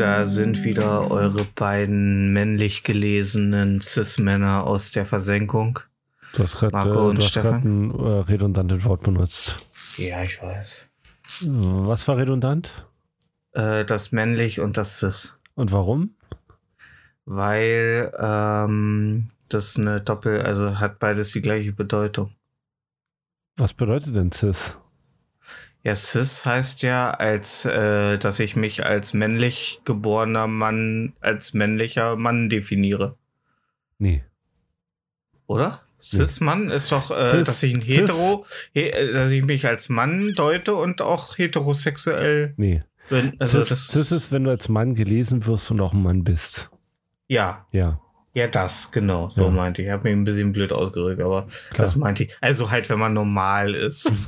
da sind wieder eure beiden männlich gelesenen Cis-Männer aus der Versenkung. Du hast gerade Marco und äh, Stefan? ein äh, redundantes Wort benutzt. Ja, ich weiß. Was war redundant? Äh, das männlich und das Cis. Und warum? Weil ähm, das eine Doppel, also hat beides die gleiche Bedeutung. Was bedeutet denn cis? Ja, cis heißt ja, als äh, dass ich mich als männlich geborener Mann, als männlicher Mann definiere, Nee. oder? Cis-Mann ist doch, äh, Cis- dass ich ein Hetero, he, äh, dass ich mich als Mann deute und auch heterosexuell Nee. bin. Also cis, cis ist, wenn du als Mann gelesen wirst und auch ein Mann bist. ja, Ja. Ja, das, genau, so Ja. meinte ich. Ich habe mich ein bisschen blöd ausgedrückt, aber Klar. das meinte ich. Also halt, wenn man normal ist.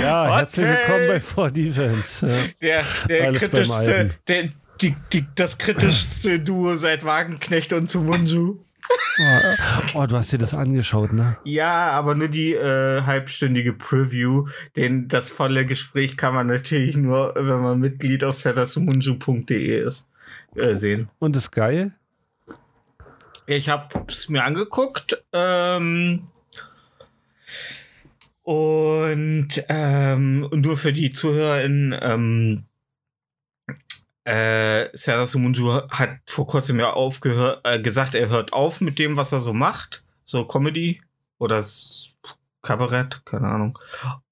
Ja, herzlich the- willkommen bei 4 Defense. Ja. Der, der Alles kritischste, der, die, die, das kritischste Duo seit Wagenknecht und Sumunju. Oh, oh, du hast dir das angeschaut, ne? Ja, aber nur die äh, halbstündige Preview. Denn das volle Gespräch kann man natürlich nur, wenn man Mitglied auf setasumunju.de ist, äh, sehen. Und ist geil? Ich habe es mir angeguckt. Ähm, und ähm, nur für die ZuhörerInnen, ähm, äh, Serdar Sumunju hat vor kurzem ja aufgehört, äh, gesagt, er hört auf mit dem, was er so macht. So Comedy oder Kabarett, keine Ahnung.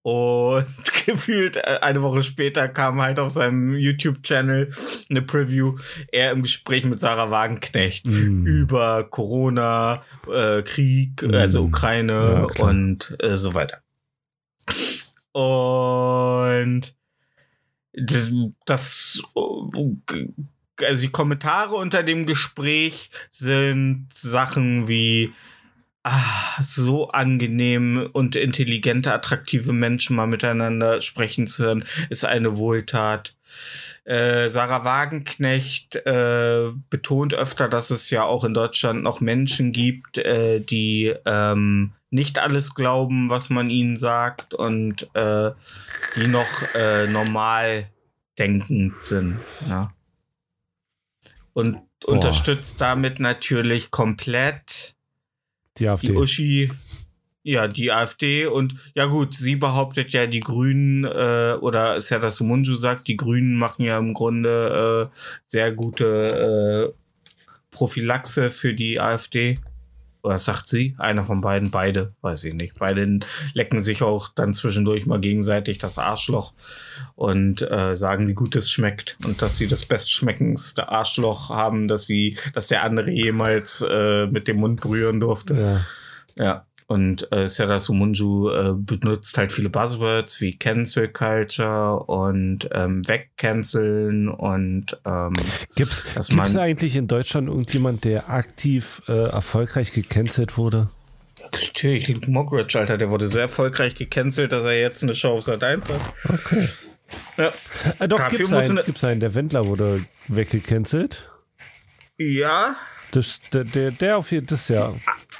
Und gefühlt äh, eine Woche später kam halt auf seinem YouTube-Channel eine Preview, er im Gespräch mit Sarah Wagenknecht Mm. über Corona, äh, Krieg, Mhm. also Ukraine Ja, und äh, so weiter. Und das, also die Kommentare unter dem Gespräch sind Sachen wie ah, so angenehm und intelligente, attraktive Menschen mal miteinander sprechen zu hören, ist eine Wohltat. Äh, Sarah Wagenknecht äh, betont öfter, dass es ja auch in Deutschland noch Menschen gibt, äh, die ähm, nicht alles glauben, was man ihnen sagt und äh, die noch äh, normal denkend sind. Ne? Und Boah. unterstützt damit natürlich komplett Die AfD. die Uschi, ja, die AfD und ja gut, sie behauptet ja, die Grünen äh, oder Serdar Sumunju sagt, die Grünen machen ja im Grunde äh, sehr gute äh, Prophylaxe für die AfD. Oder sagt sie? Einer von beiden, beide, weiß ich nicht. Beide lecken sich auch dann zwischendurch mal gegenseitig das Arschloch und äh, sagen, wie gut es schmeckt und dass sie das bestschmeckendste Arschloch haben, dass sie, dass der andere jemals äh, mit dem Mund berühren durfte. Ja. Ja. Und äh, Serdar Sumunju äh, benutzt halt viele Buzzwords wie Cancel Culture und ähm, wegcanceln und ähm, Gibt's, Dass gibt's man- eigentlich in Deutschland irgendjemand, der aktiv äh, erfolgreich gecancelt wurde? natürlich Luke Mockridge, Alter, der wurde so erfolgreich gecancelt, dass er jetzt eine Show auf Sat 1 hat. Okay. Ja. Äh, doch, Dafür gibt's einen, eine- gibt's einen. Der Wendler wurde weggecancelt. ja. Das, der, der, der auf jeden das ja.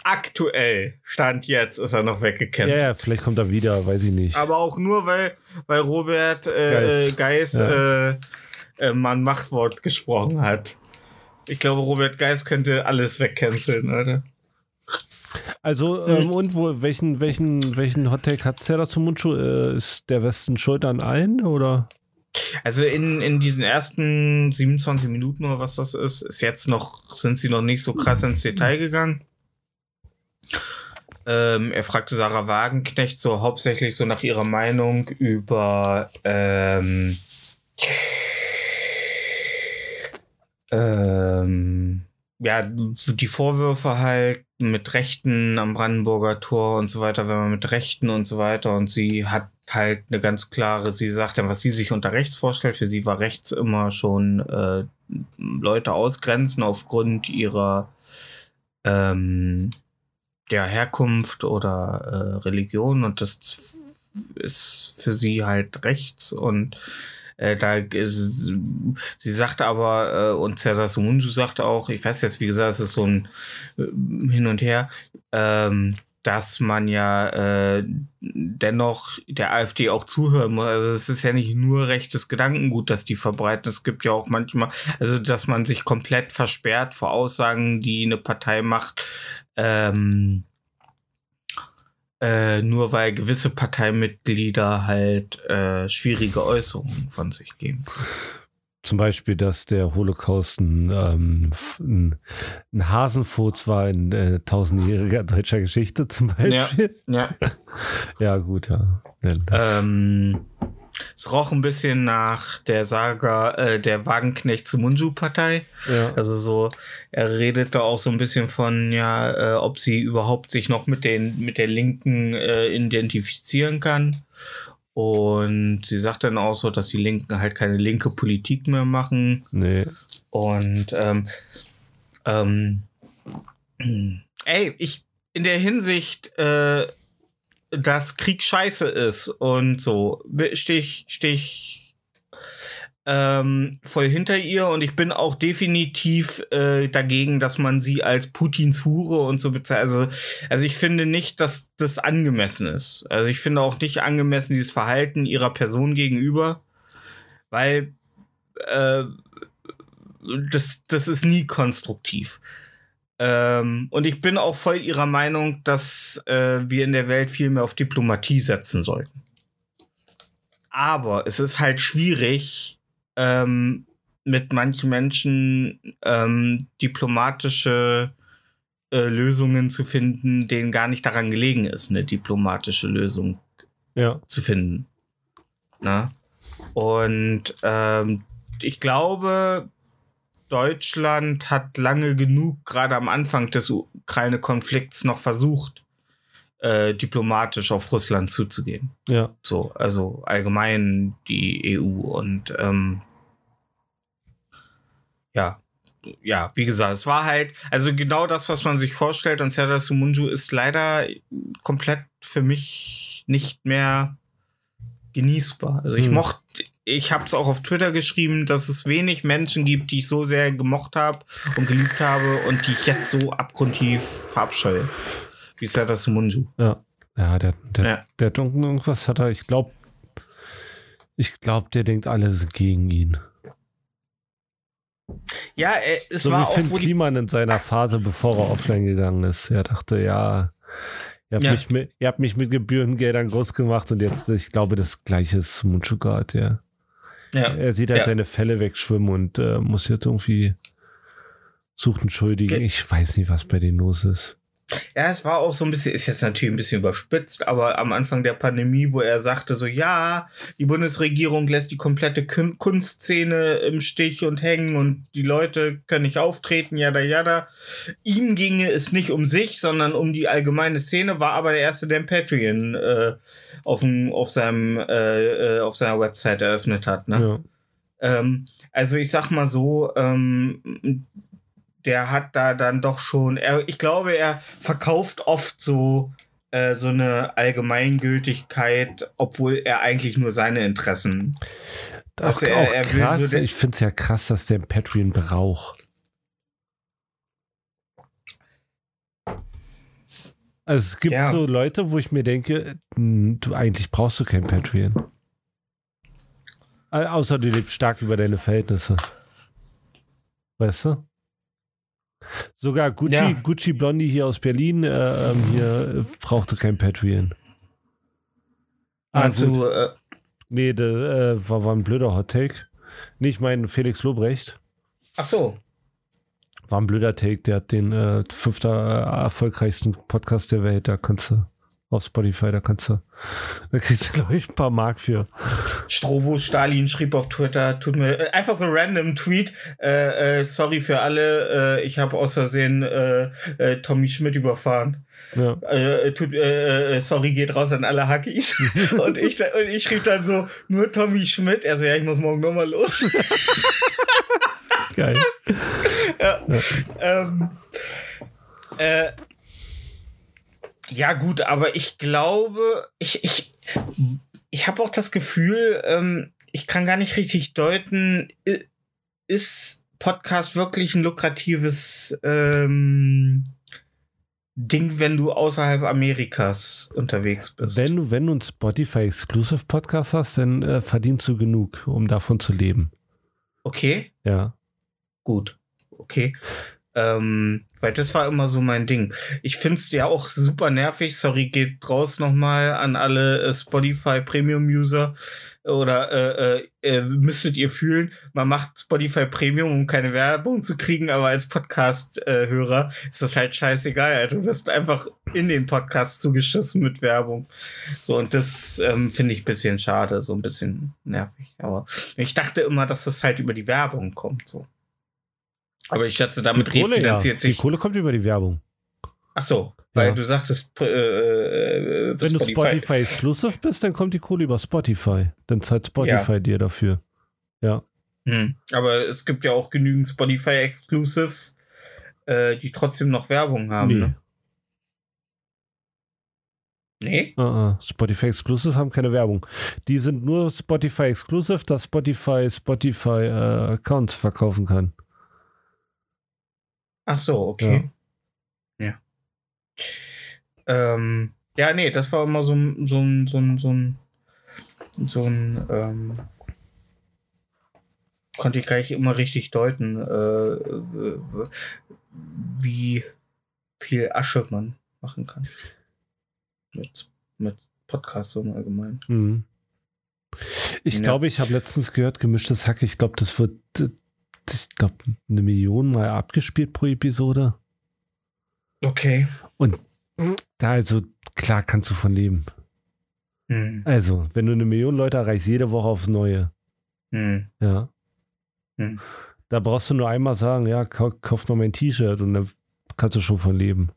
Aktuell, Stand jetzt, ist er noch Ja, weggecancelt. ja, vielleicht kommt er wieder, weiß ich nicht. Aber auch nur, weil, weil Robert äh, Geis. Geis, Ja. äh, äh, mal ein Machtwort gesprochen hat. Ich glaube, Robert Geis könnte alles wegcanceln, Alter. Also, Hm. ähm, und wo, welchen, welchen, welchen Hottake hat Zerda zum Mundschuh? Äh, ist der Westen schuld an allen oder? Also in, in diesen ersten 27 Minuten oder was das ist, ist jetzt noch, sind sie noch nicht so krass ins Detail gegangen. Ähm, er fragte Sarah Wagenknecht so hauptsächlich so nach ihrer Meinung über ähm, ähm, ja, die Vorwürfe halt mit Rechten am Brandenburger Tor und so weiter, wenn man mit Rechten und so weiter und sie hat halt eine ganz klare, sie sagt dann, was sie sich unter rechts vorstellt. Für sie war rechts immer schon äh, Leute ausgrenzen aufgrund ihrer ähm, ja, Herkunft oder äh, Religion und das ist für sie halt rechts und äh, da ist, sie sagte aber, äh, und Cesar Sumunju sagte auch, ich weiß jetzt, wie gesagt, es ist so ein äh, Hin und Her, ähm, dass man ja äh, dennoch der AfD auch zuhören muss. Also es ist ja nicht nur rechtes Gedankengut, das die verbreiten. Es gibt ja auch manchmal, also dass man sich komplett versperrt vor Aussagen, die eine Partei macht, ähm, äh, nur weil gewisse Parteimitglieder halt äh, schwierige Äußerungen von sich geben. Zum Beispiel, dass der Holocaust ein, ähm, ein, ein Hasenfurz war in äh, tausendjähriger deutscher Geschichte zum Beispiel. Ja, ja. ja gut, ja. Ähm, es roch ein bisschen nach der Saga äh, der Wagenknecht zu Munju-Partei. Ja. Also so, er redete auch so ein bisschen von, ja, äh, ob sie überhaupt sich noch mit den mit der Linken äh, identifizieren kann. Und sie sagt dann auch so, dass die Linken halt keine linke Politik mehr machen. Nee. Und ähm, ähm, ey, ich in der Hinsicht, äh, dass Krieg scheiße ist und so, stich, stich ähm, voll hinter ihr und ich bin auch definitiv äh, dagegen, dass man sie als Putins Hure und so bezeichnet. Also, also ich finde nicht, dass das angemessen ist. Also ich finde auch nicht angemessen dieses Verhalten ihrer Person gegenüber, weil äh, das, das ist nie konstruktiv. Ähm, und ich bin auch voll ihrer Meinung, dass äh, wir in der Welt viel mehr auf Diplomatie setzen sollten. Aber es ist halt schwierig, ähm, mit manchen Menschen ähm, diplomatische äh, Lösungen zu finden, denen gar nicht daran gelegen ist, eine diplomatische Lösung ja. zu finden. Na? Und ähm, ich glaube, Deutschland hat lange genug, gerade am Anfang des Ukraine-Konflikts, noch versucht, äh, diplomatisch auf Russland zuzugehen. Ja. So, also allgemein die EU und ähm, ja, ja, wie gesagt, es war halt, also genau das, was man sich vorstellt, und Serdar Sumunju ist leider komplett für mich nicht mehr genießbar. Also ich hm. mochte, ich habe es auch auf Twitter geschrieben, dass es wenig Menschen gibt, die ich so sehr gemocht habe und geliebt habe und die ich jetzt so abgrundtief verabscheue. Wie Serdar Sumunju. Ja. Ja, der, der, ja. der Dunkel irgendwas hat er, ich glaube, ich glaube, der denkt, alle sind gegen ihn. Ja, äh, es so war wie Finn Kliman in seiner Phase, bevor er offline gegangen ist. Er dachte, ja, ihr habt, ja. Mich, mit, ihr habt mich mit Gebührengeldern groß gemacht und jetzt, ich glaube, das gleiche ist Munchugat, ja. ja. Er sieht halt ja. seine Fälle wegschwimmen und äh, muss jetzt irgendwie sucht einen Schuldigen. Ich weiß nicht, was bei denen los ist. Ja, es war auch so ein bisschen, ist jetzt natürlich ein bisschen überspitzt, aber am Anfang der Pandemie, wo er sagte so, ja, die Bundesregierung lässt die komplette Kunstszene im Stich und hängen und die Leute können nicht auftreten, jada, jada. Ihm ginge es nicht um sich, sondern um die allgemeine Szene, war aber der erste, der Patreon äh, auf, dem, auf, seinem, äh, äh, auf seiner Website eröffnet hat, ne? Ja. Ähm, also ich sag mal so, ähm, der hat da dann doch schon, er, ich glaube, er verkauft oft so äh, so eine Allgemeingültigkeit, obwohl er eigentlich nur seine Interessen. Das also er, er krass, so ich finde es ja krass, dass der Patreon braucht. Also es gibt ja. so Leute, wo ich mir denke, hm, du eigentlich brauchst du kein Patreon. Außer du lebst stark über deine Verhältnisse. Weißt du? Sogar Gucci, ja. Gucci Blondie hier aus Berlin äh, ähm, hier brauchte kein Patreon. Also, äh, nee, der, äh, war, war ein blöder Hot Take. Nicht mein Felix Lobrecht. Ach so. War ein blöder Take, der hat den äh, fünfter äh, erfolgreichsten Podcast der Welt, da kannst du auf Spotify, da kannst du, da kriegst du, glaube ich, ein paar Mark für. Strobo Stalin schrieb auf Twitter, tut mir äh, einfach so random Tweet, äh, äh, sorry für alle, äh, ich habe aus Versehen äh, äh, Tommy Schmidt überfahren. Ja. tut, sorry, geht raus an alle Hackies. und, ich, und ich schrieb dann so, nur Tommy Schmidt. Also ja, ich muss morgen nochmal los. Geil. ja. ja. Ähm, äh, ja, gut, aber ich glaube, ich, ich, ich habe auch das Gefühl, ähm, ich kann gar nicht richtig deuten, ist Podcast wirklich ein lukratives, ähm, Ding, wenn du außerhalb Amerikas unterwegs bist. Wenn du, wenn du einen Spotify Exclusive Podcast hast, dann äh, verdienst du genug, um davon zu leben. Okay. Ja. Gut. Okay. Ähm, weil das war immer so mein Ding. Ich finde es ja auch super nervig. Sorry, geht raus nochmal an alle äh, Spotify Premium User oder äh, äh, äh, müsstet ihr fühlen, man macht Spotify Premium, um keine Werbung zu kriegen, aber als Podcast-Hörer ist das halt scheißegal. Du wirst einfach in den Podcast zugeschissen mit Werbung. So, und das ähm, finde ich ein bisschen schade, so ein bisschen nervig. Aber ich dachte immer, dass das halt über die Werbung kommt. So. Aber ich schätze, damit die Kohle, refinanziert ja. sich. Die Kohle kommt über die Werbung. Ach so, weil ja. du sagtest, äh, äh, wenn Spotify. du Spotify Exclusive bist, dann kommt die Kohle über Spotify. Dann zahlt Spotify ja. dir dafür. Ja. Hm. Aber es gibt ja auch genügend Spotify Exclusives, äh, die trotzdem noch Werbung haben. Nee. Ne? Nee? Uh -uh. Spotify Exclusive haben keine Werbung. Die sind nur Spotify Exclusive, dass Spotify Spotify äh, Accounts verkaufen kann. Ach so, okay. Ja. ja. Ähm, ja, nee, das war immer so, so, so, so, so ein, so ein, ähm, konnte ich gleich immer richtig deuten, äh, wie viel Asche man machen kann. Mit, mit Podcasts im Allgemeinen. Mhm. Ich ja. glaube, ich habe letztens gehört, gemischtes Hack, ich glaube, das wird, ich glaube, eine Million Mal abgespielt pro Episode. Okay. Und da also, klar kannst du von leben. Hm. Also, wenn du eine Million Leute erreichst, jede Woche aufs Neue. Hm. Ja. Hm. Da brauchst du nur einmal sagen, ja, kauf, kauf mal mein T-Shirt und dann kannst du schon von leben.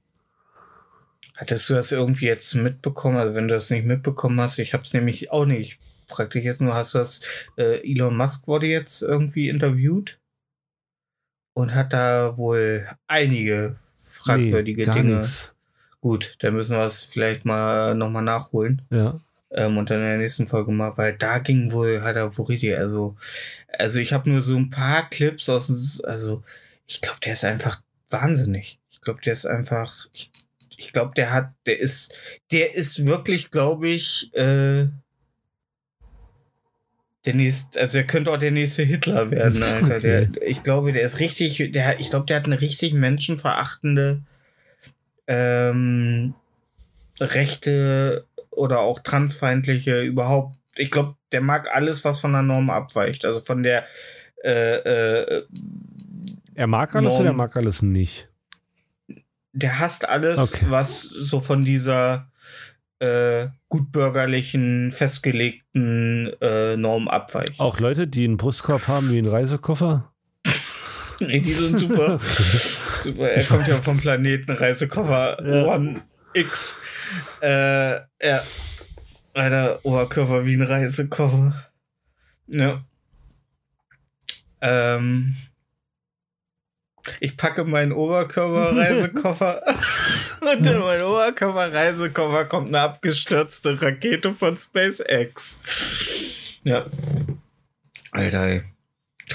Hattest du das irgendwie jetzt mitbekommen? Also wenn du das nicht mitbekommen hast, ich habe es nämlich auch nicht. Ich frag dich jetzt nur, hast du das, äh, Elon Musk wurde jetzt irgendwie interviewt und hat da wohl einige fragwürdige nee, Dinge. Nichts. Gut, dann müssen wir es vielleicht mal nochmal nachholen. Ja. Ähm, und dann in der nächsten Folge mal, weil da ging wohl, hat er wohl richtig, also, also ich habe nur so ein paar Clips aus, also ich glaube, der ist einfach wahnsinnig. Ich glaube, der ist einfach, ich, ich glaube, der hat, der ist, der ist wirklich, glaube ich, äh, der nächste, also er könnte auch der nächste Hitler werden, Alter. Okay. Der, ich glaube, der ist richtig, der, ich glaube, der hat eine richtig menschenverachtende ähm, rechte oder auch transfeindliche überhaupt. Ich glaube, der mag alles, was von der Norm abweicht. Also von der äh, äh, Er mag alles Norm, oder er mag alles nicht? Der hasst alles, okay. was so von dieser äh, gutbürgerlichen, festgelegten äh, Norm abweicht. Auch Leute, die einen Brustkorb haben wie einen Reisekoffer? nee, die sind super. super. Er kommt ja vom Planeten Reisekoffer ja. One X. Äh, ja. Alter, Oberkörper wie ein Reisekoffer. Ja. Ähm. Ich packe meinen Oberkörper-Reisekoffer und in meinen Oberkörper-Reisekoffer kommt eine abgestürzte Rakete von SpaceX. Ja. Alter, ey.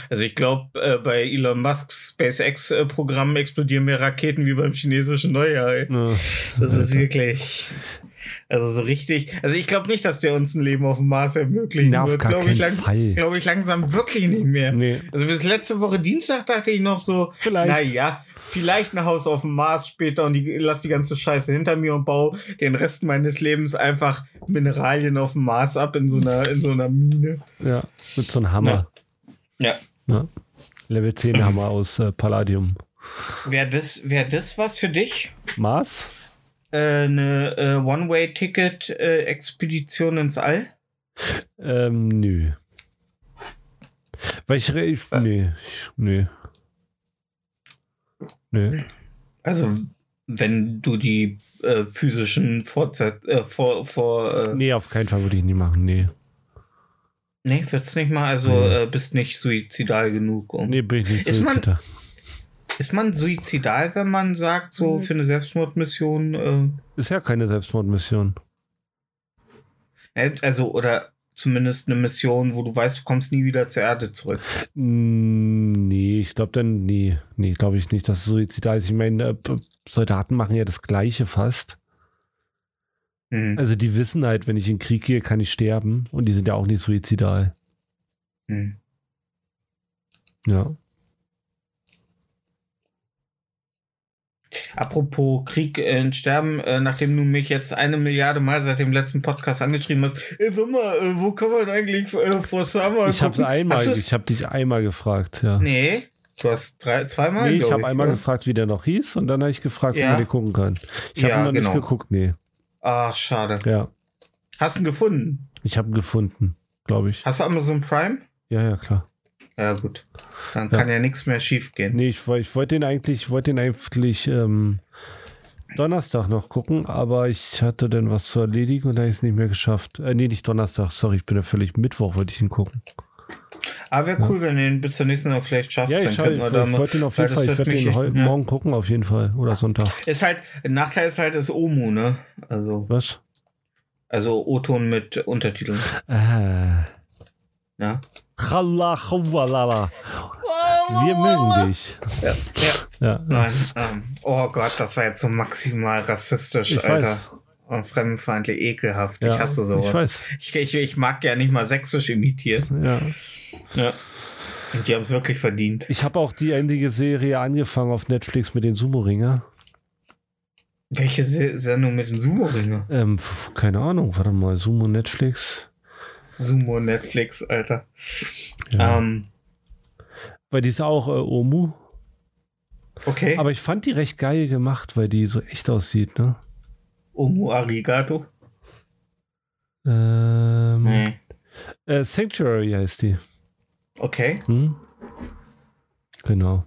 Also ich glaube, äh, bei Elon Musks SpaceX-Programm explodieren mehr Raketen wie beim chinesischen Neujahr. Ey. Ja. Das ist wirklich. Also so richtig. Also ich glaube nicht, dass der uns ein Leben auf dem Mars ermöglichen Na, wird. Glaube ich, lang, glaub ich langsam wirklich nicht mehr. Nee. Also bis letzte Woche Dienstag dachte ich noch so, vielleicht. naja, vielleicht ein Haus auf dem Mars später und die, lass die ganze Scheiße hinter mir und baue den Rest meines Lebens einfach Mineralien auf dem Mars ab in so einer, in so einer Mine. Ja, mit so einem Hammer. Ja. ja. ja. Level 10 Hammer aus äh, Palladium. Wäre das, wär das was für dich? Mars? Äh, eine äh, One-Way-Ticket-Expedition ins All? Ähm, nö. Weil ich, ich äh. nee, nee. Nö. Also, wenn du die äh, physischen Vorzeit, äh, vor, vor äh Nee, auf keinen Fall würde ich nie machen, nee. Nee, wird's nicht mal, also nee. äh, bist nicht suizidal genug. Um. Nee, bin ich nicht ist suizidal. Man, ist man suizidal, wenn man sagt, so für eine Selbstmordmission? Äh, ist ja keine Selbstmordmission. Also, oder zumindest eine Mission, wo du weißt, du kommst nie wieder zur Erde zurück. Nee, ich glaube dann, nee, nee, glaube ich nicht, dass es suizidal ist. Ich meine, äh, Soldaten machen ja das Gleiche fast. Mhm. Also die wissen halt, wenn ich in den Krieg gehe, kann ich sterben und die sind ja auch nicht suizidal. Mhm. Ja. Apropos Krieg äh, Sterben, äh, nachdem du mich jetzt eine Milliarde Mal seit dem letzten Podcast angeschrieben hast, ey, sag mal, äh, wo kann man eigentlich äh, vor Summer Ich habe einmal, ich habe dich einmal gefragt, ja. Nee, du hast drei, zweimal. Nee, ich habe einmal oder? gefragt, wie der noch hieß, und dann habe ich gefragt, ja. wie man den gucken kann. Ich habe ja, noch genau. nicht geguckt, nee. Ach, schade. Ja. Hast du ihn gefunden? Ich habe ihn gefunden, glaube ich. Hast du Amazon Prime? Ja, ja, klar. Ja, gut. Dann ja. kann ja nichts mehr schief gehen. Nee, ich, ich wollte den eigentlich, wollte den eigentlich ähm, Donnerstag noch gucken, aber ich hatte dann was zu erledigen und da habe es nicht mehr geschafft. Äh, nee, nicht Donnerstag, sorry, ich bin ja völlig Mittwoch, wollte ich ihn gucken. Aber wäre cool, ja. wenn du ihn bis zur nächsten Woche vielleicht schaffst. Ja, ich, schau, ich, ich wollte ihn auf jeden Fall, ich werde ihn heute, ja. morgen gucken, auf jeden Fall. Oder Sonntag. Ist halt, Nachteil ist halt das OMU, ne? Also. Was? Also O-Ton mit Untertiteln. Ah. Ja. Wir mögen dich. Ja, ja. ja. Nein, ähm, oh Gott, das war jetzt so maximal rassistisch, ich Alter. Weiß. Und fremdenfeindlich, ekelhaft. Ja, ich hasse sowas. Ich. Ich, ich, mag ja nicht mal sächsisch imitieren. Ja. Ja. Und die haben es wirklich verdient. Ich habe auch die einzige Serie angefangen auf Netflix mit den Sumo-Ringer. Welche Se Sendung mit den Sumo-Ringer? Ähm, keine Ahnung, warte mal, Sumo Netflix. Sumo Netflix, Alter. Ja. Ähm, weil die ist auch äh, Omu. Okay. Aber ich fand die recht geil gemacht, weil die so echt aussieht, ne? Omu Arigato? Ähm, nee. Äh, Sanctuary heißt die. Okay. Hm? Genau.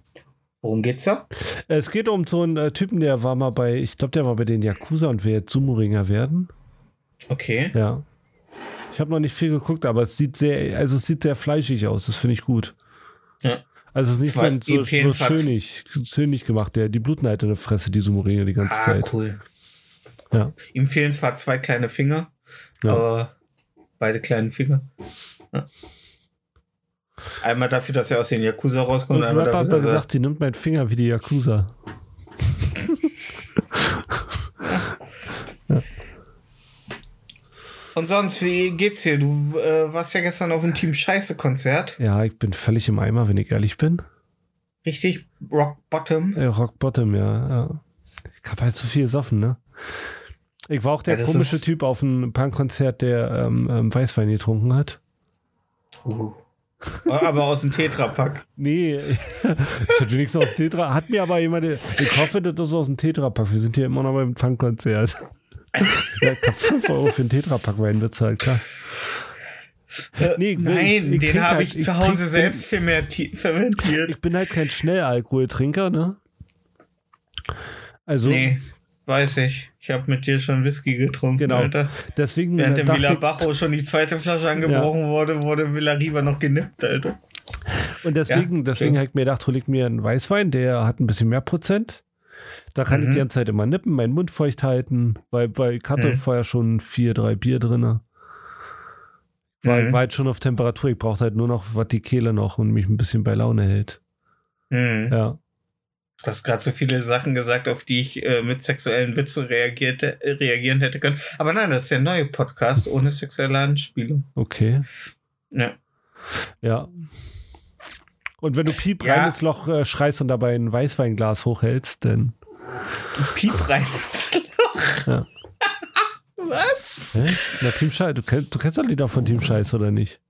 Worum geht's da? Es geht um so einen äh, Typen, der war mal bei, ich glaube, der war bei den Yakuza und will jetzt Sumo-Ringer werden. Okay. Ja. Ich habe noch nicht viel geguckt, aber es sieht sehr, also es sieht sehr fleischig aus. Das finde ich gut. Ja. Also es ist nicht so, so, so schönig, schönig gemacht. Der, die bluten halt in der Fresse, die Sumo-Ringer die ganze ah, Zeit. cool. Ja. Ihm fehlen zwar zwei kleine Finger, ja. aber beide kleinen Finger. Ja. Einmal dafür, dass er aus den Yakuza rauskommt. Und einmal Rapper dafür, hat gesagt, sie nimmt meinen Finger wie die Yakuza. Und sonst, wie geht's dir? Du äh, warst ja gestern auf einem Team Scheiße-Konzert. Ja, ich bin völlig im Eimer, wenn ich ehrlich bin. Richtig Rock Bottom. Ja, Rock Bottom, ja. ja. Ich hab halt zu viel gesoffen, ne? Ich war auch der ja, komische Typ auf einem Punkkonzert, der ähm, ähm, Weißwein getrunken hat. Uh. aber aus dem Tetrapack. Nee, das hat wenigstens aus Tetra. Hat mir aber jemand. Ich hoffe, das ist aus dem Tetrapack. Wir sind hier immer noch beim Punkkonzert. Ja, ich hab 5 Euro für einen Tetrapack Wein bezahlt, klar. Nee, Nein, ich, ich den habe halt, ich zu Hause selbst fermentiert. Ich bin halt kein Schnellalkoholtrinker, ne? Also. Nee, weiß ich. Ich habe mit dir schon Whisky getrunken, genau. Alter. Deswegen Während dem Villa Bajo schon die zweite Flasche angebrochen ja. wurde, wurde Villa Riva noch genippt, Alter. Und deswegen, ja, deswegen habe ich mir gedacht, hole ich mir einen Weißwein, der hat ein bisschen mehr Prozent. Da kann mhm. ich die ganze Zeit immer nippen, meinen Mund feucht halten, weil, weil ich hatte mhm. vorher schon vier, drei Bier drin. War, mhm. war halt schon auf Temperatur. Ich brauchte halt nur noch, was die Kehle noch und mich ein bisschen bei Laune hält. Mhm. Ja. Du hast gerade so viele Sachen gesagt, auf die ich äh, mit sexuellen Witzen reagiert, äh, reagieren hätte können. Aber nein, das ist der neue Podcast ohne sexuelle Anspielung. Okay. Ja. Ja. Und wenn du Piep ja. reines Loch äh, schreist und dabei ein Weißweinglas hochhältst, dann. Piep rein ins Loch. Ja. Was? Hä? Na, Team Scheiß, du, kennst, du kennst doch Lieder von Team Scheiß, oder nicht?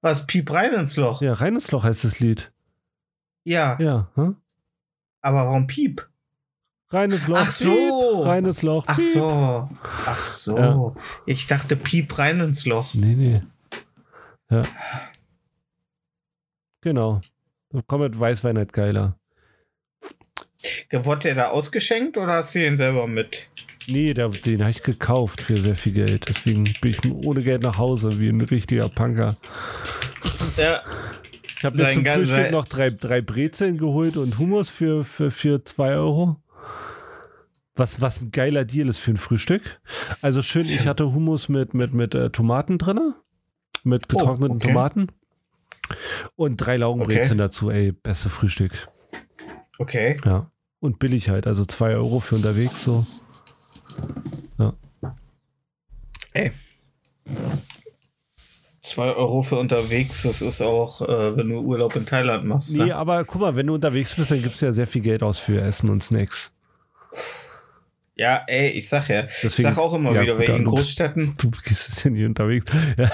Was? Piep rein ins Loch? Ja, rein ins Loch heißt das Lied. Ja. Ja, hm? Aber warum Piep? Reines Loch. Ach so. Piep, reines Loch. Piep. Ach so. Ach so. Ja. Ich dachte Piep rein ins Loch. Nee, nee. Ja. Genau. Komm mit Weißwein halt geiler. Wurde der da ausgeschenkt oder hast du ihn selber mit? Nee, der, den habe ich gekauft für sehr viel Geld. Deswegen bin ich ohne Geld nach Hause, wie ein richtiger Punker. Ja. Ich habe mir zum Frühstück noch drei, drei Brezeln geholt und Hummus für, für, für zwei Euro. Was, was ein geiler Deal ist für ein Frühstück. Also schön, ich hatte Hummus mit, mit, mit äh, Tomaten drin. mit oh, getrockneten oh, okay. Tomaten. Und drei Laugenbrezeln okay. dazu, ey, beste Frühstück. Okay. Ja. Und billig halt, also zwei Euro für unterwegs so. Ja. Ey. Zwei Euro für unterwegs, das ist auch, äh, wenn du Urlaub in Thailand machst. Nee, ne? aber guck mal, wenn du unterwegs bist, dann gibst du ja sehr viel Geld aus für Essen und Snacks. Ja, ey, ich sag ja. Deswegen, ich sag auch immer ja, wieder, wenn in Großstädten. Du, du bist ja nicht unterwegs. Ja.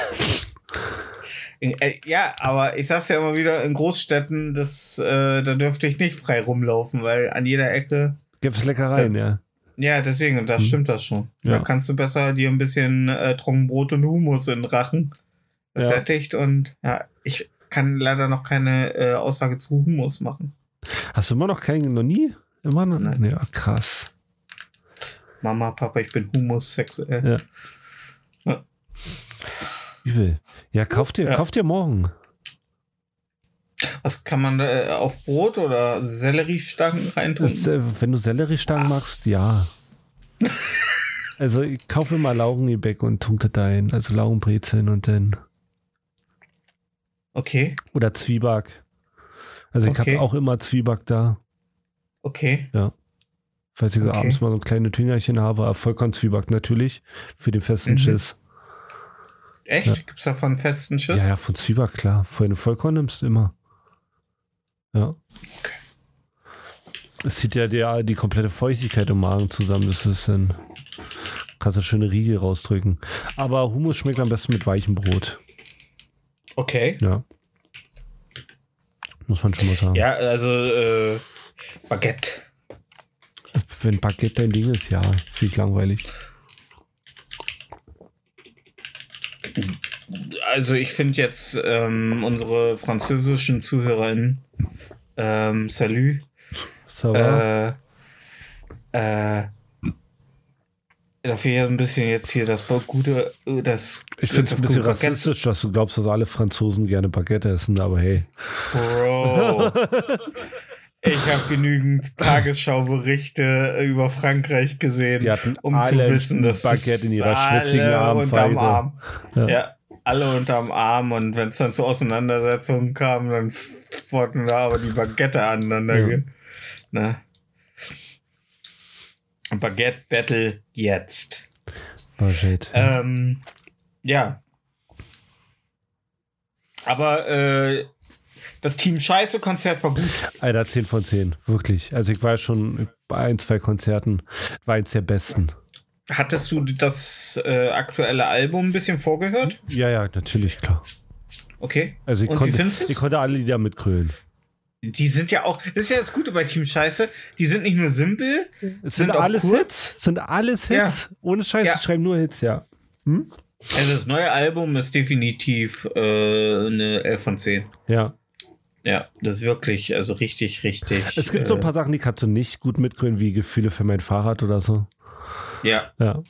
Äh, ja, aber ich sag's ja immer wieder, in Großstädten, das, äh, da dürfte ich nicht frei rumlaufen, weil an jeder Ecke. Gibt's Leckereien, da, ja. Ja, deswegen, das hm. stimmt das schon. Ja. Da kannst du besser dir ein bisschen äh, Trockenbrot und Humus in den Rachen ja. sättigt und ja, ich kann leider noch keine äh, Aussage zu Humus machen. Hast du immer noch keinen, noch nie? Immer noch? Nein. Ja, krass. Mama, Papa, ich bin homosexuell. Ja. ja. Übel. Ja, kauf dir, ja. kauf dir morgen. Was kann man da äh, auf Brot oder Selleriestangen reintun? Äh, wenn du Selleriestangen ah. magst, ja. also ich kaufe immer Laugengebäck und tunte da ein. Also Laugenbrezeln und dann. Okay. Oder Zwieback. Also ich okay. habe auch immer Zwieback da. Okay. Ja. Falls ich okay. abends mal so ein kleines Tüngerchen habe, Vollkornzwieback natürlich, für den festen mhm. Schiss. Echt? Ja. Gibt es davon festen Schiss? Ja, ja, von Zwieback, klar. Für eine Vollkorn nimmst du immer. Ja. Okay. Es zieht ja die, die komplette Feuchtigkeit im Magen zusammen. Das ist dann. Kannst du schöne Riegel rausdrücken. Aber Hummus schmeckt am besten mit weichem Brot. Okay. Ja. Muss man schon mal sagen. Ja, also äh, Baguette. Wenn Baguette dein Ding ist, ja, finde ich langweilig. Also ich finde jetzt ähm, unsere französischen ZuhörerInnen ähm, Salut. Äh, äh, dafür ein bisschen jetzt hier das gute, das. Ich finde es ein bisschen rassistisch, dass du glaubst, dass alle Franzosen gerne Baguette essen, aber hey. Bro. Ich habe genügend Tagesschauberichte über Frankreich gesehen, um zu wissen, dass Baguette in ihrer schwitzigen Armfeige. Arm. Ja. ja. alle unterm Arm und wenn es dann zu Auseinandersetzungen kam, dann wurden da aber die Baguette aneinander. Ja. Ne? Baguette Battle jetzt. Baguette. Ähm, ja. Aber äh, das Team Scheiße Konzert war gut. Alter, 10 von 10, wirklich. Also ich war schon bei ein, zwei Konzerten, war eins der besten. Hattest du das äh, aktuelle Album ein bisschen vorgehört? Ja, ja, natürlich, klar. Okay. Also ich, Und konnte, ich konnte alle Lieder mitgrölen. Die sind ja auch, das ist ja das Gute bei Team Scheiße, die sind nicht nur simpel, es sind, sind auch alles kurz. Hits, sind alles Hits. Ja. Ohne Scheiße, ja. schreiben nur Hits, ja. Hm? Also das neue Album ist definitiv äh, eine 11 von 10. Ja. Ja, das ist wirklich, also richtig, richtig. Es gibt äh, so ein paar Sachen, die kannst du nicht gut mitgründen, wie Gefühle für mein Fahrrad oder so. Ja. Ja.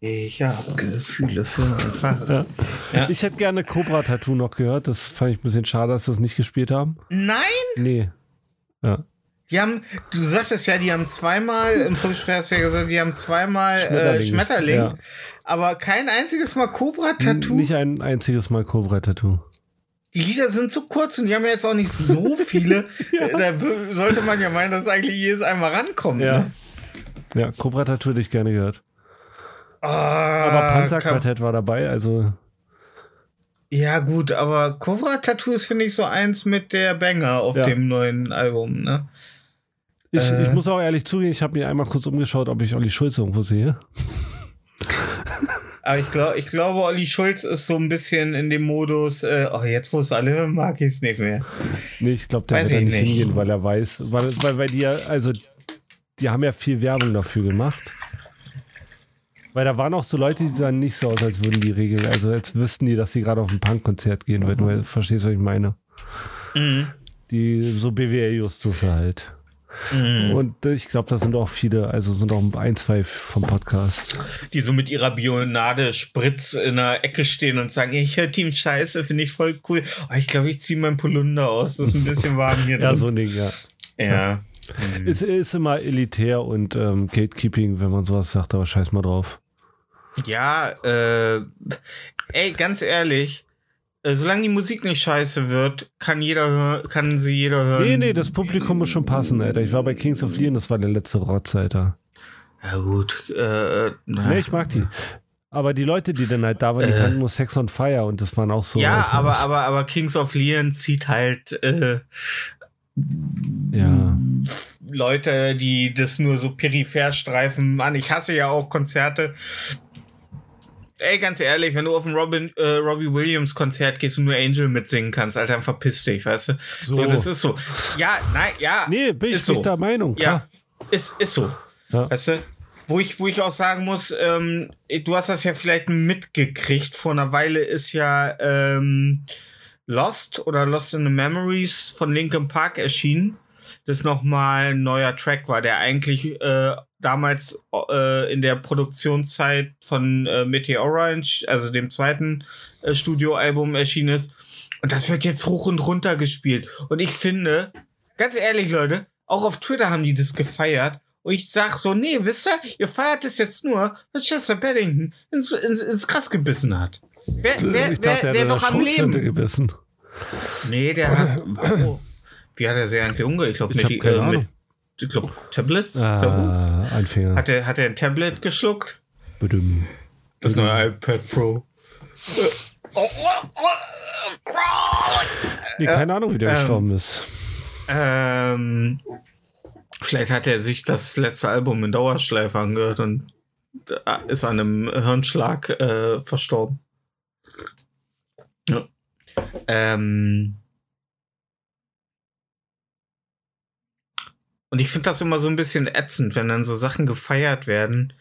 Ich habe Gefühle für mein Fahrrad. Ja. Ja. Ich hätte gerne Cobra Tattoo noch gehört. Das fand ich ein bisschen schade, dass sie das nicht gespielt haben. Nein? Nee. Ja. Die haben, du sagtest ja, die haben zweimal, im Vorgespräch hast du ja gesagt, die haben zweimal Schmetterling, äh, Schmetterling ja. aber kein einziges Mal Cobra-Tattoo. Nicht ein einziges Mal Cobra-Tattoo die Lieder sind zu kurz und die haben ja jetzt auch nicht so viele. ja. Da sollte man ja meinen, dass eigentlich jedes einmal rankommt. Ja, ne? ja Cobra Tattoo hätte ich gerne gehört. Ah, aber Panzerquartett war dabei, also. Ja, gut, aber Cobra Tattoo ist, finde ich, so eins mit der Banger auf ja. dem neuen Album, ne? Ich, äh, ich muss auch ehrlich zugeben, ich habe mir einmal kurz umgeschaut, ob ich Olli Schulz irgendwo sehe. Aber ich, glaub, ich glaube, Olli Schulz ist so ein bisschen in dem Modus, äh, oh, jetzt wo es alle hören, mag ich es nicht mehr. Nee, ich glaube, der weiß wird da nicht, nicht hingehen, weil er weiß, weil, weil, weil die ja, also, die haben ja viel Werbung dafür gemacht. Weil da waren auch so Leute, die sahen nicht so aus, als würden die regeln, also als wüssten die, dass sie gerade auf ein Punkkonzert gehen, wenn du verstehst, was ich meine. Mhm. Die so BWL-Justus halt. Mhm. Und ich glaube, da sind auch viele, also sind auch ein, zwei vom Podcast. Die so mit ihrer Bionade Spritz in der Ecke stehen und sagen, ich höre Team Scheiße, finde ich voll cool. Oh, ich glaube, ich ziehe mein Polunder aus, das ist ein bisschen warm hier drin. ja, so ein Ding, ja. Ja. Mhm. Es ist immer elitär und ähm, Gatekeeping, wenn man sowas sagt, aber scheiß mal drauf. Ja, äh, ey, ganz ehrlich, äh, solange die Musik nicht scheiße wird, kann jeder kann sie jeder hören. Nee, nee, das Publikum muss schon passen, Alter. Ich war bei Kings of Leon, das war der letzte Rotz, Alter. Ja, gut. Äh, nee, ich mag die. Aber die Leute, die dann halt da waren, die äh, kannten nur Sex on Fire und das waren auch so. Ja, aber, aber, aber Kings of Leon zieht halt äh, ja. Leute, die das nur so peripher streifen. Mann, ich hasse ja auch Konzerte. Ey, ganz ehrlich, wenn du auf ein Robin, äh, Robbie Williams Konzert gehst und nur Angel mitsingen kannst, Alter, dann verpiss dich, weißt du? So, so das ist so. Ja, nein, ja. Nee, bin ich nicht so. der Meinung, klar. Ja, ist, ist so. Ja. Weißt du? Wo ich, wo ich auch sagen muss, ähm, du hast das ja vielleicht mitgekriegt, vor einer Weile ist ja ähm, Lost oder Lost in the Memories von Linkin Park erschienen. Das nochmal ein neuer Track war, der eigentlich äh, damals äh, in der Produktionszeit von äh, Meteora, also dem zweiten äh, Studioalbum erschienen ist. Und das wird jetzt hoch und runter gespielt. Und ich finde, ganz ehrlich, Leute, auch auf Twitter haben die das gefeiert. Und ich sag so, nee, wisst ihr, ihr feiert es jetzt nur, weil Chester Beddington ins, ins, ins Gras gebissen hat. Wer, wer, ich dachte, wer, wer noch am Leben? gebissen. Nee, der hat. Oh, wie hat er sie eigentlich umgegangen? Ich glaube, mit, äh, mit ich glaube, Tablets. Ah, Tablets. Ein Finger. Hat er, hat er ein Tablet geschluckt? Bedüm. Das neue iPad Pro. Nee, keine Ahnung, wie der ähm, gestorben ist. Ähm, vielleicht hat er sich das letzte Album in Dauerschleife angehört und ist an einem Hirnschlag äh, verstorben. Ja. Ähm und ich finde das immer so ein bisschen ätzend, wenn dann so Sachen gefeiert werden,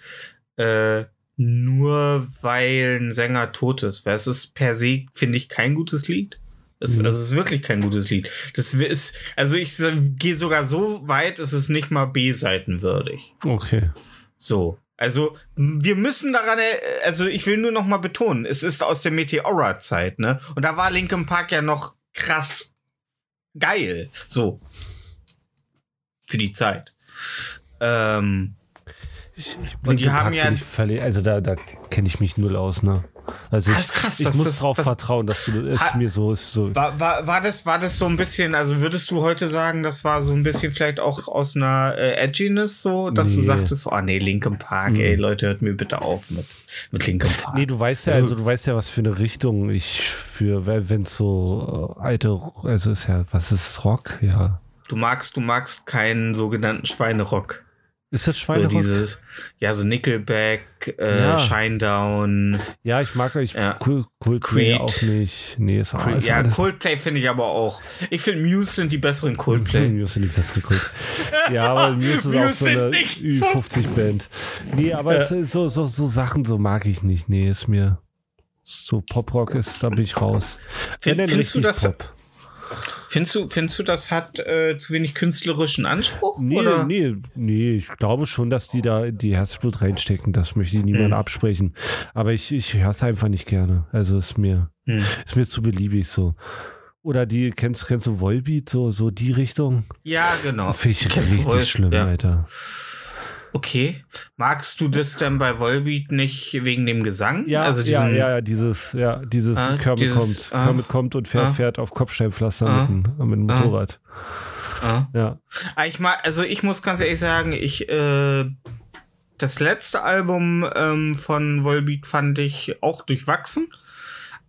äh, nur weil ein Sänger tot ist. Weil es ist per se, finde ich, kein gutes Lied. Es, mhm. Also es ist wirklich kein gutes Lied. Das ist, also ich gehe sogar so weit, es ist nicht mal B-Seitenwürdig. Okay. So. Also, wir müssen daran, also ich will nur noch mal betonen, es ist aus der Meteora-Zeit, ne? Und da war Linkin Park ja noch krass geil. So. Für die Zeit. Ähm, ich, ich und die haben ja. also da, da kenne ich mich null aus, ne? Also das ist krass, ich das, muss das, darauf vertrauen, dass du es mir so ist. So. War, war, war, das, war das so ein bisschen, also würdest du heute sagen, das war so ein bisschen vielleicht auch aus einer äh, Edginess so, dass nee. du sagtest, oh nee, Linkin Park, mhm. ey, Leute, hört mir bitte auf mit, mit Linkin Park. Nee, du weißt ja, also du weißt ja, was für eine Richtung ich für, wenn es so äh, alte, also ist ja, was ist Rock? Ja. Du magst, du magst keinen sogenannten Schweinerock. Ist das Schweinerock? So dieses, ja, so Nickelback, äh, ja. Shinedown. Ja, ich mag ich ja. cool, Coldplay auch nicht. Nee, ist auch Creed, Ja. Coldplay finde ich aber auch. Ich finde Muse sind die besseren Coldplay. Muse sind die besseren Coldplay. ja, aber Muse ist Muse auch so eine Ü50-Band. Nee, aber ja. so, so, so Sachen so mag ich nicht. Nee, ist mir so Poprock ist, da bin ich raus. Find, findest du das? Pop. Findest du, findest du, das hat äh, zu wenig künstlerischen Anspruch? Nee, oder? nee, nee, ich glaube schon, dass die da die Herzblut reinstecken. Das möchte ich niemand mhm. absprechen. Aber ich, ich höre es einfach nicht gerne. Also ist mir, mhm. ist mir zu beliebig so. Oder die, kennst, kennst du Volbeat, so, so die Richtung? Ja, genau. Finde ich richtig schlimm, ja. Alter. Okay. Magst du das denn bei Volbeat nicht wegen dem Gesang? Ja, also diesen, ja, ja, dieses, ja, dieses ah, Kermit dieses, kommt. Ah, Kermit kommt und fährt, ah, fährt auf Kopfsteinpflaster ah, mit, dem, mit dem ah. Motorrad. Ah. Ja. Ah, ich mag, also ich muss ganz ehrlich sagen, ich, äh, das letzte Album ähm, von Volbeat fand ich auch durchwachsen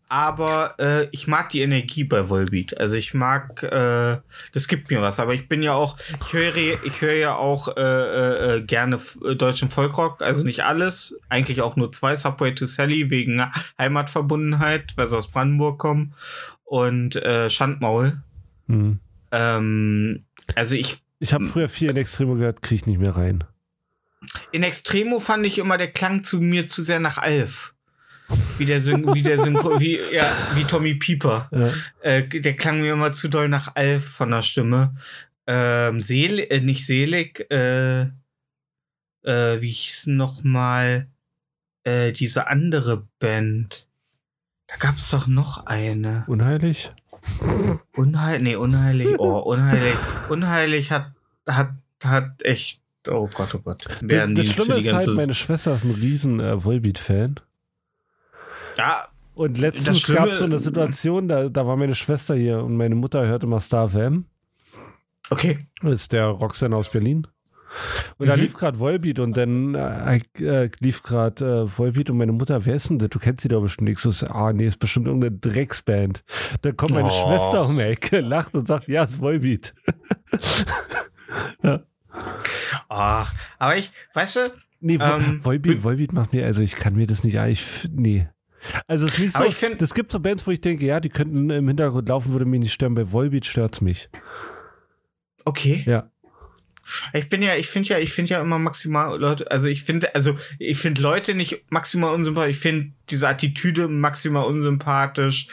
aber äh, ich mag die Energie bei Volbeat. Also ich mag, äh, das gibt mir was. Aber ich bin ja auch, ich höre, ich höre ja auch äh, äh, äh gerne äh, deutschen Folkrock. Also nicht alles, eigentlich auch nur zwei. Subway to Sally wegen Heimatverbundenheit, weil sie aus Brandenburg kommen und äh, Schandmaul. Mhm. Ähm, also ich. Ich habe früher viel in Extremo gehört, kriege ich nicht mehr rein. In Extremo fand ich immer der Klang zu mir zu sehr nach Alf wie der, Syn wie der Synchro, wie, ja, wie Tommy Pieper. Ja. Äh, der klang mir immer zu doll nach Alf von der Stimme. Ähm, Seel, äh, nicht selig, äh, äh, wie hieß noch mal äh, diese andere Band? Da gab's doch noch eine. Unheilig? Unheilig, nee, unheilig, oh, unheilig. Unheilig hat, hat, hat echt, oh Gott, oh Gott. Das, das Schlimme ist halt, meine Schwester ist ein riesen äh, Volbeat-Fan. Ja, Und letztens gab es so eine Situation, da, da war meine Schwester hier und meine Mutter hörte mal Star FM. Okay. Das ist der Roxanne aus Berlin. Und mhm. da lief gerade Volbeat und dann äh, äh, lief gerade äh, Volbeat und meine Mutter, wer ist denn das? Du kennst sie doch bestimmt nicht. So, ah, nee, ist bestimmt irgendeine Drecksband. Dann kommt meine oh. Schwester um die Ecke, lacht und sagt, ja, ist Volbeat. ja. Oh, aber ich, weißt du, nee, ähm, Volbeat, Volbeat macht mir, also ich kann mir das nicht, ich, nee. Also es ist nicht so, ich find, das gibt so Bands, wo ich denke, ja, die könnten im Hintergrund laufen, würde mich nicht stören. Bei Volbeat stört es mich. Okay. Ja. Ich bin ja, ich finde ja, ich finde ja immer maximal Leute, also ich finde, also ich finde Leute nicht maximal unsympathisch, ich finde diese Attitüde maximal unsympathisch,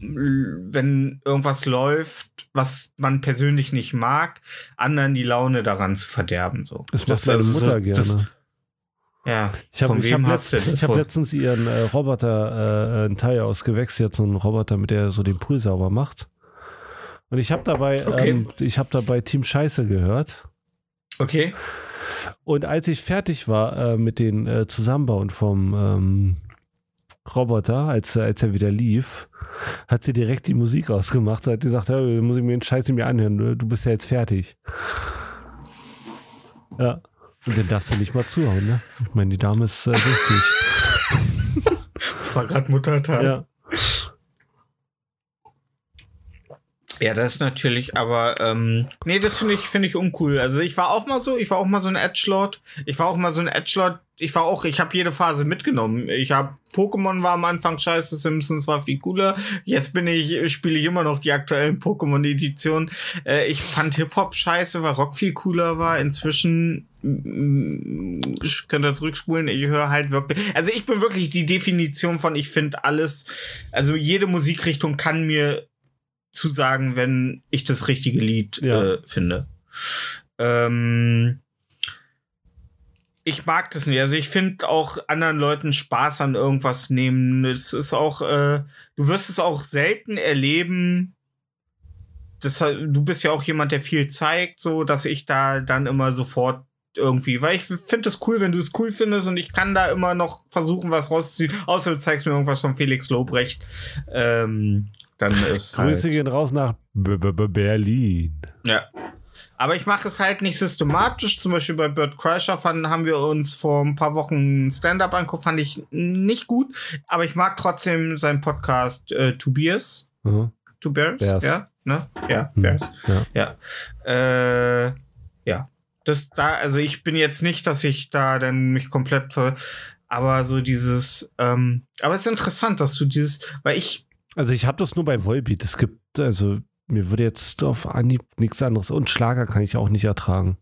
wenn irgendwas läuft, was man persönlich nicht mag, anderen die Laune daran zu verderben. So. Das macht meine Mutter so, gerne. Das, ja, ich habe hab letzt, hab letztens ihren äh, Roboter äh, einen Teil ausgewechselt, jetzt so einen Roboter, mit der so den Pool sauber macht. Und ich habe dabei, okay. ähm, ich habe dabei Team Scheiße gehört. Okay. Und als ich fertig war äh, mit den äh, Zusammenbauen vom ähm, Roboter, als, als er wieder lief, hat sie direkt die Musik ausgemacht. Hat gesagt, hey, muss ich mir den Scheiße mir anhören, du bist ja jetzt fertig. Ja. Und den darfst du nicht mal zuhauen, ne? Ich meine, die Dame ist äh, wichtig. das war gerade Muttertag. Ja. Ja, das ist natürlich, aber ähm, nee, das finde ich finde ich uncool. Also ich war auch mal so, ich war auch mal so ein Edgelord. Ich war auch mal so ein Edgelord. Ich war auch, ich habe jede Phase mitgenommen. Ich habe Pokémon war am Anfang scheiße, Simpsons war viel cooler. Jetzt bin ich spiele ich immer noch die aktuellen Pokémon Editionen. Äh, ich fand Hip Hop scheiße, weil Rock viel cooler war. Inzwischen ich könnte zurückspulen, ich höre halt wirklich, also ich bin wirklich die Definition von, ich finde alles, also jede Musikrichtung kann mir zu sagen, wenn ich das richtige Lied ja. äh, finde. Ähm, ich mag das nicht. Also ich finde auch anderen Leuten Spaß an irgendwas nehmen. Es ist auch, äh, du wirst es auch selten erleben. Das, du bist ja auch jemand, der viel zeigt, so dass ich da dann immer sofort irgendwie, weil ich finde es cool, wenn du es cool findest und ich kann da immer noch versuchen, was rauszuziehen, außer du zeigst mir irgendwas von Felix Lobrecht. Ähm, dann ist Grüße halt gehen raus nach B -B -B Berlin. Ja. Aber ich mache es halt nicht systematisch. Zum Beispiel bei Bird Crusher fanden, haben wir uns vor ein paar Wochen Stand-up angeguckt, fand ich nicht gut. Aber ich mag trotzdem seinen Podcast äh, Tobias. Mhm. Two Bears? Bears. Ja, ne? Ja, mhm. Bears. Ja. Ja. Äh, ja. Das da, also ich bin jetzt nicht, dass ich da dann mich komplett ver aber so dieses, ähm, aber es ist interessant, dass du dieses, weil ich also ich habe das nur bei Volbeat. Es gibt, also mir würde jetzt auf Anhieb nichts anderes. Und Schlager kann ich auch nicht ertragen.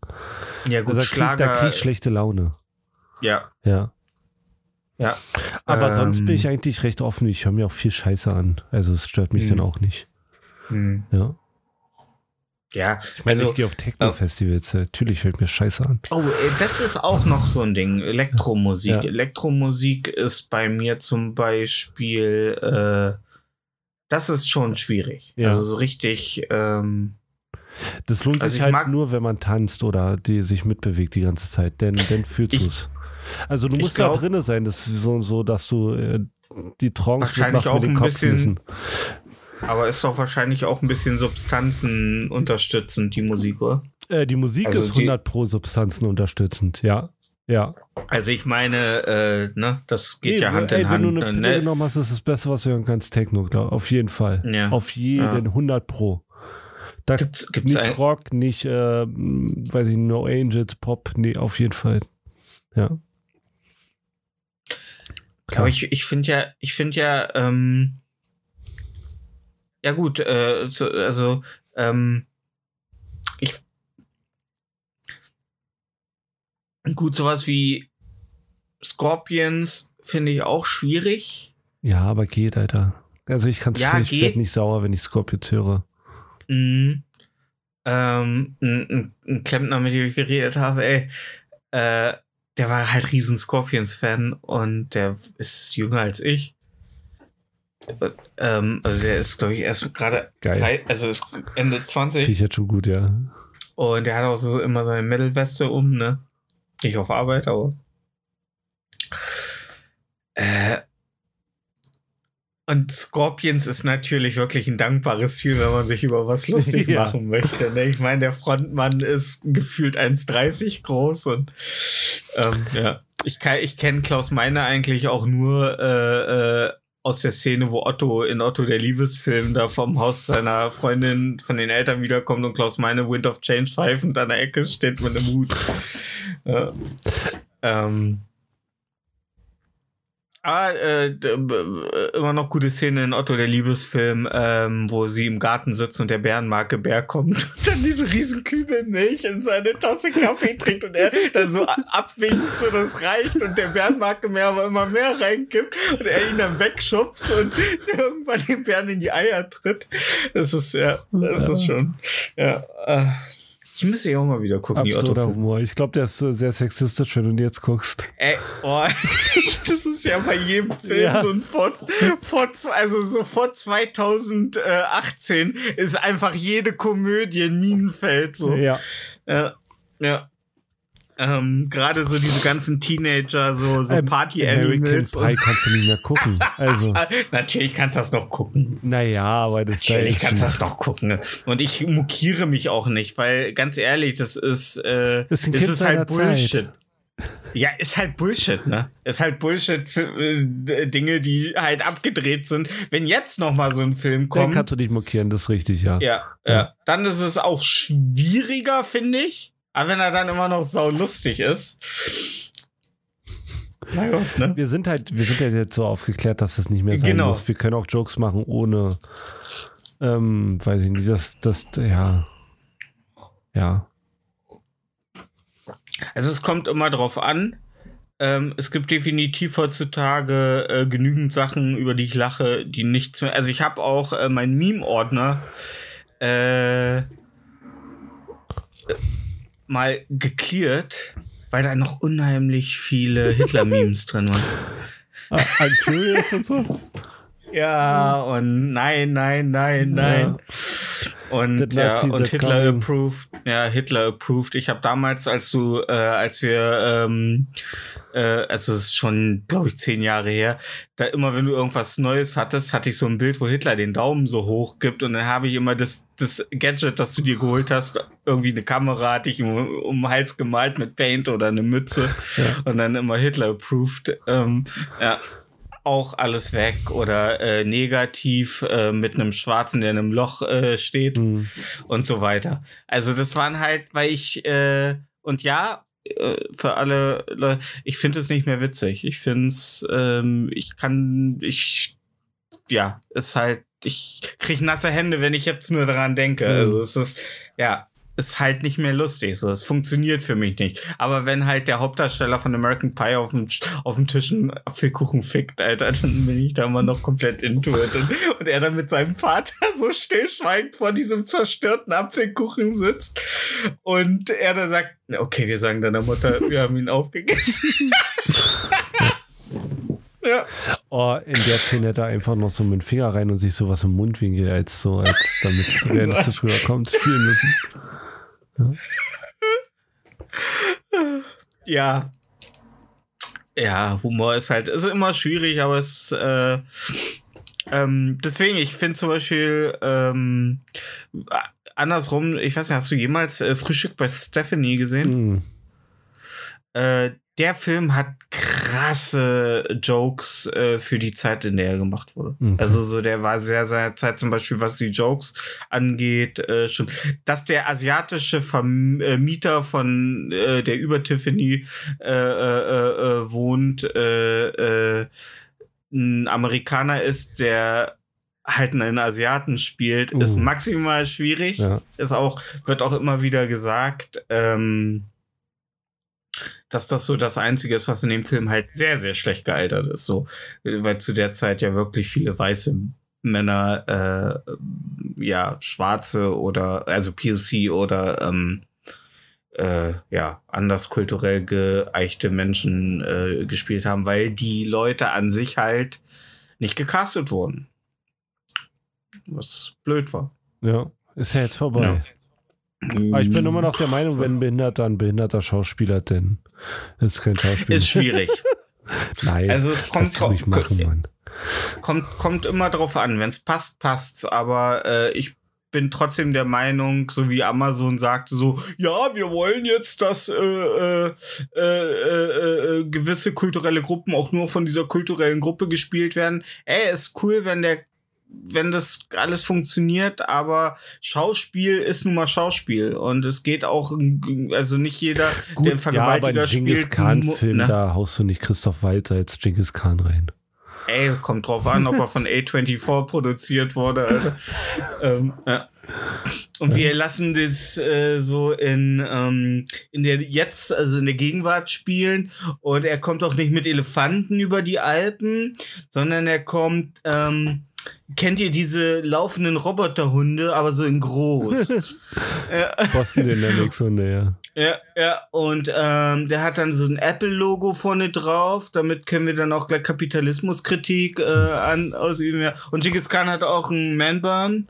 Ja, gut, also Schlager. Krieg, da kriege ich schlechte Laune. Ja. Ja. Ja. Aber ähm, sonst bin ich eigentlich recht offen. Ich höre mir auch viel Scheiße an. Also es stört mich mh. dann auch nicht. Mh. Ja. Ja, ich meine, also, ich gehe auf Techno-Festivals, äh, natürlich hört mir scheiße an. Oh, äh, das ist auch noch so ein Ding. Elektromusik. Ja. Elektromusik ist bei mir zum Beispiel äh, das ist schon schwierig. Ja. Also so richtig. Ähm, das lohnt also sich halt nur, wenn man tanzt oder die sich mitbewegt die ganze Zeit, denn dann fühlst du es. Also du musst glaub, da drinnen sein, das so, so, dass du äh, die Trance wahrscheinlich auch ein bisschen. Aber ist doch wahrscheinlich auch ein bisschen Substanzen unterstützend, die Musik, oder? Äh, die Musik also ist 100 die, pro Substanzen unterstützend, ja. Ja. Also ich meine, äh, ne, das geht nee, ja Hand ey, in Hand. Wenn du eine ne? genommen hast, ist das Beste, was du hören kannst, Techno, glaub, auf jeden Fall. Ja. Auf jeden, ja. 100 pro. Da gibt's, gibt's nicht ein... Rock, nicht, äh, weiß ich, No Angels, Pop, nee, auf jeden Fall. Ja. Klar. Aber ich, ich finde ja, ich finde ja, ähm, ja gut, äh, also, ähm, ich Gut, sowas wie Scorpions finde ich auch schwierig. Ja, aber geht, Alter. Also ich kann es ja, nicht, ich werde nicht sauer, wenn ich Scorpions höre. Mhm. Ähm, ein, ein, Klempner, mit dem ich geredet habe, ey, äh, der war halt riesen Scorpions-Fan und der ist jünger als ich. Ähm, also der ist, glaube ich, erst gerade also ist Ende 20. Finde ich jetzt schon gut, ja. Und der hat auch so immer seine Metal-Weste um, ne? Nicht auf Arbeit, aber. Äh, Und Scorpions ist natürlich wirklich ein dankbares Ziel, wenn man sich über was lustig ja. machen möchte. Ne? Ich meine, der Frontmann ist gefühlt 1,30 groß und ähm, ja. Ich, ich kenne Klaus Meine eigentlich auch nur äh, äh, aus der Szene, wo Otto in Otto der Liebesfilm da vom Haus seiner Freundin von den Eltern wiederkommt und Klaus Meine Wind of Change pfeifend an der Ecke steht mit einem Hut. Ja. Ähm, Ah, äh, immer noch gute Szene in Otto, der Liebesfilm, ähm, wo sie im Garten sitzt und der Bärenmarke Bär kommt und dann diese riesen Kübel Milch in seine Tasse Kaffee trinkt und er dann so abwinkt, so das reicht und der Bärenmarke mehr aber immer mehr reinkippt und er ihn dann wegschubst und irgendwann den Bären in die Eier tritt. Das ist, ja, das ist schon, ja. Äh. Ich müsste ja auch mal wieder gucken, Absurder die Humor. Ich glaube, der ist sehr sexistisch, wenn du jetzt guckst. Ey, oh, das ist ja bei jedem Film ja. so ein vor, vor, also so vor 2018 ist einfach jede Komödie ein Minenfeld. So. Ja. Ja. Ja. Ähm, Gerade so diese ganzen Teenager, so, so ähm, Party Animals. Pie kannst du nicht mehr gucken. Also. Natürlich kannst du das noch gucken. Naja, aber das Natürlich kannst du das noch gucken. Und ich mokiere mich auch nicht, weil ganz ehrlich, das ist, äh, das, das ist halt Bullshit. Zeit. Ja, ist halt Bullshit, ne? Ist halt Bullshit für äh, Dinge, die halt abgedreht sind. Wenn jetzt noch mal so ein Film kommt, dann kannst du dich mokieren, das ist richtig, ja. Ja, ja. ja. Dann ist es auch schwieriger, finde ich. Aber wenn er dann immer noch sau lustig ist. Na gut, ne? Wir sind halt, wir sind ja jetzt so aufgeklärt, dass das nicht mehr sein genau. muss. Wir können auch Jokes machen ohne, ähm, weiß ich nicht, das, das, ja, ja. Also es kommt immer drauf an. Ähm, es gibt definitiv heutzutage äh, genügend Sachen, über die ich lache, die nichts mehr. Also ich habe auch äh, meinen Meme-Ordner. Äh, mal geklärt, weil da noch unheimlich viele Hitler-Memes drin waren. Ah, ein Furious und so? Ja, und nein, nein, nein, nein. Ja. Und, ja, und Hitler coming. approved. Ja, Hitler approved. Ich habe damals, als du, äh, als wir, ähm, äh, also es ist schon, glaube ich, zehn Jahre her, da immer, wenn du irgendwas Neues hattest, hatte ich so ein Bild, wo Hitler den Daumen so hoch gibt und dann habe ich immer das, das Gadget, das du dir geholt hast, irgendwie eine Kamera hatte ich um, um den Hals gemalt mit Paint oder eine Mütze ja. und dann immer Hitler approved. Ähm, ja auch alles weg oder äh, negativ äh, mit einem Schwarzen, der in einem Loch äh, steht mhm. und so weiter. Also das waren halt, weil ich äh, und ja, äh, für alle Leute, ich finde es nicht mehr witzig. Ich finde es, ähm, ich kann, ich, ja, ist halt, ich krieg nasse Hände, wenn ich jetzt nur daran denke. Mhm. Also es ist, ja, ist halt nicht mehr lustig. So, es funktioniert für mich nicht. Aber wenn halt der Hauptdarsteller von American Pie auf dem, auf dem Tisch einen Apfelkuchen fickt, Alter, dann bin ich da immer noch komplett into it. Und, und er dann mit seinem Vater so stillschweigend vor diesem zerstörten Apfelkuchen sitzt. Und er dann sagt, okay, wir sagen deiner Mutter, wir haben ihn aufgegessen. Ja. Oh, in der Szene da einfach noch so mit dem Finger rein und sich sowas im Mundwinkel als so, als damit es realistisch rüberkommt, spielen müssen. Ja. ja. Humor ist halt, ist immer schwierig, aber es, äh, ähm, deswegen, ich finde zum Beispiel, ähm, andersrum, ich weiß nicht, hast du jemals äh, Frühstück bei Stephanie gesehen? Mm. Äh, der Film hat krasse Jokes äh, für die Zeit, in der er gemacht wurde. Mhm. Also so, der war sehr, sehr Zeit zum Beispiel, was die Jokes angeht, äh, schon. Dass der asiatische Vermieter von äh, der über Tiffany äh, äh, äh, wohnt, ein Amerikaner ist, der halt einen Asiaten spielt, uh. ist maximal schwierig. Ja. Ist auch, wird auch immer wieder gesagt. Ähm, dass das so das Einzige ist, was in dem Film halt sehr, sehr schlecht gealtert ist. So, weil zu der Zeit ja wirklich viele weiße Männer, äh, ja, schwarze oder, also POC oder, ähm, äh, ja, anders kulturell geeichte Menschen äh, gespielt haben, weil die Leute an sich halt nicht gecastet wurden. Was blöd war. Ja, ist ja jetzt vorbei. Ja. Aber ich bin immer noch der Meinung, wenn ein Behinderter ein behinderter Schauspieler, denn ist kein Schauspieler. Ist schwierig. Nein. Also es kommt das machen, Mann. kommt, kommt immer drauf an. Wenn es passt, passt's. Aber äh, ich bin trotzdem der Meinung, so wie Amazon sagt, so, ja, wir wollen jetzt, dass äh, äh, äh, äh, äh, gewisse kulturelle Gruppen auch nur von dieser kulturellen Gruppe gespielt werden. Ey, ist cool, wenn der wenn das alles funktioniert, aber Schauspiel ist nun mal Schauspiel und es geht auch, also nicht jeder, Gut, der Vergewaltiger ja, aber Genghis Khan-Film, ne? da haust du nicht Christoph Waltz als Genghis Khan rein. Ey, kommt drauf an, ob er von A24 produziert wurde. Alter. ähm, ja. Und wir lassen das äh, so in, ähm, in der jetzt, also in der Gegenwart spielen. Und er kommt auch nicht mit Elefanten über die Alpen, sondern er kommt ähm, Kennt ihr diese laufenden Roboterhunde, aber so in groß? ja. Boston Dynamics Hunde, ja. Ja, ja, und ähm, der hat dann so ein Apple-Logo vorne drauf. Damit können wir dann auch gleich Kapitalismuskritik äh, an, ausüben. Ja. Und Genghis Khan hat auch einen Man-Bun.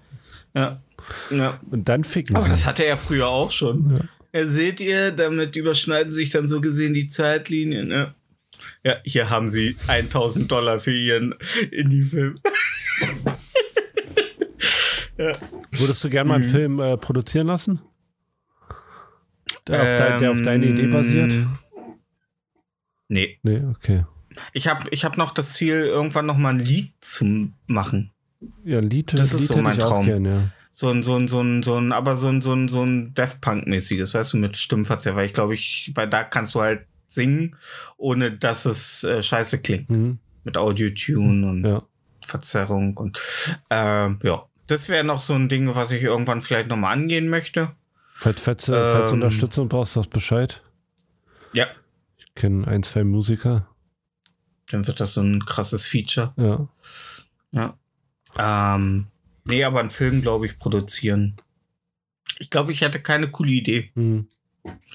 Ja. ja. Und dann ficken Aber das hatte er früher auch schon. Ja. ja. Seht ihr, damit überschneiden sich dann so gesehen die Zeitlinien. Ja. Ja, hier haben sie 1000 Dollar für ihren Indie-Film. Ja. Würdest du gerne mal einen mhm. Film äh, produzieren lassen? Der, ähm, auf de, der, auf deine Idee basiert? Nee. Nee, okay. Ich habe ich hab noch das Ziel, irgendwann noch mal ein Lied zu machen. Ja, ein Lied. Das ist Lied so mein Traum. Gern, ja. So ein, so ein, so ein, so ein, aber so ein, so ein, so ein Death Punk-mäßiges, weißt du, mit Stimmverzerr, weil ich glaube, ich, weil da kannst du halt singen, ohne dass es äh, scheiße klingt. Mhm. Mit Audio-Tune und ja. Verzerrung und ähm, ja. Das wäre noch so ein Ding, was ich irgendwann vielleicht nochmal angehen möchte. Falls, falls, ähm, falls du Unterstützung brauchst, sagst Bescheid. Ja. Ich kenne ein, zwei Musiker. Dann wird das so ein krasses Feature. Ja. Ja. Ähm, nee, aber einen Film, glaube ich, produzieren. Ich glaube, ich hätte keine coole Idee. Mhm.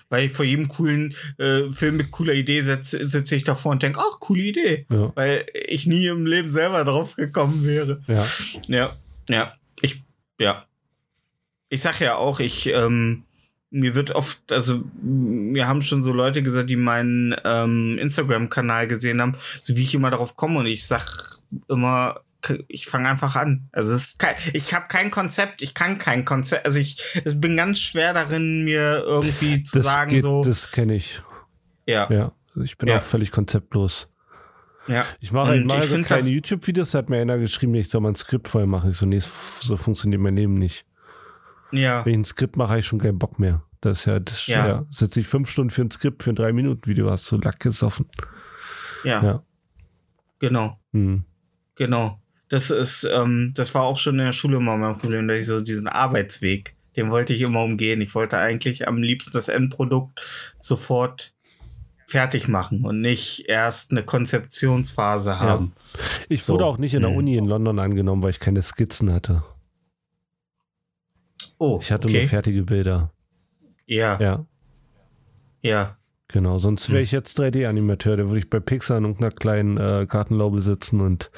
Weil ich vor jedem coolen äh, Film mit cooler Idee sitze sitz ich davor und denke, ach, coole Idee. Ja. Weil ich nie im Leben selber drauf gekommen wäre. Ja. Ja, ja. Ich, ja. Ich sag ja auch, ich, ähm, mir wird oft, also mir haben schon so Leute gesagt, die meinen ähm, Instagram-Kanal gesehen haben, so wie ich immer darauf komme und ich sag immer, ich fange einfach an. Also es kein, ich habe kein Konzept, ich kann kein Konzept. Also ich, ich bin ganz schwer darin, mir irgendwie zu das sagen, geht, so. Das kenne ich. Ja. Ja. Ich bin ja. auch völlig konzeptlos. Ja. Ich mache halt mal so keine YouTube-Videos, hat mir einer geschrieben, ich soll mal ein Skript vorher machen. Ich so, nee, so funktioniert mein Leben nicht. Ja. Wenn ich ein Skript mache, habe ich schon keinen Bock mehr. Das ist ja, das ja. ja. Setze ich fünf Stunden für ein Skript für ein drei Minuten Video, hast du Lack gesoffen. Ja. ja. Genau. Hm. Genau. Das ist, ähm, das war auch schon in der Schule immer mein Problem, dass ich so diesen Arbeitsweg, den wollte ich immer umgehen. Ich wollte eigentlich am liebsten das Endprodukt sofort fertig machen und nicht erst eine Konzeptionsphase haben. Ja. Ich so. wurde auch nicht in der hm. Uni in London angenommen, weil ich keine Skizzen hatte. Oh, ich hatte okay. nur fertige Bilder. Ja. Ja. Ja. Genau, sonst wäre ich jetzt 3D-Animateur, da würde ich bei Pixar in irgendeiner kleinen äh, Kartenlaube sitzen und.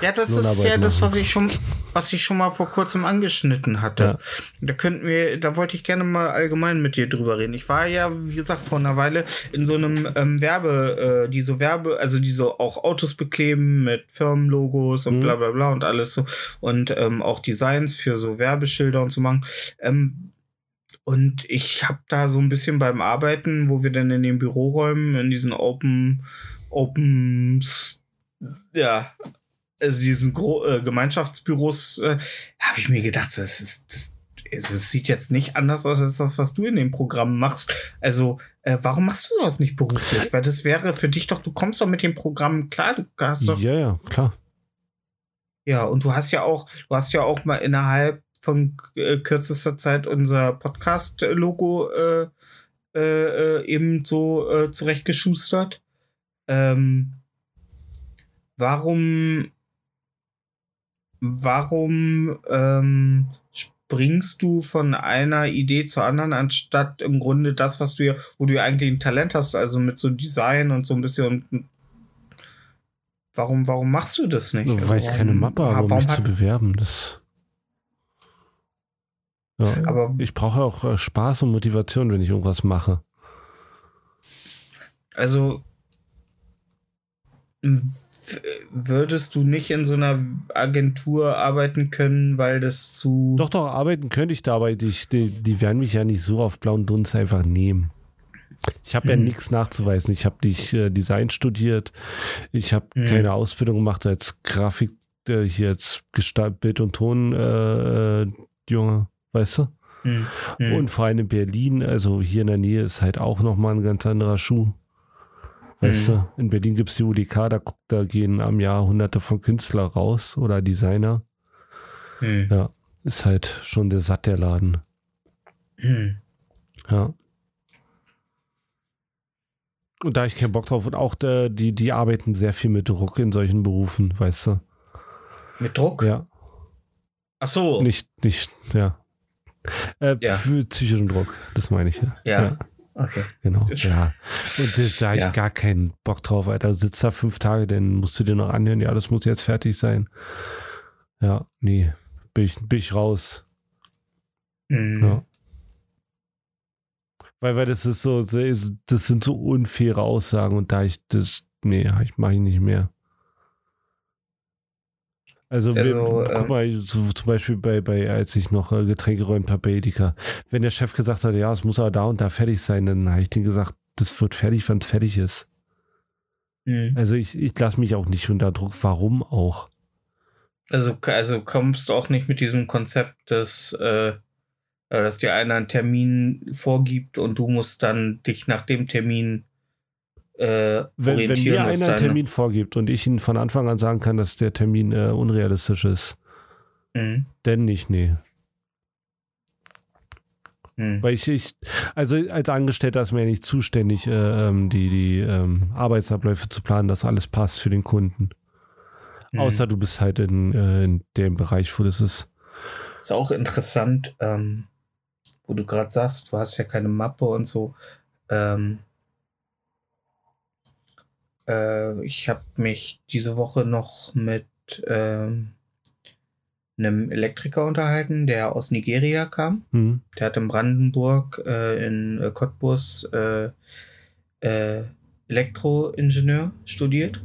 Ja, das ist ja machen. das, was ich schon, was ich schon mal vor kurzem angeschnitten hatte. Ja. Da könnten wir, da wollte ich gerne mal allgemein mit dir drüber reden. Ich war ja, wie gesagt, vor einer Weile in so einem ähm, Werbe, äh, diese Werbe, also diese auch Autos bekleben mit Firmenlogos und mhm. bla bla bla und alles so und ähm, auch Designs für so Werbeschilder und so machen. Ähm, und ich habe da so ein bisschen beim Arbeiten, wo wir dann in den Büroräumen, in diesen Open, Open, ja, also diesen Gro äh, Gemeinschaftsbüros, äh, habe ich mir gedacht, das ist, das, es sieht jetzt nicht anders aus als das, was du in dem Programm machst. Also, äh, warum machst du sowas nicht beruflich? Weil das wäre für dich doch, du kommst doch mit dem Programm klar, du hast doch. Ja, ja, klar. Ja, und du hast ja auch, du hast ja auch mal innerhalb von äh, kürzester Zeit unser Podcast-Logo äh, äh, äh, eben so äh, zurechtgeschustert. Ähm, warum warum ähm, springst du von einer Idee zur anderen, anstatt im Grunde das, was du ja, wo du ja eigentlich ein Talent hast, also mit so Design und so ein bisschen und warum, warum machst du das nicht? Weil ich keine Mappe habe, um mich zu bewerben. Das ja, aber ich brauche auch äh, Spaß und Motivation, wenn ich irgendwas mache. Also, würdest du nicht in so einer Agentur arbeiten können, weil das zu. Doch, doch, arbeiten könnte ich da, aber die, die, die werden mich ja nicht so auf blauen Dunst einfach nehmen. Ich habe hm. ja nichts nachzuweisen. Ich habe nicht äh, Design studiert. Ich habe hm. keine Ausbildung gemacht als Grafik, äh, hier als Gestalt, Bild und Ton, äh, äh Junge, weißt du? Hm. hm. Und vor allem in Berlin, also hier in der Nähe, ist halt auch nochmal ein ganz anderer Schuh. Weißt mhm. du, in Berlin gibt es die UDK, da, da gehen am Jahr hunderte von Künstlern raus oder Designer. Mhm. Ja, ist halt schon der satt der Laden. Mhm. Ja. Und da ich keinen Bock drauf und auch der, die, die arbeiten sehr viel mit Druck in solchen Berufen, weißt du. Mit Druck? Ja. Ach so. Nicht, nicht, ja. Äh, ja. Für psychischen Druck, das meine ich ja. Ja. ja. Okay. Genau. Ja. Und das, da habe ich gar keinen Bock drauf, Alter. Sitzt da fünf Tage, dann musst du dir noch anhören, ja, das muss jetzt fertig sein. Ja, nee. Bin ich, bin ich raus. Mhm. Ja. Weil, weil das ist so, das sind so unfaire Aussagen und da ich das, nee, ich mache ich nicht mehr. Also, also wir, guck ähm, mal, so, zum Beispiel bei, bei, als ich noch äh, Getränke räumt habe bei Edeka. Wenn der Chef gesagt hat, ja, es muss aber da und da fertig sein, dann habe ich den gesagt, das wird fertig, wenn es fertig ist. Mhm. Also ich, ich lasse mich auch nicht unter Druck. Warum auch? Also, also kommst du auch nicht mit diesem Konzept, dass, äh, äh, dass dir einer einen Termin vorgibt und du musst dann dich nach dem Termin äh, wenn, wenn mir einer einen Termin vorgibt und ich ihn von Anfang an sagen kann, dass der Termin äh, unrealistisch ist, mhm. denn nicht, nee. Mhm. Weil ich, ich, also als Angestellter ist mir ja nicht zuständig, äh, ähm, die, die ähm, Arbeitsabläufe zu planen, dass alles passt für den Kunden. Mhm. Außer du bist halt in, äh, in dem Bereich, wo das ist. Ist auch interessant, ähm, wo du gerade sagst, du hast ja keine Mappe und so. Ähm, äh, ich habe mich diese Woche noch mit ähm, einem Elektriker unterhalten, der aus Nigeria kam. Mhm. Der hat in Brandenburg äh, in äh, Cottbus äh, äh, Elektroingenieur studiert.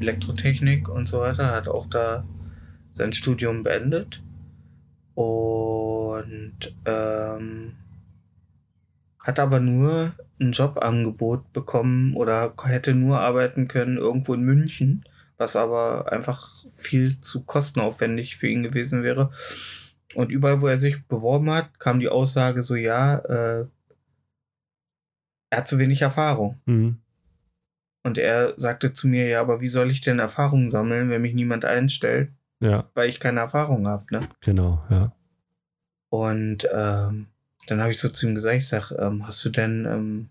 Elektrotechnik und so weiter, hat auch da sein Studium beendet. Und ähm, hat aber nur ein Jobangebot bekommen oder hätte nur arbeiten können irgendwo in München, was aber einfach viel zu kostenaufwendig für ihn gewesen wäre. Und überall, wo er sich beworben hat, kam die Aussage so, ja, äh, er hat zu wenig Erfahrung. Mhm. Und er sagte zu mir, ja, aber wie soll ich denn Erfahrungen sammeln, wenn mich niemand einstellt? Ja. Weil ich keine Erfahrung habe, ne? Genau, ja. Und ähm, dann habe ich so zu ihm gesagt, ich sag, ähm, hast du denn, ähm,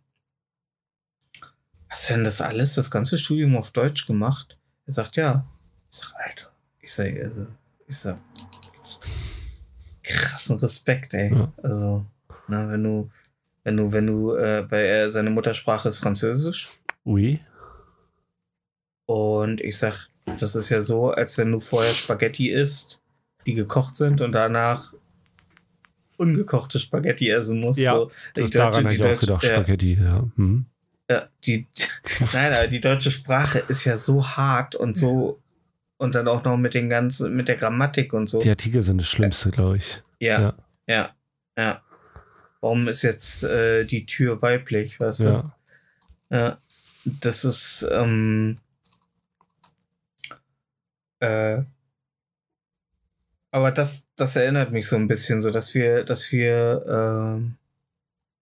hast du denn das alles, das ganze Studium auf Deutsch gemacht? Er sagt, ja. Ich sag, Alter, ich sag, also, ich sag, krassen Respekt, ey. Ja. Also, na, wenn du, wenn du, wenn du, äh, weil er seine Muttersprache ist Französisch. Oui. Und ich sag, das ist ja so, als wenn du vorher Spaghetti isst, die gekocht sind und danach ungekochte Spaghetti essen muss. Ja, so, das daran habe ich auch gedacht, Spaghetti, ja. Hm. Ja, die, nein, aber die deutsche Sprache ist ja so hart und so und dann auch noch mit den ganzen, mit der Grammatik und so. Die Artikel sind das Schlimmste, glaube ich. Ja, ja, ja, ja. Warum ist jetzt äh, die Tür weiblich, weißt du? Ja. ja das ist, ähm, äh, aber das, das erinnert mich so ein bisschen so, dass wir, dass wir, äh,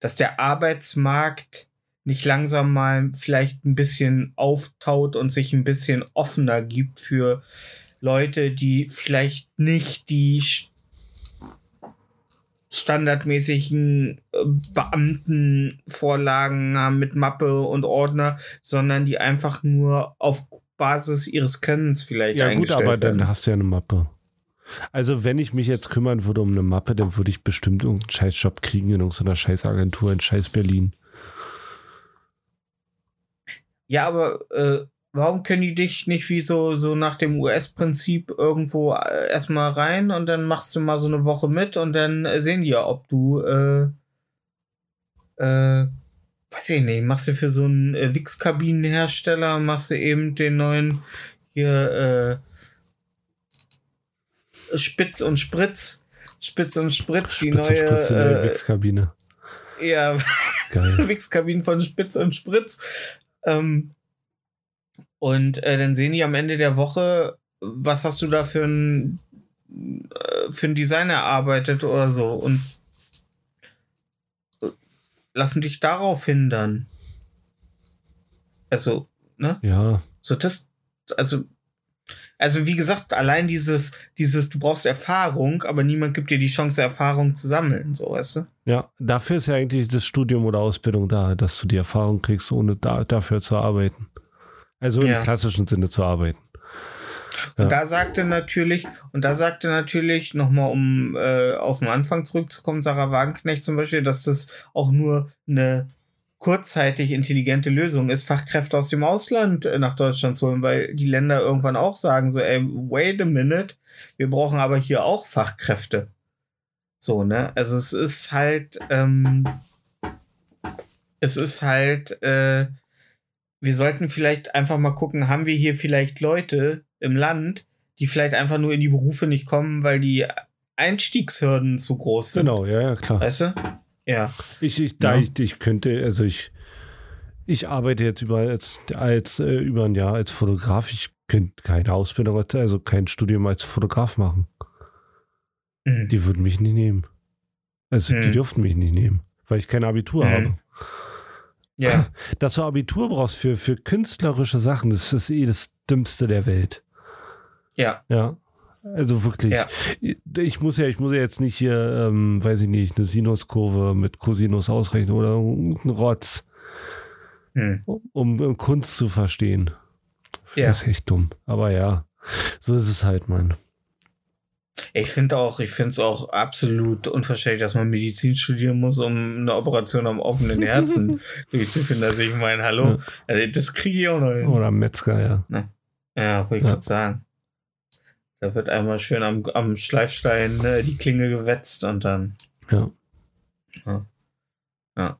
dass der Arbeitsmarkt nicht langsam mal vielleicht ein bisschen auftaut und sich ein bisschen offener gibt für Leute, die vielleicht nicht die standardmäßigen äh, Beamtenvorlagen haben mit Mappe und Ordner, sondern die einfach nur auf Basis ihres Könnens vielleicht ja, eingestellt Ja gut, aber werden. dann hast du ja eine Mappe. Also, wenn ich mich jetzt kümmern würde um eine Mappe, dann würde ich bestimmt irgendeinen Scheißjob kriegen in irgendeiner Scheißagentur in Scheiß Berlin. Ja, aber äh, warum können die dich nicht wie so, so nach dem US-Prinzip irgendwo äh, erstmal rein und dann machst du mal so eine Woche mit und dann äh, sehen die ja, ob du äh, äh, weiß ich nicht, machst du für so einen äh, Wix-Kabinenhersteller, machst du eben den neuen hier äh, Spitz und Spritz. Spitz und Spritz, die Spitz neue. Spritz in der äh, Wix-Kabine. Ja, Wix-Kabinen von Spitz und Spritz. Ähm, und äh, dann sehen die am Ende der Woche, was hast du da für ein, äh, für ein Design erarbeitet oder so. Und lassen dich darauf hindern. Also, ne? Ja. So, das, also, also wie gesagt, allein dieses, dieses, du brauchst Erfahrung, aber niemand gibt dir die Chance, Erfahrung zu sammeln, so weißt du? Ja, dafür ist ja eigentlich das Studium oder Ausbildung da, dass du die Erfahrung kriegst, ohne da, dafür zu arbeiten. Also im ja. klassischen Sinne zu arbeiten. Und da sagte natürlich, und da sagte natürlich, nochmal um äh, auf den Anfang zurückzukommen, Sarah Wagenknecht zum Beispiel, dass das auch nur eine kurzzeitig intelligente Lösung ist, Fachkräfte aus dem Ausland äh, nach Deutschland zu holen, weil die Länder irgendwann auch sagen, so, ey, wait a minute, wir brauchen aber hier auch Fachkräfte. So, ne? Also es ist halt, ähm, es ist halt, äh, wir sollten vielleicht einfach mal gucken, haben wir hier vielleicht Leute, im Land, die vielleicht einfach nur in die Berufe nicht kommen, weil die Einstiegshürden zu groß sind. Genau, ja, ja, klar. Weißt du? Ja. Ich, ich, da ja. ich, ich könnte, also ich, ich arbeite jetzt über als, als äh, über ein Jahr als Fotograf. Ich könnte keine Ausbildung, also kein Studium als Fotograf machen. Mhm. Die würden mich nicht nehmen. Also mhm. die dürften mich nicht nehmen, weil ich kein Abitur mhm. habe. Ja. Dass du Abitur brauchst für, für künstlerische Sachen, das ist eh das Dümmste der Welt. Ja. Ja. Also wirklich. Ja. Ich muss ja, ich muss ja jetzt nicht hier, ähm, weiß ich nicht, eine Sinuskurve mit Cosinus ausrechnen oder einen Rotz, hm. um, um, Kunst zu verstehen. Ja. Das ist echt dumm. Aber ja, so ist es halt, Mann. Ich finde auch, ich finde es auch absolut unverständlich, dass man Medizin studieren muss, um eine Operation am offenen Herzen durchzuführen. Also ich meine, hallo, ja. also das kriege ich auch noch hin. Oder Metzger, ja. Ja, wollte ich ja. gerade sagen. Da wird einmal schön am, am Schleifstein ne, die Klinge gewetzt und dann. Ja. Ja. Ja,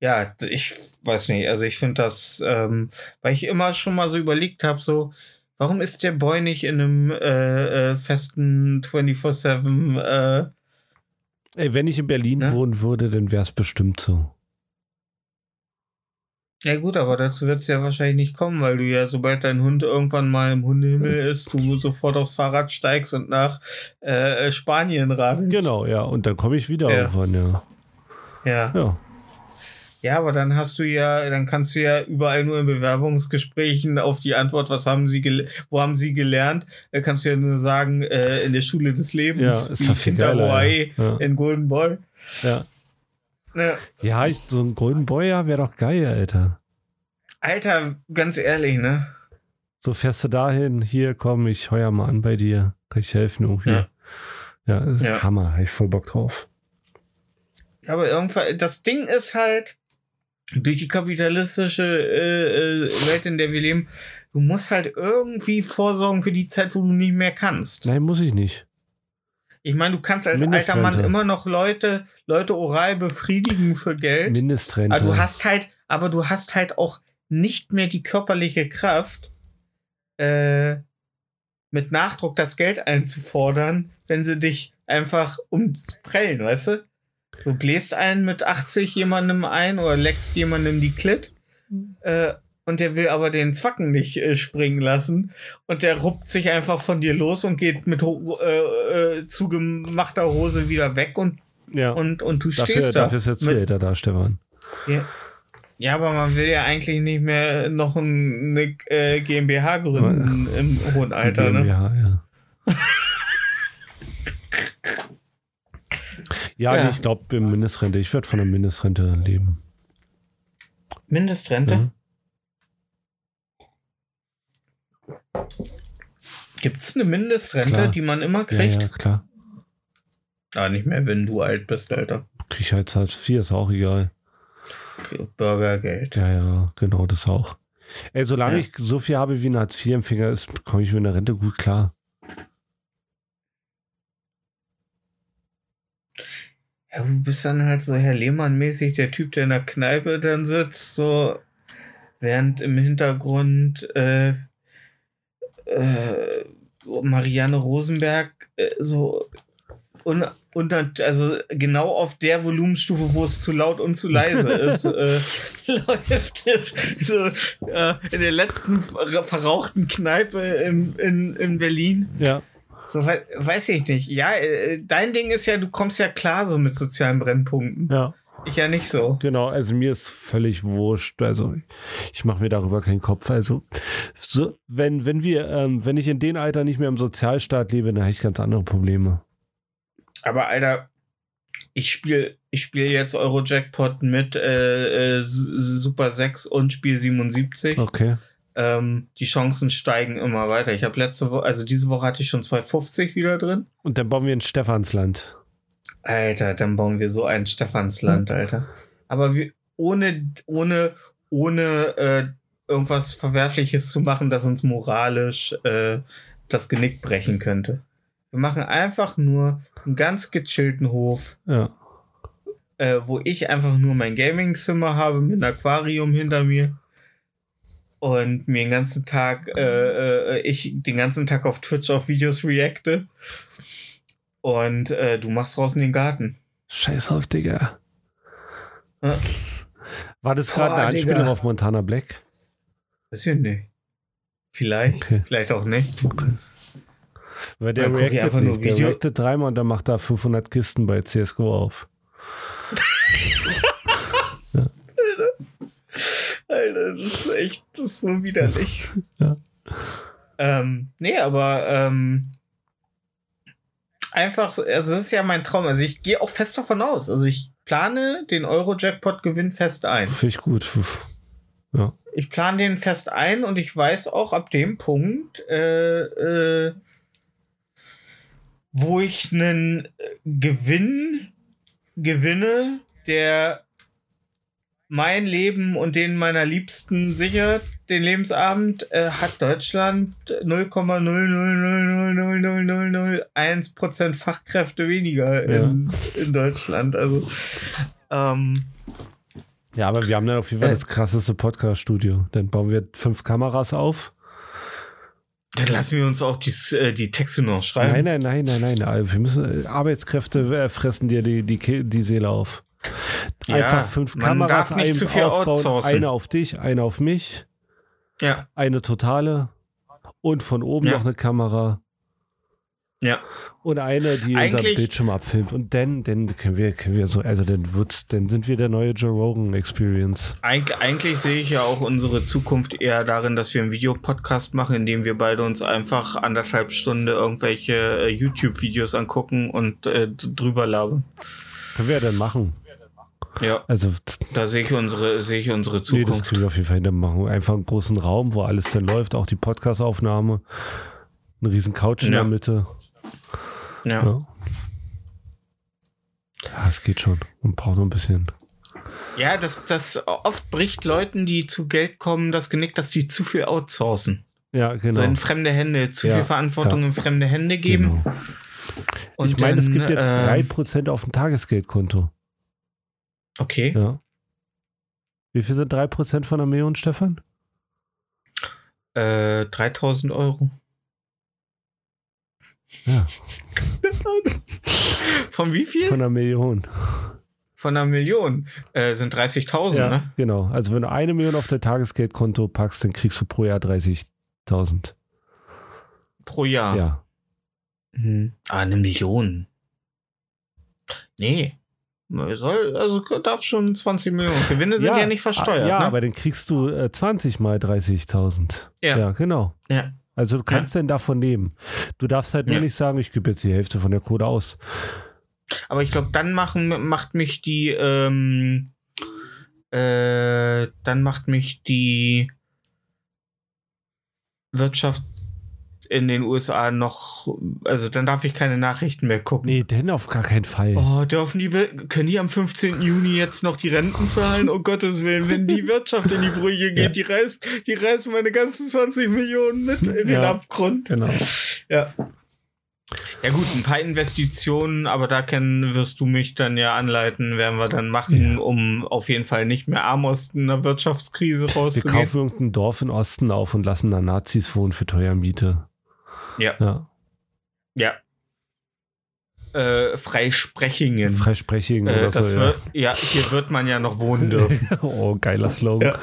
ja ich weiß nicht. Also ich finde das, ähm, weil ich immer schon mal so überlegt habe, so, warum ist der Boy nicht in einem äh, äh, festen 24-7 äh, Ey, wenn ich in Berlin ne? wohnen würde, dann wäre es bestimmt so. Ja gut, aber dazu wird es ja wahrscheinlich nicht kommen, weil du ja, sobald dein Hund irgendwann mal im Hundehimmel ist, du sofort aufs Fahrrad steigst und nach äh, Spanien radelst. Genau, ja, und dann komme ich wieder ja. irgendwann, ja. Ja. Ja. Ja, aber dann hast du ja, dann kannst du ja überall nur in Bewerbungsgesprächen auf die Antwort, was haben sie, wo haben sie gelernt, äh, kannst du ja nur sagen, äh, in der Schule des Lebens, ja, ist geiler, Hawaii ja. in Golden Boy. Ja. Ja, ja ich, so ein Golden Boy ja, wäre doch geil, Alter. Alter, ganz ehrlich, ne? So fährst du dahin, hier komm, ich heuer mal an bei dir, kann ich helfen irgendwie. Ja, ja, ja. Hammer, hab ich voll Bock drauf. Ja, aber irgendwann, das Ding ist halt, durch die kapitalistische äh, äh, Welt, in der wir leben, du musst halt irgendwie vorsorgen für die Zeit, wo du nicht mehr kannst. Nein, muss ich nicht. Ich meine, du kannst als alter Mann immer noch Leute, Leute oral befriedigen für Geld. Mindestrente. Aber du hast halt, aber du hast halt auch nicht mehr die körperliche Kraft, äh, mit Nachdruck das Geld einzufordern, wenn sie dich einfach umprellen, weißt du? Du bläst einen mit 80 jemandem ein oder leckst jemandem die Klit. Äh, und der will aber den Zwacken nicht äh, springen lassen und der ruppt sich einfach von dir los und geht mit äh, äh, zugemachter Hose wieder weg und ja. und, und du dafür, stehst da. Dafür ist jetzt mit, da, Stefan. Ja. ja, aber man will ja eigentlich nicht mehr noch eine äh, GmbH gründen ja. im hohen Alter, ne? GmbH, ja. ja, ja. ich glaube Mindestrente. Ich werde von der Mindestrente leben. Mindestrente? Mhm. Gibt es eine Mindestrente, klar. die man immer kriegt? Ja, ja, klar. Ah, nicht mehr, wenn du alt bist, Alter. Krieg ich halt Hartz IV, ist auch egal. Bürgergeld. Ja, ja, genau, das auch. Ey, solange ja. ich so viel habe wie ein Hartz-IV-Empfänger ist, komme ich mit einer Rente gut klar. Ja, du bist dann halt so Herr Lehmann-mäßig, der Typ, der in der Kneipe dann sitzt, so, während im Hintergrund äh, äh, Marianne Rosenberg äh, so un, unter, also genau auf der Volumenstufe, wo es zu laut und zu leise ist, äh, läuft es so äh, in der letzten verrauchten Kneipe in, in, in Berlin. Ja. So we weiß ich nicht. Ja, äh, dein Ding ist ja, du kommst ja klar so mit sozialen Brennpunkten. Ja. Ich ja nicht so. Genau, also mir ist völlig wurscht. Also ich mache mir darüber keinen Kopf. Also so, wenn, wenn wir, ähm, wenn ich in dem Alter nicht mehr im Sozialstaat lebe, dann habe ich ganz andere Probleme. Aber Alter, ich spiele ich spiel jetzt Euro-Jackpot mit äh, äh, Super 6 und Spiel 77. Okay. Ähm, die Chancen steigen immer weiter. Ich habe letzte Woche, also diese Woche hatte ich schon 250 wieder drin. Und dann bauen wir ein Stephansland. Alter, dann bauen wir so ein Stephansland, Alter. Aber wir, ohne, ohne, ohne äh, irgendwas Verwerfliches zu machen, das uns moralisch äh, das Genick brechen könnte. Wir machen einfach nur einen ganz gechillten Hof. Ja. Äh, wo ich einfach nur mein Gaming-Zimmer habe mit einem Aquarium hinter mir und mir den ganzen Tag, äh, äh, ich den ganzen Tag auf Twitch auf Videos reacte. Und äh, du machst draußen den Garten. Scheiß auf, Digga. Ja. War das gerade eine Anspielung Digga. auf Montana Black? Weiß ich nicht. Vielleicht, okay. vielleicht auch nicht. Okay. Weil der reactet einfach nicht. Nur Video. Der reactet dreimal und dann macht er 500 Kisten bei CSGO auf. ja. Alter, das ist echt, das ist so widerlich. ja. Ähm, nee, aber ähm, einfach, also das ist ja mein Traum. Also ich gehe auch fest davon aus. Also ich plane den Euro-Jackpot-Gewinn fest ein. Finde ich gut. Ja. Ich plane den fest ein und ich weiß auch ab dem Punkt, äh, äh, wo ich einen Gewinn gewinne, der mein Leben und den meiner Liebsten sichert, den Lebensabend, äh, hat Deutschland 0,0000001% Fachkräfte weniger ja. in, in, Deutschland. Also, ähm, ja, aber wir haben dann auf jeden Fall äh, das krasseste Podcast-Studio. Dann bauen wir fünf Kameras auf. Dann lassen wir uns auch die, äh, die Texte noch schreiben. Nein, nein, nein, nein, nein. Wir müssen Arbeitskräfte äh, fressen dir die, die, die Seele auf. Einfach ja, fünf Kameras nicht zu viel aufbauen. Eine auf dich, eine auf mich. Ja. Eine totale. Und von oben ja. noch eine Kamera. Ja. Und eine, die unser Bildschirm abfilmt. Und dann, dann können wir, können wir so, also dann wird's, dann sind wir der neue Joe Rogan Experience. Eig eigentlich sehe ich ja auch unsere Zukunft eher darin, dass wir einen Videopodcast machen, in dem wir beide uns einfach anderthalb Stunden irgendwelche äh, YouTube-Videos angucken und äh, drüber labern. Können wir ja dann machen. Ja. Also da sehe ich unsere, sehe ich unsere Zukunft. Nee, das kriegen wir auf jeden Fall hin. machen. Einfach einen großen Raum, wo alles dann läuft, auch die Podcast-Aufnahme. Eine riesen Couch in ja. der Mitte. Ja. ja. Ja, es geht schon. Man braucht nur ein bisschen. Ja, das, das oft bricht Leuten, die zu Geld kommen, das Genick, dass die zu viel outsourcen. Ja, genau. So in fremde Hände, zu ja, viel Verantwortung ja. in fremde Hände geben. Genau. ich meine, es gibt jetzt äh, 3% auf dem Tagesgeldkonto. Okay. Ja. Wie viel sind 3% von einer Million, Stefan? Äh, 3000 Euro. Ja. Von wie viel? Von einer Million. Von einer Million äh, sind 30.000, ja, ne? Genau. Also wenn du eine Million auf dein Tagesgeldkonto packst, dann kriegst du pro Jahr 30.000. Pro Jahr? Ja. Hm. Ah, eine Million. Nee. Soll, also darf schon 20 Millionen. Gewinne sind ja, ja nicht versteuert. Ja, ne? aber dann kriegst du äh, 20 mal 30.000. Ja. ja, genau. Ja. Also du kannst ja. denn davon nehmen. Du darfst halt nur nicht sagen, ich gebe jetzt die Hälfte von der Code aus. Aber ich glaube, dann machen, macht mich die, ähm, äh, dann macht mich die Wirtschaft in den USA noch, also dann darf ich keine Nachrichten mehr gucken. Nee, denn auf gar keinen Fall. Oh, dürfen die, können die am 15. Juni jetzt noch die Renten zahlen? Oh Gottes Willen, wenn die Wirtschaft in die Brüche geht, ja. die reißt, die reißt meine ganzen 20 Millionen mit in den Abgrund. Genau. Ja. Ja gut, ein paar Investitionen, aber da kennen wirst du mich dann ja anleiten, werden wir dann machen, ja. um auf jeden Fall nicht mehr arm aus einer Wirtschaftskrise rauszugehen. Wir kaufen irgendein Dorf im Osten auf und lassen da Nazis wohnen für teuer Miete. Ja. Ja. ja. Äh, Freisprechingen. Freisprechingen äh, oder so, wird, ja. ja. hier wird man ja noch wohnen dürfen. oh, geiler Slogan. Ja,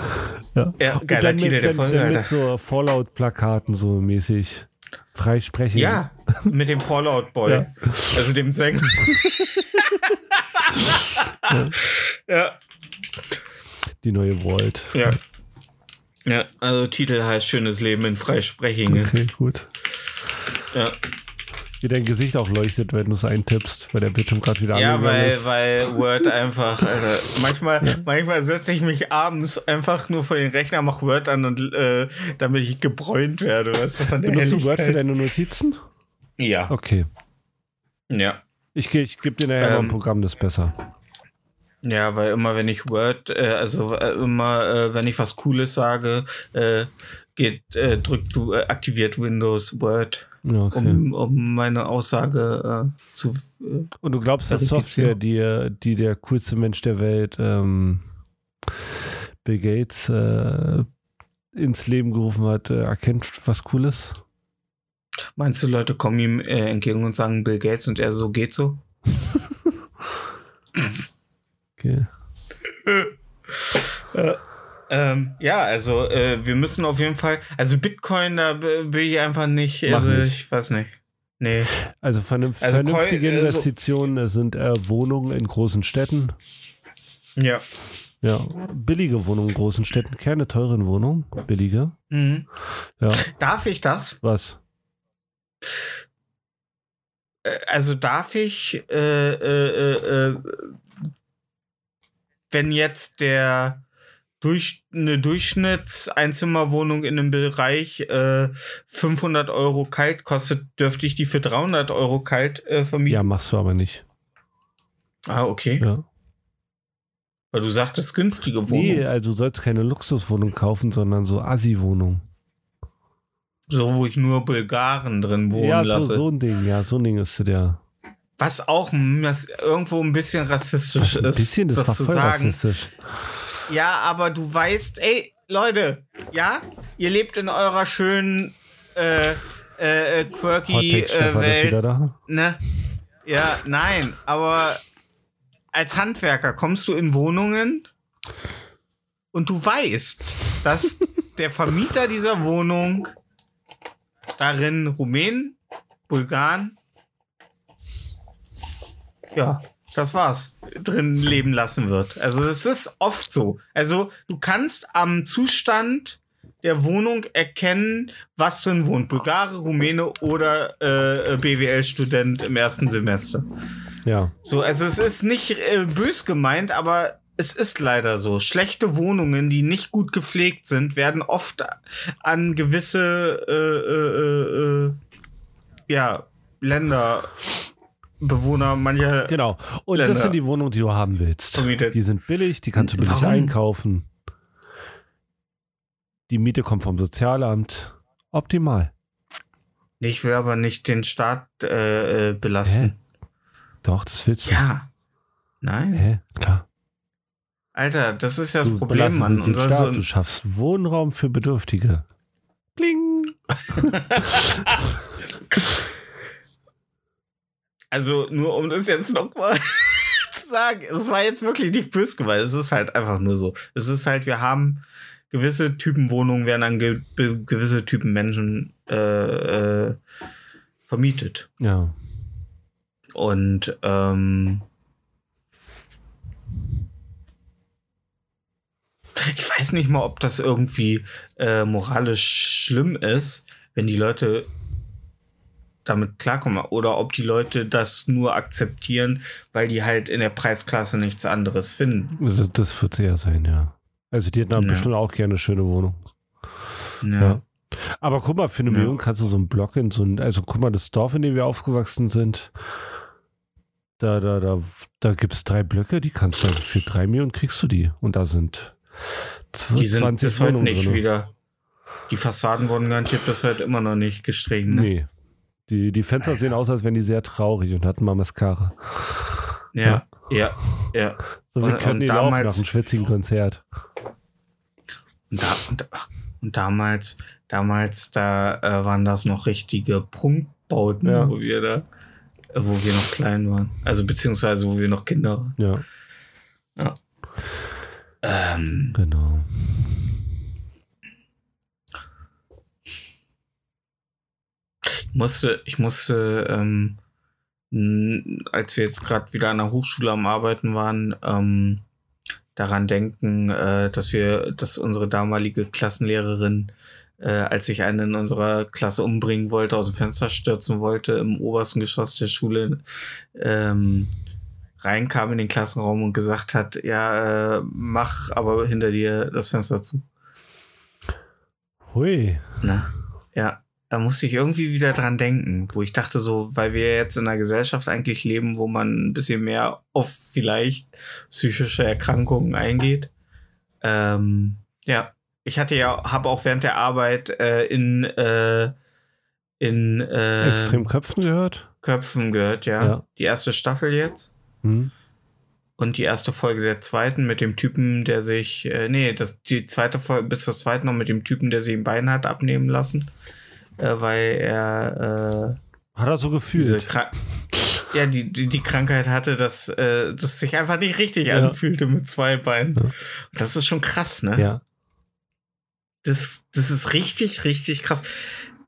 ja. ja geiler Titel mit, der Folge, Alter. Mit so Fallout-Plakaten so mäßig. Freisprechen. Ja, mit dem Fallout Boy. Ja. Also dem Sänger. ja. ja. Die neue Vault. Ja. Ja, also Titel heißt Schönes Leben in Freisprechingen. Okay, gut. Ja. Wie dein Gesicht auch leuchtet, wenn du es eintippst, weil der Bildschirm gerade wieder Ja, weil, ist. weil Word einfach, Alter, manchmal, ja. manchmal setze ich mich abends einfach nur vor den Rechner, mache Word an und äh, damit ich gebräunt werde, weißt du, von der Benutzt du Word für deine Notizen? Ja. Okay. Ja. Ich, ich gebe dir nachher ähm, mal ein Programm, das ist besser. Ja, weil immer wenn ich Word, äh, also äh, immer äh, wenn ich was Cooles sage, äh, geht, äh, drückt du, äh, aktiviert Windows Word, okay. um, um meine Aussage zu. Und du glaubst, dass Software, die, die der coolste Mensch der Welt, ähm, Bill Gates, ins Leben gerufen hat, erkennt was Cooles? Meinst du, Leute kommen ihm entgegen und sagen Bill Gates und er so geht so? Okay. ja. Ähm, ja, also äh, wir müssen auf jeden Fall, also Bitcoin, da bin ich einfach nicht, Mach also nicht. ich weiß nicht. Nee. Also, vernünft also vernünftige Coin, Investitionen also, sind äh, Wohnungen in großen Städten. Ja. Ja, billige Wohnungen in großen Städten, keine teuren Wohnungen, billige. Mhm. Ja. Darf ich das? Was? Äh, also darf ich äh, äh, äh, wenn jetzt der durch eine Durchschnitts-Einzimmerwohnung in einem Bereich äh, 500 Euro kalt kostet, dürfte ich die für 300 Euro kalt äh, vermieten. Ja, machst du aber nicht. Ah, okay. Ja. Weil du sagtest günstige Wohnung. Nee, also du sollst keine Luxuswohnung kaufen, sondern so Assi-Wohnung. So, wo ich nur Bulgaren drin wohnen ja, lasse. Ja, so, so ein Ding, ja, so ein Ding ist der. Was auch was irgendwo ein bisschen rassistisch ist. Ein bisschen, das, das war voll sagen. rassistisch. Ja, aber du weißt, ey, Leute, ja, ihr lebt in eurer schönen äh, äh, quirky äh, Welt. Ne? Ja, nein, aber als Handwerker kommst du in Wohnungen und du weißt, dass der Vermieter dieser Wohnung darin Rumänen, Bulgaren ja, das war's, drin leben lassen wird. Also es ist oft so. Also du kannst am Zustand der Wohnung erkennen, was drin wohnt. Bulgare, Rumäne oder äh, BWL-Student im ersten Semester. Ja. So, also es ist nicht äh, bös gemeint, aber es ist leider so. Schlechte Wohnungen, die nicht gut gepflegt sind, werden oft an gewisse äh, äh, äh, äh ja, Länder Bewohner mancher. Genau. Und Länder das sind die Wohnungen, die du haben willst. Vermietet. Die sind billig, die kannst du billig Warum? einkaufen. Die Miete kommt vom Sozialamt. Optimal. Ich will aber nicht den Staat äh, äh belasten. Hä? Doch, das willst du. Ja. Nein. Hä? Klar. Alter, das ist ja das du Problem, Mann. Den Staat, so du schaffst Wohnraum für Bedürftige. Kling. Also nur um das jetzt nochmal zu sagen, es war jetzt wirklich nicht böse gemeint. Es ist halt einfach nur so. Es ist halt, wir haben gewisse Typen Wohnungen werden an ge gewisse Typen Menschen äh, äh, vermietet. Ja. Und ähm, ich weiß nicht mal, ob das irgendwie äh, moralisch schlimm ist, wenn die Leute damit klarkommen oder ob die Leute das nur akzeptieren, weil die halt in der Preisklasse nichts anderes finden. Also das wird sehr sein, ja. Also die hätten ja. bestimmt auch gerne eine schöne Wohnung. Ja. ja. Aber guck mal, für eine ja. Million kannst du so einen Block in so ein, also guck mal, das Dorf, in dem wir aufgewachsen sind, da, da, da, da gibt es drei Blöcke, die kannst du, also für drei Millionen kriegst du die. Und da sind 20 die sind bis heute nicht drin. wieder. Die Fassaden wurden garantiert bis heute immer noch nicht gestrichen. Ne? Nee, Die, die Fenster Alter. sehen aus, als wären die sehr traurig und hatten mal Mascara. Ja, ja, ja. So wie können die damals, nach einem schwitzigen Konzert. Und, da, und, und damals, damals, da äh, waren das noch richtige Prunkbauten, ja. wo wir da, wo wir noch klein waren. Also beziehungsweise wo wir noch Kinder waren. Ja. Ja. Ähm, genau. Ich musste, ich musste, ähm, als wir jetzt gerade wieder an der Hochschule am Arbeiten waren, ähm, daran denken, äh, dass wir, dass unsere damalige Klassenlehrerin, äh, als sich eine in unserer Klasse umbringen wollte, aus dem Fenster stürzen wollte, im obersten Geschoss der Schule, ähm, reinkam in den Klassenraum und gesagt hat, ja, äh, mach aber hinter dir das Fenster zu. Hui. Na, ja, da musste ich irgendwie wieder dran denken, wo ich dachte so, weil wir jetzt in einer Gesellschaft eigentlich leben, wo man ein bisschen mehr auf vielleicht psychische Erkrankungen eingeht. Ähm, ja, ich hatte ja, habe auch während der Arbeit äh, in äh, in äh, Extremköpfen gehört. Köpfen gehört, ja. ja. Die erste Staffel jetzt. Mhm. Und die erste Folge der zweiten mit dem Typen, der sich, äh, nee, das, die zweite Folge bis zur zweiten noch mit dem Typen, der sich ein Bein hat abnehmen lassen, äh, weil er äh, hat er so gefühlt. ja, die, die, die Krankheit hatte, dass äh, das sich einfach nicht richtig ja. anfühlte mit zwei Beinen. Ja. Das ist schon krass, ne? Ja. Das, das ist richtig, richtig krass.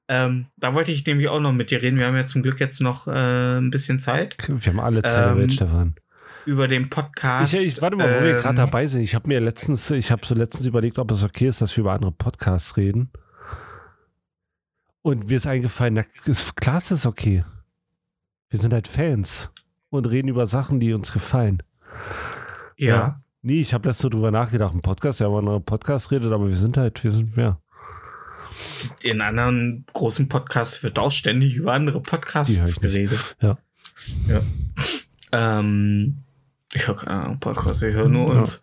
Ähm, da wollte ich nämlich auch noch mit dir reden. Wir haben ja zum Glück jetzt noch äh, ein bisschen Zeit. Wir haben alle Zeit ähm, Stefan. Über den Podcast. Ich, ich warte mal, wo ähm, wir gerade dabei sind. Ich habe mir letztens, ich habe so letztens überlegt, ob es okay ist, dass wir über andere Podcasts reden. Und mir ist eingefallen, na, ist, klar ist das okay. Wir sind halt Fans und reden über Sachen, die uns gefallen. Ja. ja. Nee, ich habe letztens so drüber nachgedacht, ein Podcast, ja, wenn man einen Podcast redet, aber wir sind halt, wir sind, ja in anderen großen Podcasts wird auch ständig über andere Podcasts geredet. Ja. Ja. Ähm, ich höre keine Ahnung, Podcasts, ich höre nur ja. uns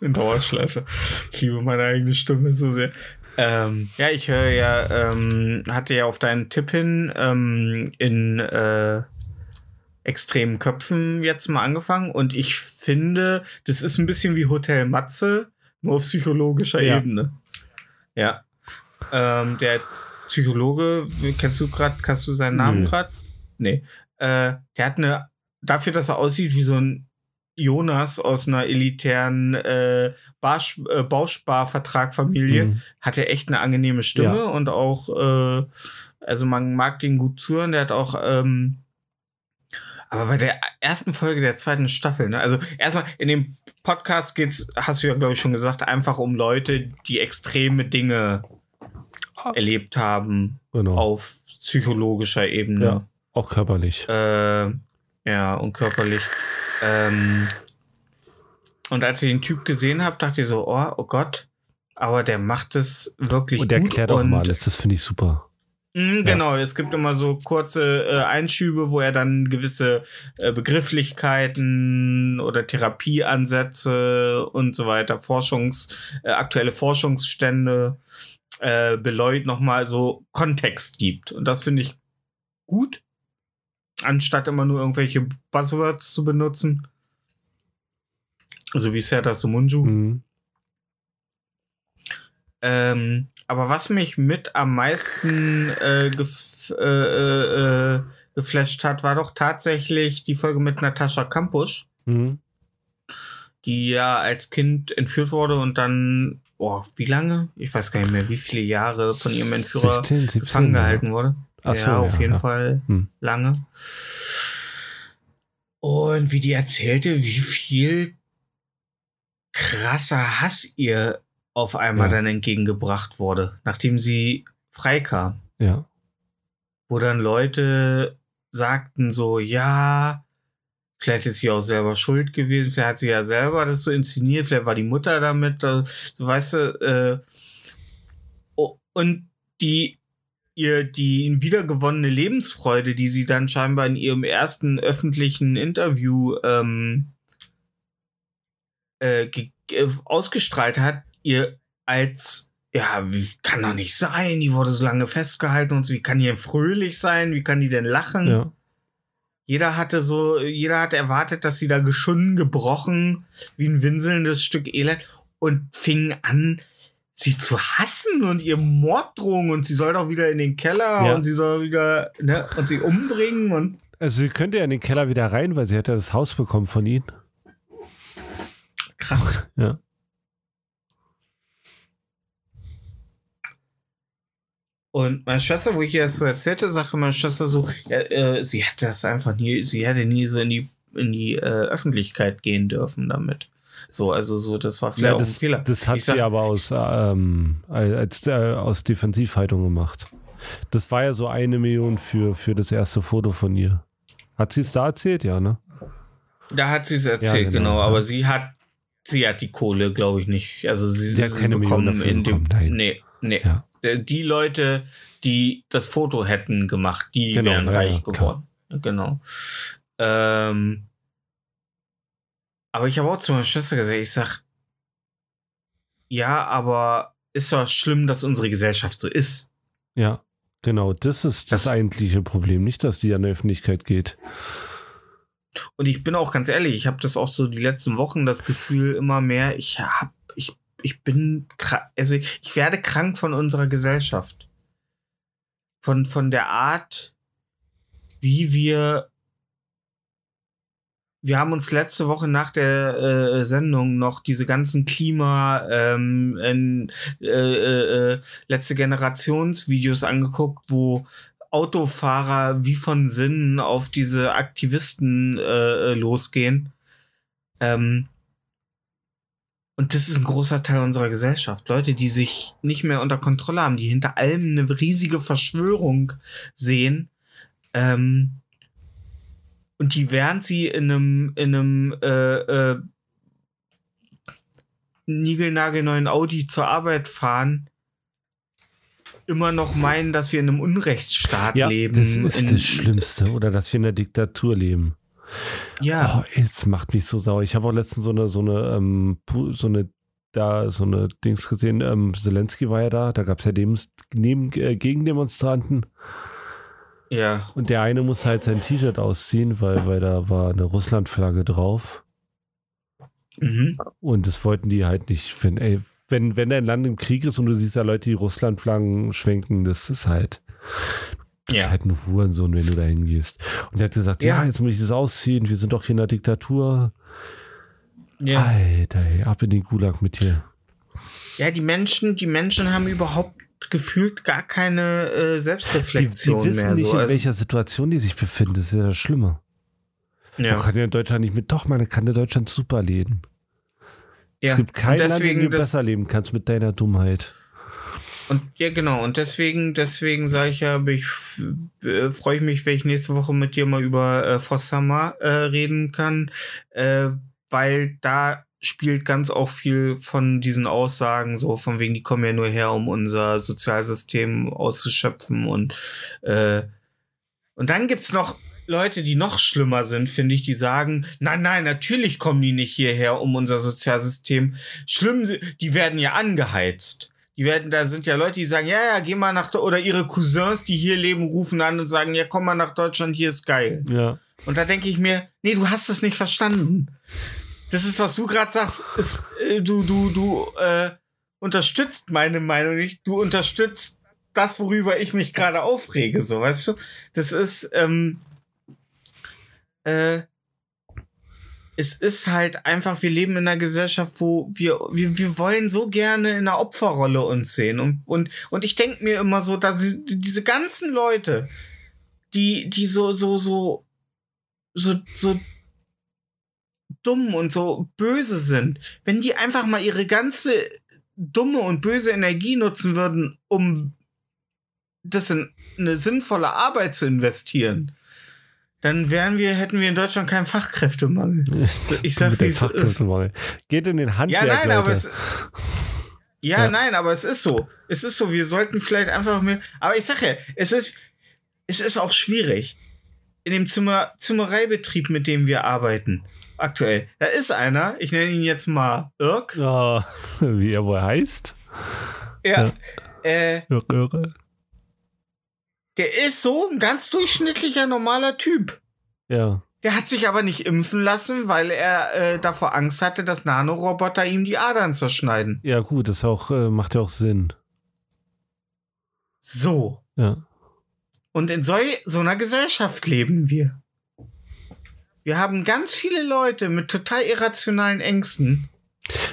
in Dauerschleife. Ich liebe meine eigene Stimme so sehr. Ähm, ja, ich höre ja, ähm, hatte ja auf deinen Tipp hin ähm, in äh, extremen Köpfen jetzt mal angefangen und ich finde, das ist ein bisschen wie Hotel Matze, nur auf psychologischer ja. Ebene. Ja. Ähm, der Psychologe, kennst du gerade, kannst du seinen Namen nee. gerade? Nee. Äh, der hat eine, dafür, dass er aussieht wie so ein Jonas aus einer elitären äh, Barsch, äh, Bausparvertragfamilie, mhm. hat echt eine angenehme Stimme ja. und auch, äh, also man mag den gut zuhören, der hat auch, ähm, aber bei der ersten Folge der zweiten Staffel, ne, also erstmal in dem Podcast geht's, hast du ja glaube ich schon gesagt, einfach um Leute, die extreme Dinge erlebt haben genau. auf psychologischer Ebene. Ja, auch körperlich. Äh, ja, und körperlich. Ähm, und als ich den Typ gesehen habe, dachte ich so, oh, oh Gott, aber der macht es wirklich und der gut. Und erklärt auch mal alles, das finde ich super. Mh, genau, ja. es gibt immer so kurze äh, Einschübe, wo er dann gewisse äh, Begrifflichkeiten oder Therapieansätze und so weiter, Forschungs, äh, aktuelle Forschungsstände äh, Beloit nochmal so Kontext gibt. Und das finde ich gut, anstatt immer nur irgendwelche Buzzwords zu benutzen. So wie Serta Sumunju. Mhm. Ähm, aber was mich mit am meisten äh, gef äh, äh, äh geflasht hat, war doch tatsächlich die Folge mit Natascha Kampusch. Mhm. Die ja als Kind entführt wurde und dann oh, wie lange? Ich weiß gar nicht mehr, wie viele Jahre von ihrem Entführer 16, 17, gefangen gehalten wurde. Ach ja, so, auf ja, jeden ja. Fall hm. lange. Und wie die erzählte, wie viel krasser Hass ihr auf einmal dann entgegengebracht wurde, nachdem sie freikam. Ja. Wo dann Leute sagten so, ja, Vielleicht ist sie auch selber schuld gewesen, vielleicht hat sie ja selber das so inszeniert, vielleicht war die Mutter damit, so weißt du, äh, oh, und die ihr die wiedergewonnene Lebensfreude, die sie dann scheinbar in ihrem ersten öffentlichen Interview ähm, äh, ausgestrahlt hat, ihr als ja, wie, kann doch nicht sein, die wurde so lange festgehalten und so, wie kann die denn fröhlich sein, wie kann die denn lachen? Ja. Jeder hatte so, jeder hat erwartet, dass sie da geschunden, gebrochen, wie ein winselndes Stück Elend und fing an, sie zu hassen und ihr Morddrohungen und sie soll doch wieder in den Keller ja. und sie soll wieder, ne, und sie umbringen und. Also sie könnte ja in den Keller wieder rein, weil sie ja das Haus bekommen von ihnen. Krass. Ja. Und meine Schwester, wo ich ihr das so erzählte, sagte meine Schwester so, ja, äh, sie hätte das einfach nie, sie hätte nie so in die, in die äh, Öffentlichkeit gehen dürfen damit. So, also so, das war vielleicht ja, das, auch ein Fehler. Das hat ich sie sag, aber aus, ähm, als, äh, aus Defensivhaltung gemacht. Das war ja so eine Million für, für das erste Foto von ihr. Hat sie es da erzählt, ja, ne? Da hat sie es erzählt, ja, genau, genau, aber sie hat, sie hat die Kohle, glaube ich, nicht. Also sie, sie hat keine bekommen Million in dem. Nein. Nee, nee. Ja. Äh, die Leute, die das Foto hätten gemacht, die genau, wären reich geworden. Genau. Ähm, aber ich habe auch zu meiner Schwester gesagt, ich sag, ja, aber ist doch schlimm, dass unsere Gesellschaft so ist. Ja, genau. Das ist das, das eigentliche Problem, nicht, dass die an die Öffentlichkeit geht. Und ich bin auch ganz ehrlich, ich habe das auch so die letzten Wochen das Gefühl immer mehr, ich habe ich ich bin, also ich werde krank von unserer Gesellschaft. Von, von der Art, wie wir wir haben uns letzte Woche nach der äh, Sendung noch diese ganzen Klima ähm, in, äh, äh, äh letzte Generationsvideos angeguckt, wo Autofahrer wie von Sinnen auf diese Aktivisten äh, äh, losgehen. Ähm, und das ist ein großer Teil unserer Gesellschaft. Leute, die sich nicht mehr unter Kontrolle haben, die hinter allem eine riesige Verschwörung sehen. Ähm, und die, während sie in einem, in einem äh, äh, niegelnagelneuen Audi zur Arbeit fahren, immer noch meinen, dass wir in einem Unrechtsstaat ja, leben. Das ist in, das Schlimmste. Oder dass wir in einer Diktatur leben. Ja. Oh, es macht mich so sauer. Ich habe auch letztens so eine, so eine, ähm, so eine, da, so eine Dings gesehen. Ähm, Zelensky war ja da. Da gab es ja dem, neben, äh, Gegendemonstranten. Ja. Und der eine muss halt sein T-Shirt ausziehen, weil, weil da war eine Russland-Flagge drauf. Mhm. Und das wollten die halt nicht. Wenn, ey, wenn, wenn dein Land im Krieg ist und du siehst da Leute, die Russland-Flaggen schwenken, das ist halt. Das ja. ist halt ein Hurensohn, wenn du da hingehst. Und er hat gesagt, ja. ja. jetzt muss ich das ausziehen, wir sind doch hier in der Diktatur. Ja. Alter, ey, ab in den Gulag mit dir. Ja, die Menschen, die Menschen haben überhaupt gefühlt gar keine äh, Selbstreflexion die, die wissen mehr. nicht, so. in welcher Situation die sich befinden. Das ist ja das Schlimme. Ja. Man kann ja in Deutschland nicht mit, doch, man kann in Deutschland super leben. Ja. Es gibt kein Land, in dem du besser leben kannst mit deiner Dummheit. Und ja, genau. Und deswegen, deswegen sage ich ja, ich äh, freue ich mich, wenn ich nächste Woche mit dir mal über äh, Fossama äh, reden kann, äh, weil da spielt ganz auch viel von diesen Aussagen, so von wegen, die kommen ja nur her, um unser Sozialsystem auszuschöpfen und äh, und dann gibt's noch Leute, die noch schlimmer sind, finde ich, die sagen, nein, nein, natürlich kommen die nicht hierher, um unser Sozialsystem. Schlimm, die werden ja angeheizt. Die werden, da sind ja Leute, die sagen, ja, ja, geh mal nach, oder ihre Cousins, die hier leben, rufen an und sagen, ja, komm mal nach Deutschland, hier ist geil. Ja. Und da denke ich mir, nee, du hast es nicht verstanden. Das ist, was du gerade sagst, ist, äh, du, du, du, äh, unterstützt meine Meinung nicht, du unterstützt das, worüber ich mich gerade aufrege, so, weißt du? Das ist, ähm, äh, es ist halt einfach, wir leben in einer Gesellschaft, wo wir, wir, wir wollen so gerne in einer Opferrolle uns sehen. Und, und, und ich denke mir immer so, dass diese ganzen Leute, die, die so, so, so, so, so dumm und so böse sind, wenn die einfach mal ihre ganze dumme und böse Energie nutzen würden, um das in eine sinnvolle Arbeit zu investieren, dann wären wir, hätten wir in Deutschland keinen Fachkräftemangel. Ich sag, wie es ist. Geht in den Handwerk, Ja, nein, Leute. aber es, ja, ja, nein, aber es ist so. Es ist so, wir sollten vielleicht einfach mehr, aber ich sag ja, es ist, es ist auch schwierig. In dem Zimmer, Zimmereibetrieb, mit dem wir arbeiten, aktuell, da ist einer, ich nenne ihn jetzt mal Irk. Oh, wie er wohl heißt? Ja. Äh, irre. Der ist so ein ganz durchschnittlicher, normaler Typ. Ja. Der hat sich aber nicht impfen lassen, weil er äh, davor Angst hatte, dass Nanoroboter ihm die Adern zerschneiden. Ja, gut, das auch, äh, macht ja auch Sinn. So. Ja. Und in so, so einer Gesellschaft leben wir. Wir haben ganz viele Leute mit total irrationalen Ängsten.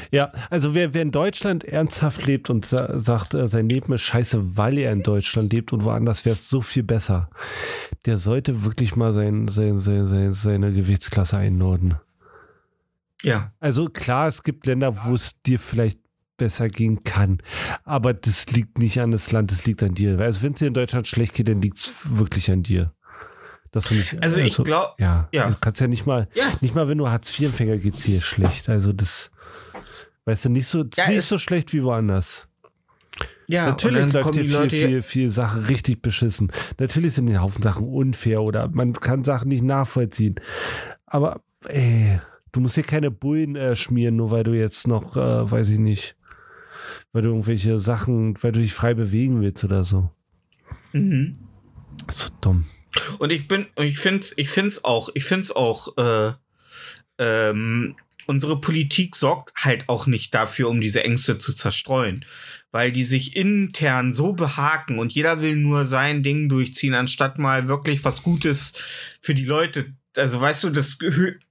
Ja, also wer, wer in Deutschland ernsthaft lebt und sa sagt, äh, sein Leben ist scheiße, weil er in Deutschland lebt und woanders wäre es so viel besser, der sollte wirklich mal sein, sein, sein, sein, seine Gewichtsklasse einnorden. Ja. Also klar, es gibt Länder, wo es dir vielleicht besser gehen kann. Aber das liegt nicht an das Land, das liegt an dir. Also wenn es dir in Deutschland schlecht geht, dann liegt es wirklich an dir. Dass du nicht, also, ich glaube, ja, ja, du kannst ja nicht mal, ja. nicht mal, wenn du Hartz-IV-Empfänger geht es dir schlecht. Also das, weißt du, nicht so, ja, nicht so schlecht wie woanders. Ja, natürlich läuft hier viel, viel, viel Sachen richtig beschissen. Natürlich sind ein Haufen Sachen unfair oder man kann Sachen nicht nachvollziehen. Aber ey, du musst hier keine Bullen äh, schmieren, nur weil du jetzt noch, äh, weiß ich nicht, weil du irgendwelche Sachen, weil du dich frei bewegen willst oder so. Mhm. So dumm. Und ich bin, ich finde ich find's auch, ich find's auch, äh, ähm, unsere Politik sorgt halt auch nicht dafür, um diese Ängste zu zerstreuen, weil die sich intern so behaken und jeder will nur sein Ding durchziehen, anstatt mal wirklich was Gutes für die Leute. Also weißt du, das,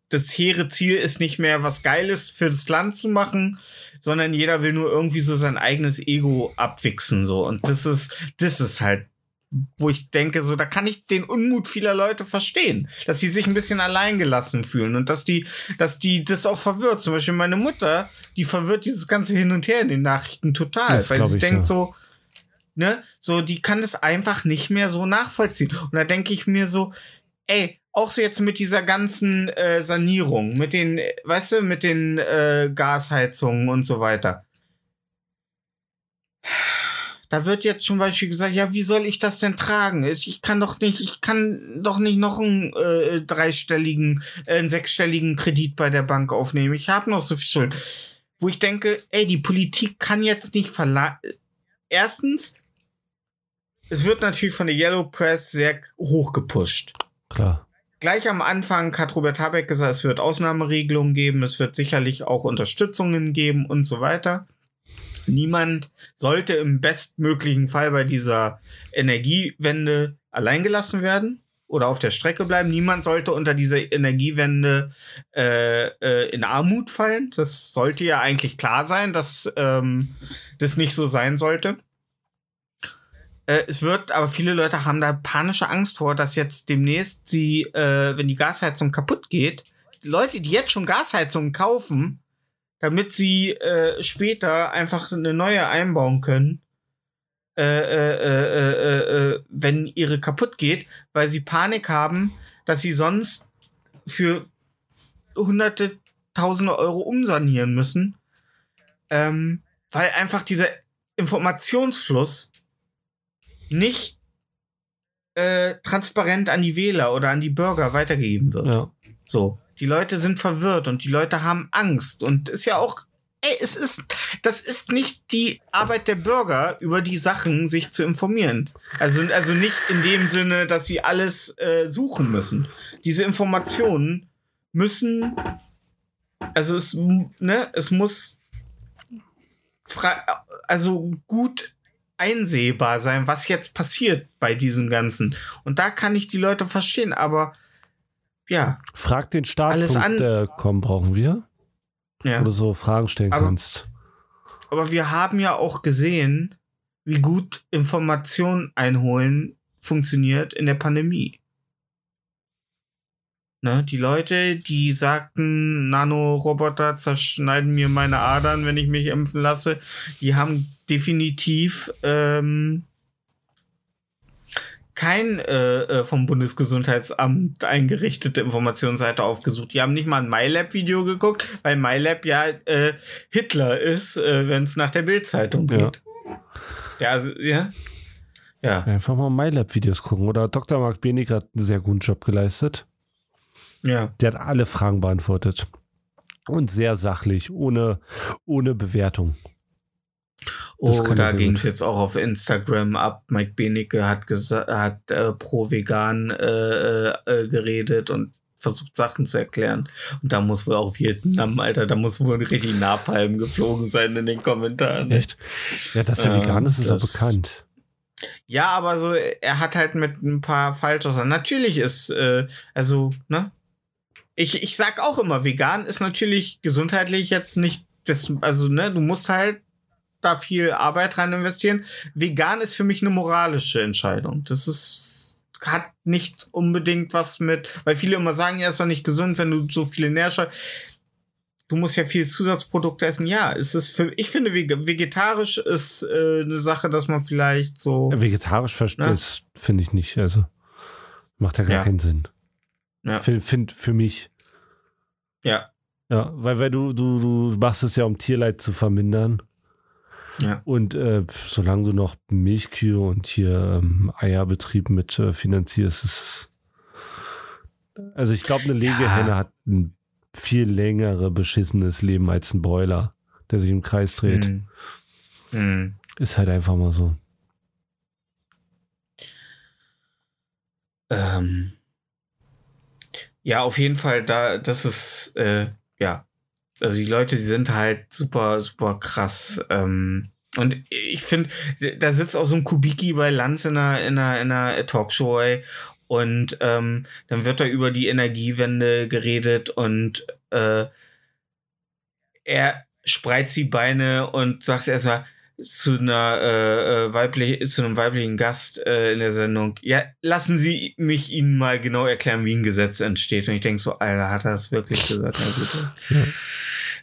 das hehre Ziel ist nicht mehr was Geiles für das Land zu machen, sondern jeder will nur irgendwie so sein eigenes Ego abwichsen so und das ist das ist halt wo ich denke, so, da kann ich den Unmut vieler Leute verstehen, dass sie sich ein bisschen alleingelassen fühlen und dass die, dass die das auch verwirrt. Zum Beispiel meine Mutter, die verwirrt dieses ganze Hin und Her in den Nachrichten total, das weil sie ich, denkt ja. so, ne, so, die kann das einfach nicht mehr so nachvollziehen. Und da denke ich mir so, ey, auch so jetzt mit dieser ganzen äh, Sanierung, mit den, weißt du, mit den äh, Gasheizungen und so weiter da wird jetzt zum Beispiel gesagt, ja, wie soll ich das denn tragen? Ich kann doch nicht, ich kann doch nicht noch einen äh, dreistelligen, äh, einen sechsstelligen Kredit bei der Bank aufnehmen. Ich habe noch so viel Schuld. Wo ich denke, ey, die Politik kann jetzt nicht verlangen. Erstens, es wird natürlich von der Yellow Press sehr hoch gepusht. Klar. Gleich am Anfang hat Robert Habeck gesagt, es wird Ausnahmeregelungen geben, es wird sicherlich auch Unterstützungen geben und so weiter. Niemand sollte im bestmöglichen Fall bei dieser Energiewende alleingelassen werden oder auf der Strecke bleiben. Niemand sollte unter dieser Energiewende äh, äh, in Armut fallen. Das sollte ja eigentlich klar sein, dass ähm, das nicht so sein sollte. Äh, es wird, aber viele Leute haben da panische Angst vor, dass jetzt demnächst sie, äh, wenn die Gasheizung kaputt geht, Leute, die jetzt schon Gasheizungen kaufen, damit sie äh, später einfach eine neue einbauen können, äh äh, äh, äh, äh, wenn ihre kaputt geht, weil sie Panik haben, dass sie sonst für hunderte, tausende Euro umsanieren müssen, ähm, weil einfach dieser Informationsfluss nicht transparent an die Wähler oder an die Bürger weitergegeben wird. Ja. So. Die Leute sind verwirrt und die Leute haben Angst und ist ja auch ey, es ist, das ist nicht die Arbeit der Bürger, über die Sachen sich zu informieren. Also, also nicht in dem Sinne, dass sie alles äh, suchen müssen. Diese Informationen müssen, also es, ne, es muss also gut einsehbar sein, was jetzt passiert bei diesem Ganzen. Und da kann ich die Leute verstehen, aber ja. Frag den Startpunkt, an brauchen wir. Ja. Du so Fragen stellen aber, kannst. Aber wir haben ja auch gesehen, wie gut Informationen einholen funktioniert in der Pandemie. Ne, die Leute, die sagten, Nanoroboter zerschneiden mir meine Adern, wenn ich mich impfen lasse, die haben definitiv ähm, kein äh, äh, vom Bundesgesundheitsamt eingerichtete Informationsseite aufgesucht. Die haben nicht mal ein MyLab-Video geguckt, weil MyLab ja äh, Hitler ist, äh, wenn es nach der Bildzeitung geht. Ja. Also, ja. ja. Einfach mal MyLab-Videos gucken. Oder Dr. Marc Benig hat einen sehr guten Job geleistet. Ja. Der hat alle Fragen beantwortet. Und sehr sachlich, ohne, ohne Bewertung. Oh, da ging es jetzt auch auf Instagram ab. Mike Benecke hat, hat äh, pro vegan äh, äh, geredet und versucht Sachen zu erklären. Und da muss wohl auch Vietnam, Alter, da muss wohl richtig Napalm geflogen sein in den Kommentaren. Echt? Ja, dass er vegan ist, ist doch bekannt. Ja, aber so, er hat halt mit ein paar Falschaussagen. Natürlich ist, äh, also, ne? Ich, ich sag auch immer, vegan ist natürlich gesundheitlich jetzt nicht das, also, ne, du musst halt da viel Arbeit rein investieren. Vegan ist für mich eine moralische Entscheidung. Das ist hat nicht unbedingt was mit, weil viele immer sagen, ja, ist doch nicht gesund, wenn du so viele Nährstoffe. Du musst ja viel Zusatzprodukte essen. Ja, es ist für, ich finde, vegetarisch ist äh, eine Sache, dass man vielleicht so. Ja, vegetarisch ne? finde ich nicht. Also macht ja gar ja. keinen Sinn. Ja. Find, find für mich. Ja. Ja, weil, weil du, du, du machst es ja, um Tierleid zu vermindern. Ja. Und äh, solange du noch Milchkühe und hier ähm, Eierbetrieb mit äh, finanzierst, ist also ich glaube, eine Legehenne ja. hat ein viel längere beschissenes Leben als ein Broiler, der sich im Kreis dreht. Mhm. Mhm. Ist halt einfach mal so. Ähm. Ja, auf jeden Fall, da, das ist, äh, ja, also die Leute, die sind halt super, super krass. Ähm, und ich finde, da sitzt auch so ein Kubiki bei Lanz in einer, in einer, in einer Talkshow ey, und ähm, dann wird da über die Energiewende geredet und äh, er spreizt die Beine und sagt erstmal zu einer äh, äh weiblich, zu einem weiblichen Gast äh, in der Sendung, ja, lassen Sie mich Ihnen mal genau erklären, wie ein Gesetz entsteht. Und ich denke so, Alter, hat er das wirklich gesagt? Ja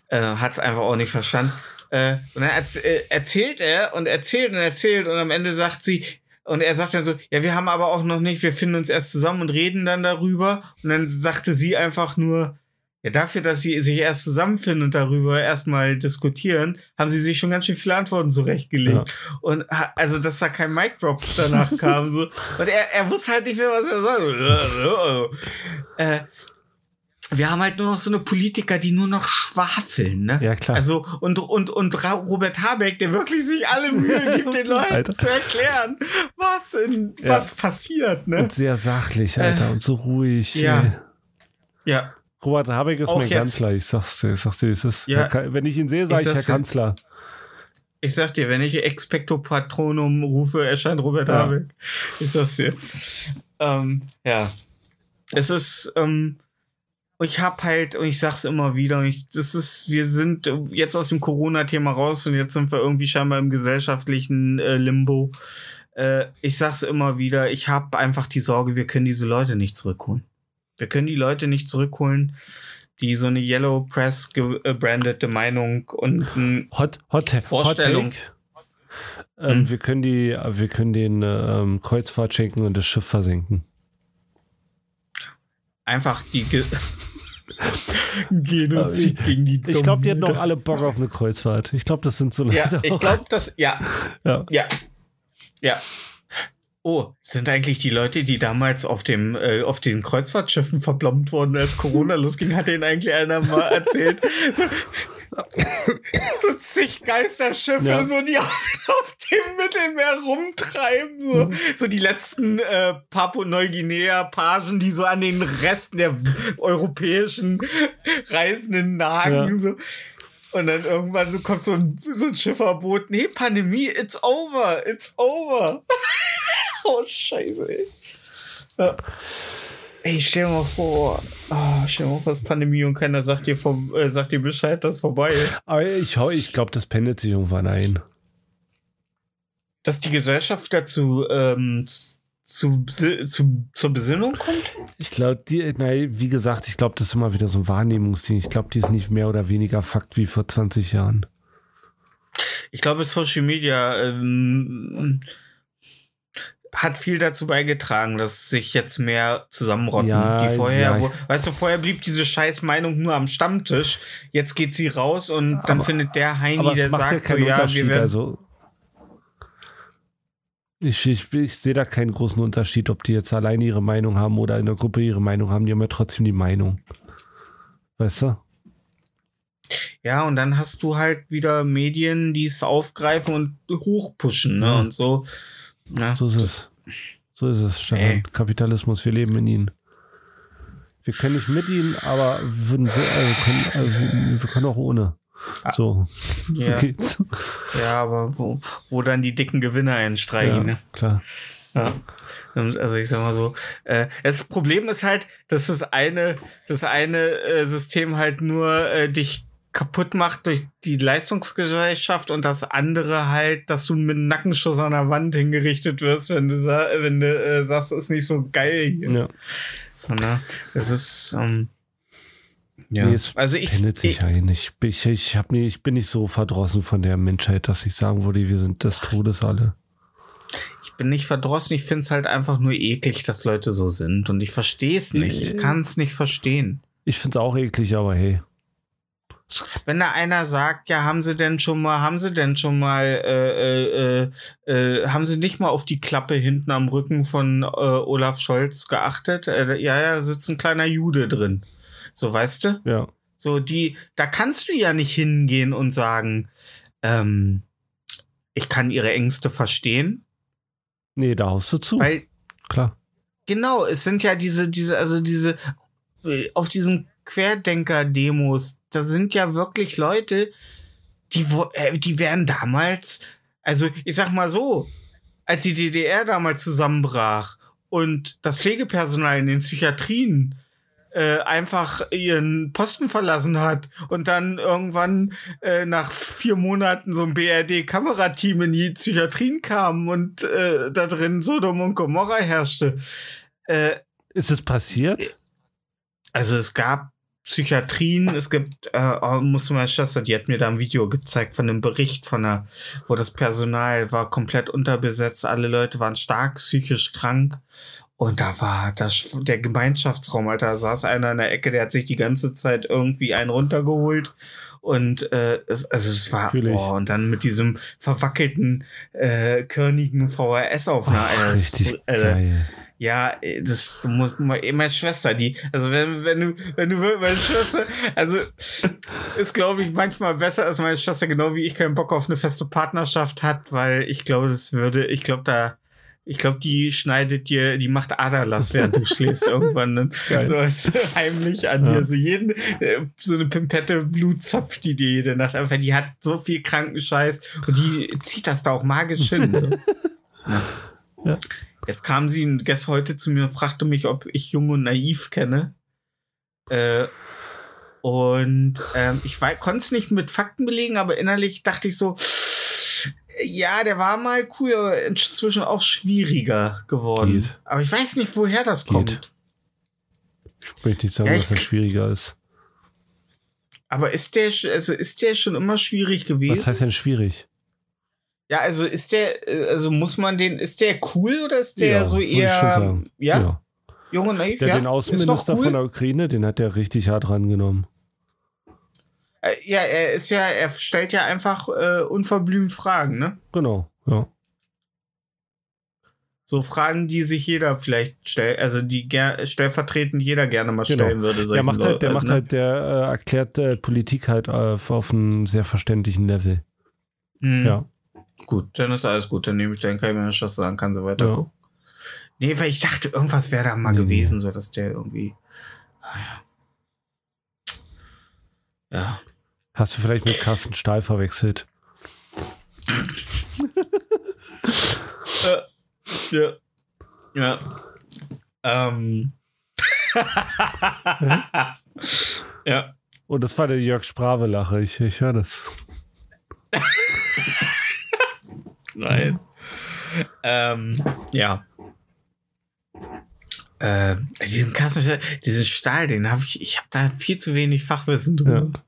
äh, hat es einfach auch nicht verstanden. Äh, und dann äh, erzählt er und erzählt und erzählt und am Ende sagt sie, und er sagt dann so, ja, wir haben aber auch noch nicht, wir finden uns erst zusammen und reden dann darüber. Und dann sagte sie einfach nur, ja, dafür, dass sie sich erst zusammenfinden und darüber erstmal diskutieren, haben sie sich schon ganz schön viele Antworten zurechtgelegt. Ja. Und also, dass da kein Mic Drop danach kam. So. Und er, er wusste halt nicht mehr, was er sagt. äh, wir haben halt nur noch so eine Politiker, die nur noch schwafeln, ne? Ja, klar. Also, und, und, und Robert Habeck, der wirklich sich alle Mühe gibt, den Leuten Alter. zu erklären, was, in, ja. was passiert, ne? Und sehr sachlich, Alter, äh, und so ruhig. Ja. Ey. Ja. Robert Habeck ist Auch mein jetzt. Kanzler, ich sag's dir, ich sag's dir, es ist, ja. wenn ich ihn sehe, sage ich, ich Herr Kanzler. Ich sag dir, wenn ich Expecto Patronum rufe, erscheint Robert ja. Habeck. Ich sag's dir. Ähm, ja. Es ist, ähm, ich habe halt, und ich sag's immer wieder, ich, das ist, wir sind jetzt aus dem Corona-Thema raus und jetzt sind wir irgendwie scheinbar im gesellschaftlichen äh, Limbo. Äh, ich sag's immer wieder, ich habe einfach die Sorge, wir können diese Leute nicht zurückholen. Wir können die Leute nicht zurückholen, die so eine Yellow Press gebrandete äh, Meinung und Hot, Hot, Vorstellung. Hot ähm, hm? Wir können die, wir können den ähm, Kreuzfahrt schenken und das Schiff versenken. Einfach die Ge Genozid gegen die Ich glaube, die hätten auch alle Bock auf eine Kreuzfahrt. Ich glaube, das sind so Leute. Ja, ich glaube, das, ja. ja. Ja. Ja. Oh, sind eigentlich die Leute, die damals auf dem äh, auf den Kreuzfahrtschiffen verblombt wurden, als Corona losging, hat denen eigentlich einer mal erzählt. So, so zig Geisterschiffe, ja. so die auf, auf, dem Mittelmeer rumtreiben. So, mhm. so die letzten äh, Papua-Neuguinea-Pagen, die so an den Resten der europäischen Reisenden nagen. Ja. So. Und dann irgendwann so kommt so ein, so ein Schifferboot. Nee, Pandemie, it's over, it's over. oh, scheiße, ey. Ja. Ey, stell dir mal vor, oh, stell dir mal vor, es ist Pandemie und keiner sagt dir, vom, äh, sagt dir Bescheid, dass vorbei ist. Aber ich, ich glaube, das pendelt sich irgendwann ein. Dass die Gesellschaft dazu ähm, zu, zu, zur Besinnung kommt? Ich glaube, die, nein, wie gesagt, ich glaube, das ist immer wieder so ein Wahrnehmungsding. Ich glaube, die ist nicht mehr oder weniger Fakt wie vor 20 Jahren. Ich glaube, Social Media ähm, hat viel dazu beigetragen, dass sich jetzt mehr zusammenrotten. Ja, die vorher, ja, wo, weißt du, vorher blieb diese scheiß Meinung nur am Stammtisch. Jetzt geht sie raus und aber, dann findet der Heini, der sagt ja so, ja, wir werden. Also, ich, ich, ich sehe da keinen großen Unterschied, ob die jetzt alleine ihre Meinung haben oder in der Gruppe ihre Meinung haben. Die haben ja trotzdem die Meinung. Weißt du? Ja, und dann hast du halt wieder Medien, die es aufgreifen und hochpushen, ne? Ja. Und so. Ja, so ist es. So ist es, Stefan. Kapitalismus, wir leben in ihnen. Wir können nicht mit ihnen, aber würden so, äh, können, äh, wir können auch ohne. Ah. So, ja. geht's. Ja, aber wo, wo dann die dicken Gewinner einstreichen, ja, ne? Klar. Ja. Also ich sag mal so, äh, das Problem ist halt, dass das eine, das eine äh, System halt nur äh, dich kaputt macht durch die Leistungsgesellschaft und das andere halt, dass du mit einem Nackenschuss an der Wand hingerichtet wirst, wenn du, wenn du äh, sagst, ist nicht so geil hier. Ja. So, ne? Es ist, ähm, ja. Nee, es also ich, sich ich, ein. Ich, ich, ich, hab nie, ich bin nicht so verdrossen von der Menschheit, dass ich sagen würde, wir sind des Todes alle. Ich bin nicht verdrossen, ich finde es halt einfach nur eklig, dass Leute so sind. Und ich verstehe es nicht. Ich kann es nicht verstehen. Ich finde es auch eklig, aber hey. Wenn da einer sagt, ja, haben Sie denn schon mal, haben Sie denn schon mal, äh, äh, äh, haben Sie nicht mal auf die Klappe hinten am Rücken von äh, Olaf Scholz geachtet? Äh, ja, ja, sitzt ein kleiner Jude drin. So, weißt du? Ja. So, die, da kannst du ja nicht hingehen und sagen, ähm, ich kann ihre Ängste verstehen. Nee, da haust du zu. Weil, klar. Genau, es sind ja diese, diese, also diese, auf diesen Querdenker-Demos, da sind ja wirklich Leute, die, äh, die wären damals, also ich sag mal so, als die DDR damals zusammenbrach und das Pflegepersonal in den Psychiatrien äh, einfach ihren Posten verlassen hat und dann irgendwann äh, nach vier Monaten so ein BRD-Kamerateam in die Psychiatrien kam und äh, da drin Sodom und Gomorra herrschte. Äh, Ist es passiert? Also es gab Psychiatrien, es gibt, äh, oh, muss meine Schwester, die hat mir da ein Video gezeigt von einem Bericht von der, wo das Personal war komplett unterbesetzt, alle Leute waren stark psychisch krank und da war das, der Gemeinschaftsraum, Alter, da saß einer in der Ecke, der hat sich die ganze Zeit irgendwie einen runtergeholt. Und äh, es, also es war, boah, und dann mit diesem verwackelten, äh, körnigen VHS-Aufnahme. Richtig äh, geil. Ja, das muss meine Schwester, die, also wenn, wenn du, wenn du meine Schwester, also ist glaube ich manchmal besser, als meine Schwester genau wie ich keinen Bock auf eine feste Partnerschaft hat, weil ich glaube, das würde, ich glaube, da ich glaube, die schneidet dir, die macht Aderlass, während du schläfst irgendwann. Ne? So als heimlich an ja. dir. So jeden, äh, so eine Pimpette Blut zapft die dir jede Nacht. Einfach, die hat so viel kranken Scheiß und die zieht das da auch magisch hin. Ne? ja. ja. Jetzt kam sie gestern heute zu mir und fragte mich, ob ich Jung und Naiv kenne. Äh, und ähm, ich konnte es nicht mit Fakten belegen, aber innerlich dachte ich so, ja, der war mal cool, aber inzwischen auch schwieriger geworden. Geht. Aber ich weiß nicht, woher das Geht. kommt. Ich möchte nicht sagen, ja, dass er schwieriger ist. Aber ist der, also ist der schon immer schwierig gewesen? Was heißt denn schwierig? Ja, also ist der, also muss man den, ist der cool oder ist der ja, so eher, ja? ja? Junge naiv, der ja? Den Außenminister cool. von der Ukraine, den hat der richtig hart rangenommen. Äh, ja, er ist ja, er stellt ja einfach äh, unverblümt Fragen, ne? Genau, ja. So Fragen, die sich jeder vielleicht stellt, also die stellvertretend jeder gerne mal genau. stellen würde. Der macht halt, der macht ne? halt, der äh, erklärt äh, Politik halt auf, auf einem sehr verständlichen Level. Mhm. Ja. Gut, dann ist alles gut. Dann nehme ich, dann kann ich mir das sagen, kann sie weiter ja. gucken. Nee, weil ich dachte, irgendwas wäre da mal nee, gewesen, so dass der irgendwie. Ah, ja. Ja. Hast du vielleicht mit Carsten Stahl verwechselt? äh, ja. Ja. Ähm. ja. Und das war der Jörg Sprave-Lache. Ich, ich höre das. Nein. ähm, ja. Äh, diesen Kasten, diesen Stahl, den habe ich, ich habe da viel zu wenig Fachwissen drüber. Ja.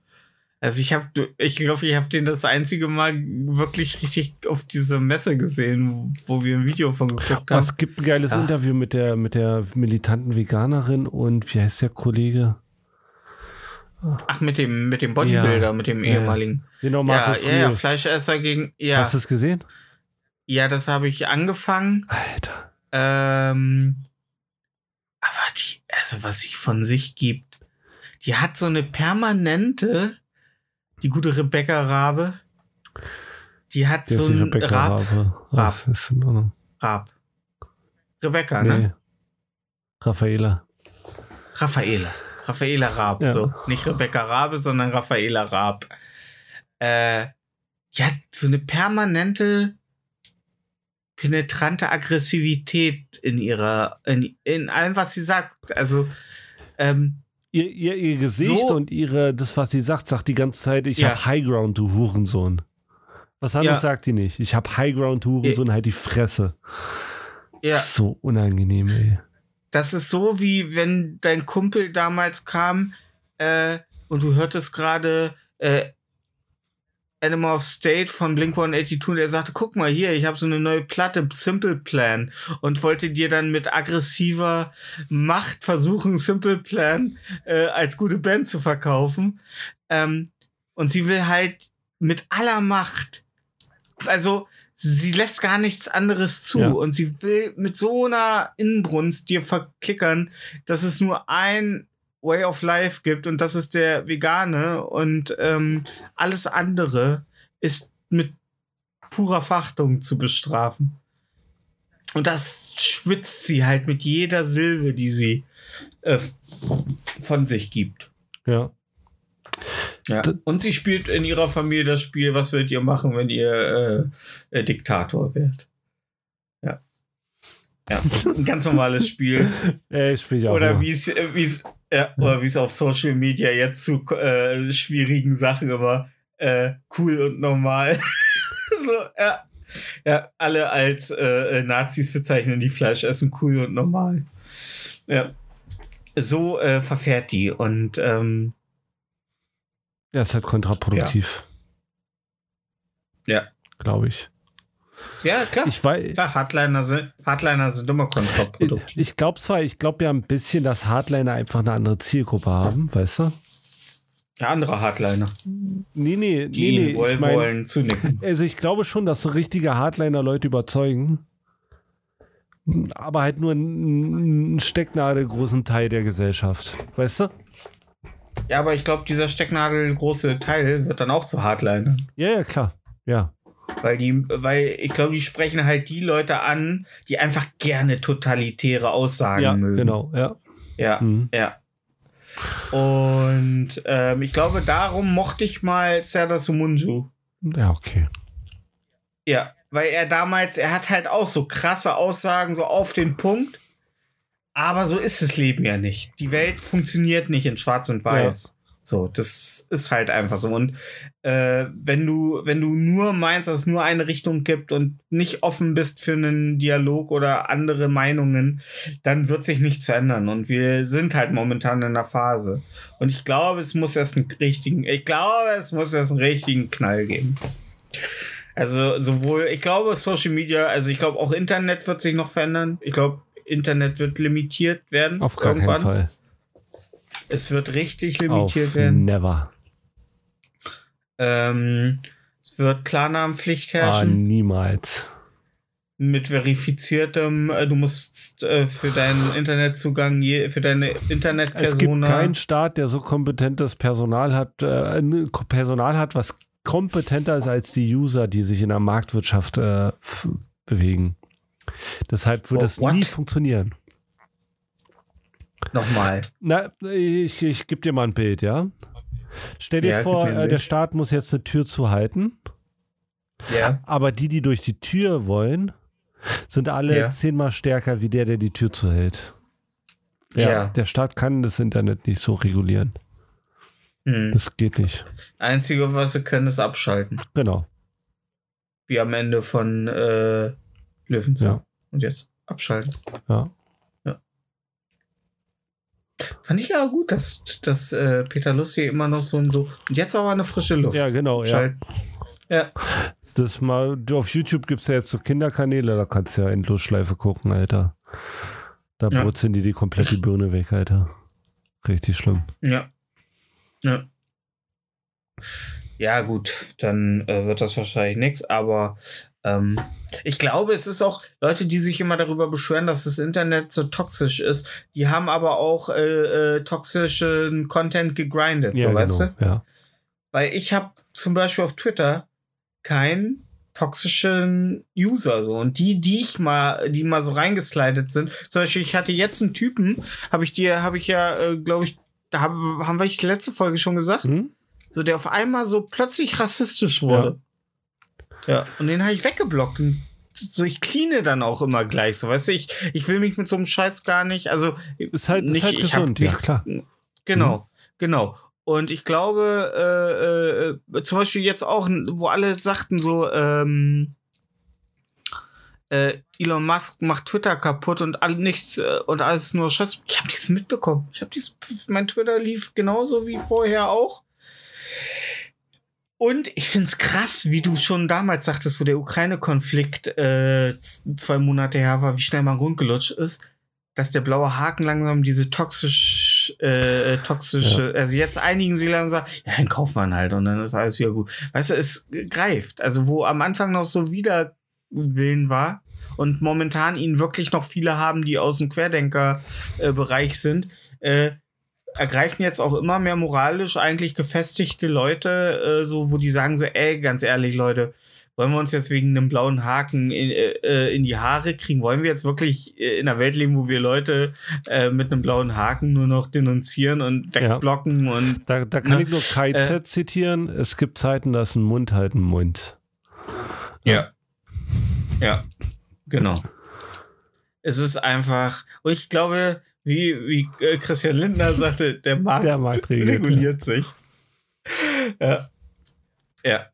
Also ich habe, ich glaube, ich habe den das einzige Mal wirklich richtig auf dieser Messe gesehen, wo wir ein Video von geguckt haben. Es gibt ein geiles ja. Interview mit der, mit der militanten Veganerin und wie heißt der Kollege? Ach, mit dem, mit dem Bodybuilder, ja. mit dem ehemaligen. Genau, Markus ja, ja, ja, Fleischesser gegen, ja. Hast du es gesehen? Ja, das habe ich angefangen. Alter. Ähm, aber die, also was sie von sich gibt, die hat so eine permanente die gute Rebecca Rabe. Die hat die so ein Rebecca Rab. Rabe. Rab. Ist in Ordnung. Rab. Rebecca, ne? nee. ne? Raffaela. Raffaela. Raffaela Raab, ja. so. Nicht Rebecca Rabe, sondern Raffaela Raab. Äh, ja, so eine permanente, penetrante Aggressivität in ihrer, in, in allem, was sie sagt. Also, ähm, Ihr, ihr, ihr Gesicht so, und ihre, das, was sie sagt, sagt die ganze Zeit, ich ja. habe Highground, du Hurensohn. Was anderes ja. sagt die nicht. Ich habe Highground, du Hurensohn, halt die Fresse. Ja. So unangenehm, ey. Das ist so, wie wenn dein Kumpel damals kam äh, und du hörtest gerade äh, Animal of State von Blink 182 und er sagte, guck mal hier, ich habe so eine neue Platte, Simple Plan und wollte dir dann mit aggressiver Macht versuchen, Simple Plan äh, als gute Band zu verkaufen. Ähm, und sie will halt mit aller Macht, also sie lässt gar nichts anderes zu ja. und sie will mit so einer Inbrunst dir verklickern, dass es nur ein Way of Life gibt und das ist der vegane und ähm, alles andere ist mit purer Fachtung zu bestrafen. Und das schwitzt sie halt mit jeder Silbe, die sie äh, von sich gibt. Ja. Ja. Und sie spielt in ihrer Familie das Spiel, was würdet ihr machen, wenn ihr äh, äh, Diktator wärt? Ja. Ja, ein ganz normales Spiel. Ja, ich spiele auch. Oder wie es, äh, wie es, ja, oder wie es auf Social Media jetzt zu äh, schwierigen Sachen immer äh, cool und normal. so, ja. Ja, alle als äh, äh, Nazis bezeichnen die Fleisch essen cool und normal. Ja. So äh, verfährt die und ähm, ja, ist halt kontraproduktiv. Ja. ja. Glaube ich. Ja, klar. Ich weiß, klar, Hardliner sind, Hardliner sind immer kontraproduktiv. Ich, glaube zwar, ich glaube ja ein bisschen, dass Hardliner einfach eine andere Zielgruppe haben, weißt du? Ja, andere Hardliner. Nee, nee, die nee, nee. wollen, ich mein, wollen zunicken. Also ich glaube schon, dass so richtige Hardliner Leute überzeugen. Aber halt nur ein, ein Stecknadel großen Teil der Gesellschaft. Weißt du? Ja, aber ich glaube, dieser Stecknadel große Teil wird dann auch zu Hardliner. Ja, ja, klar. Ja. Weil die, weil ich glaube, die sprechen halt die Leute an, die einfach gerne totalitäre Aussagen ja, mögen. Genau, ja. Ja, mhm. ja. Und ähm, ich glaube, darum mochte ich mal Serdar Sumunju. Ja, okay. Ja, weil er damals, er hat halt auch so krasse Aussagen, so auf den Punkt. Aber so ist das Leben ja nicht. Die Welt funktioniert nicht in Schwarz und Weiß. So, das ist halt einfach so. Und äh, wenn du, wenn du nur meinst, dass es nur eine Richtung gibt und nicht offen bist für einen Dialog oder andere Meinungen, dann wird sich nichts verändern. Und wir sind halt momentan in einer Phase. Und ich glaube, es muss erst einen richtigen, ich glaube, es muss erst einen richtigen Knall geben. Also sowohl, ich glaube, Social Media, also ich glaube auch Internet wird sich noch verändern. Ich glaube, Internet wird limitiert werden. Auf gar irgendwann. keinen Fall. Es wird richtig limitiert Auf werden. Never. Ähm, es wird Klarnamenpflicht herrschen. Ah, niemals. Mit verifiziertem, äh, du musst äh, für deinen Internetzugang, je, für deine Internetpersona. Es gibt keinen Staat, der so kompetentes Personal hat, äh, Personal hat, was kompetenter ist als die User, die sich in der Marktwirtschaft äh, bewegen. Deshalb würde es nie funktionieren. Nochmal. Na, ich, ich gebe dir mal ein Bild, ja? Stell dir ja, vor, äh, der Staat muss jetzt eine Tür zuhalten. Ja. Aber die, die durch die Tür wollen, sind alle ja. zehnmal stärker wie der, der die Tür zuhält. Ja, ja. Der Staat kann das Internet nicht so regulieren. Hm. Das geht nicht. Einzige, was sie können, ist abschalten. Genau. Wie am Ende von äh, Löwenzahn. Ja. Und jetzt abschalten. Ja. ja. Fand ich ja gut, dass, dass äh, Peter Lustig immer noch so und so. Und jetzt aber eine frische Luft. Ja, genau, ja. ja. Das mal, auf YouTube gibt es ja jetzt so Kinderkanäle, da kannst du ja Endlosschleife gucken, Alter. Da ja. brutzeln die die komplette Birne weg, Alter. Richtig schlimm. Ja. Ja. Ja, gut, dann äh, wird das wahrscheinlich nichts, aber ähm, ich glaube, es ist auch Leute, die sich immer darüber beschweren, dass das Internet so toxisch ist. Die haben aber auch äh, äh, toxischen Content gegrindet, ja, so genau, weißt du? Ja. weil ich habe zum Beispiel auf Twitter keinen toxischen User so und die die ich mal die mal so reingeslidet sind zum Beispiel ich hatte jetzt einen Typen habe ich dir habe ich ja äh, glaube ich da haben, haben wir die letzte Folge schon gesagt hm? so der auf einmal so plötzlich rassistisch wurde ja, ja und den habe ich weggeblockt und so ich cleane dann auch immer gleich so weißt du ich ich will mich mit so einem Scheiß gar nicht also ist halt, nicht ist halt gesund, ja, klar. genau mhm. genau und ich glaube, äh, äh, zum Beispiel jetzt auch, wo alle sagten so, ähm, äh, Elon Musk macht Twitter kaputt und all, nichts äh, und alles nur Schiss. Ich habe nichts mitbekommen. Ich habe dies, mein Twitter lief genauso wie vorher auch. Und ich find's krass, wie du schon damals sagtest, wo der Ukraine-Konflikt äh, zwei Monate her war, wie schnell man rundgelutscht ist dass der blaue Haken langsam diese toxisch, äh, toxische, ja. also jetzt einigen sie langsam, ja, dann kauft man halt und dann ist alles wieder gut. Weißt du, es greift. Also wo am Anfang noch so Widerwillen war und momentan ihn wirklich noch viele haben, die aus dem Querdenker-Bereich äh, sind, äh, ergreifen jetzt auch immer mehr moralisch eigentlich gefestigte Leute, äh, so, wo die sagen so, ey, ganz ehrlich, Leute, wollen wir uns jetzt wegen einem blauen Haken in, äh, in die Haare kriegen? Wollen wir jetzt wirklich äh, in einer Welt leben, wo wir Leute äh, mit einem blauen Haken nur noch denunzieren und wegblocken? Ja. Und, da, da kann ne? ich nur KZ äh, zitieren. Es gibt Zeiten, da ist ein Mund halt ein Mund. Ja. Ja, genau. Es ist einfach, und ich glaube, wie, wie äh, Christian Lindner sagte, der Markt, der Markt reguliert sich. Ja. Ja.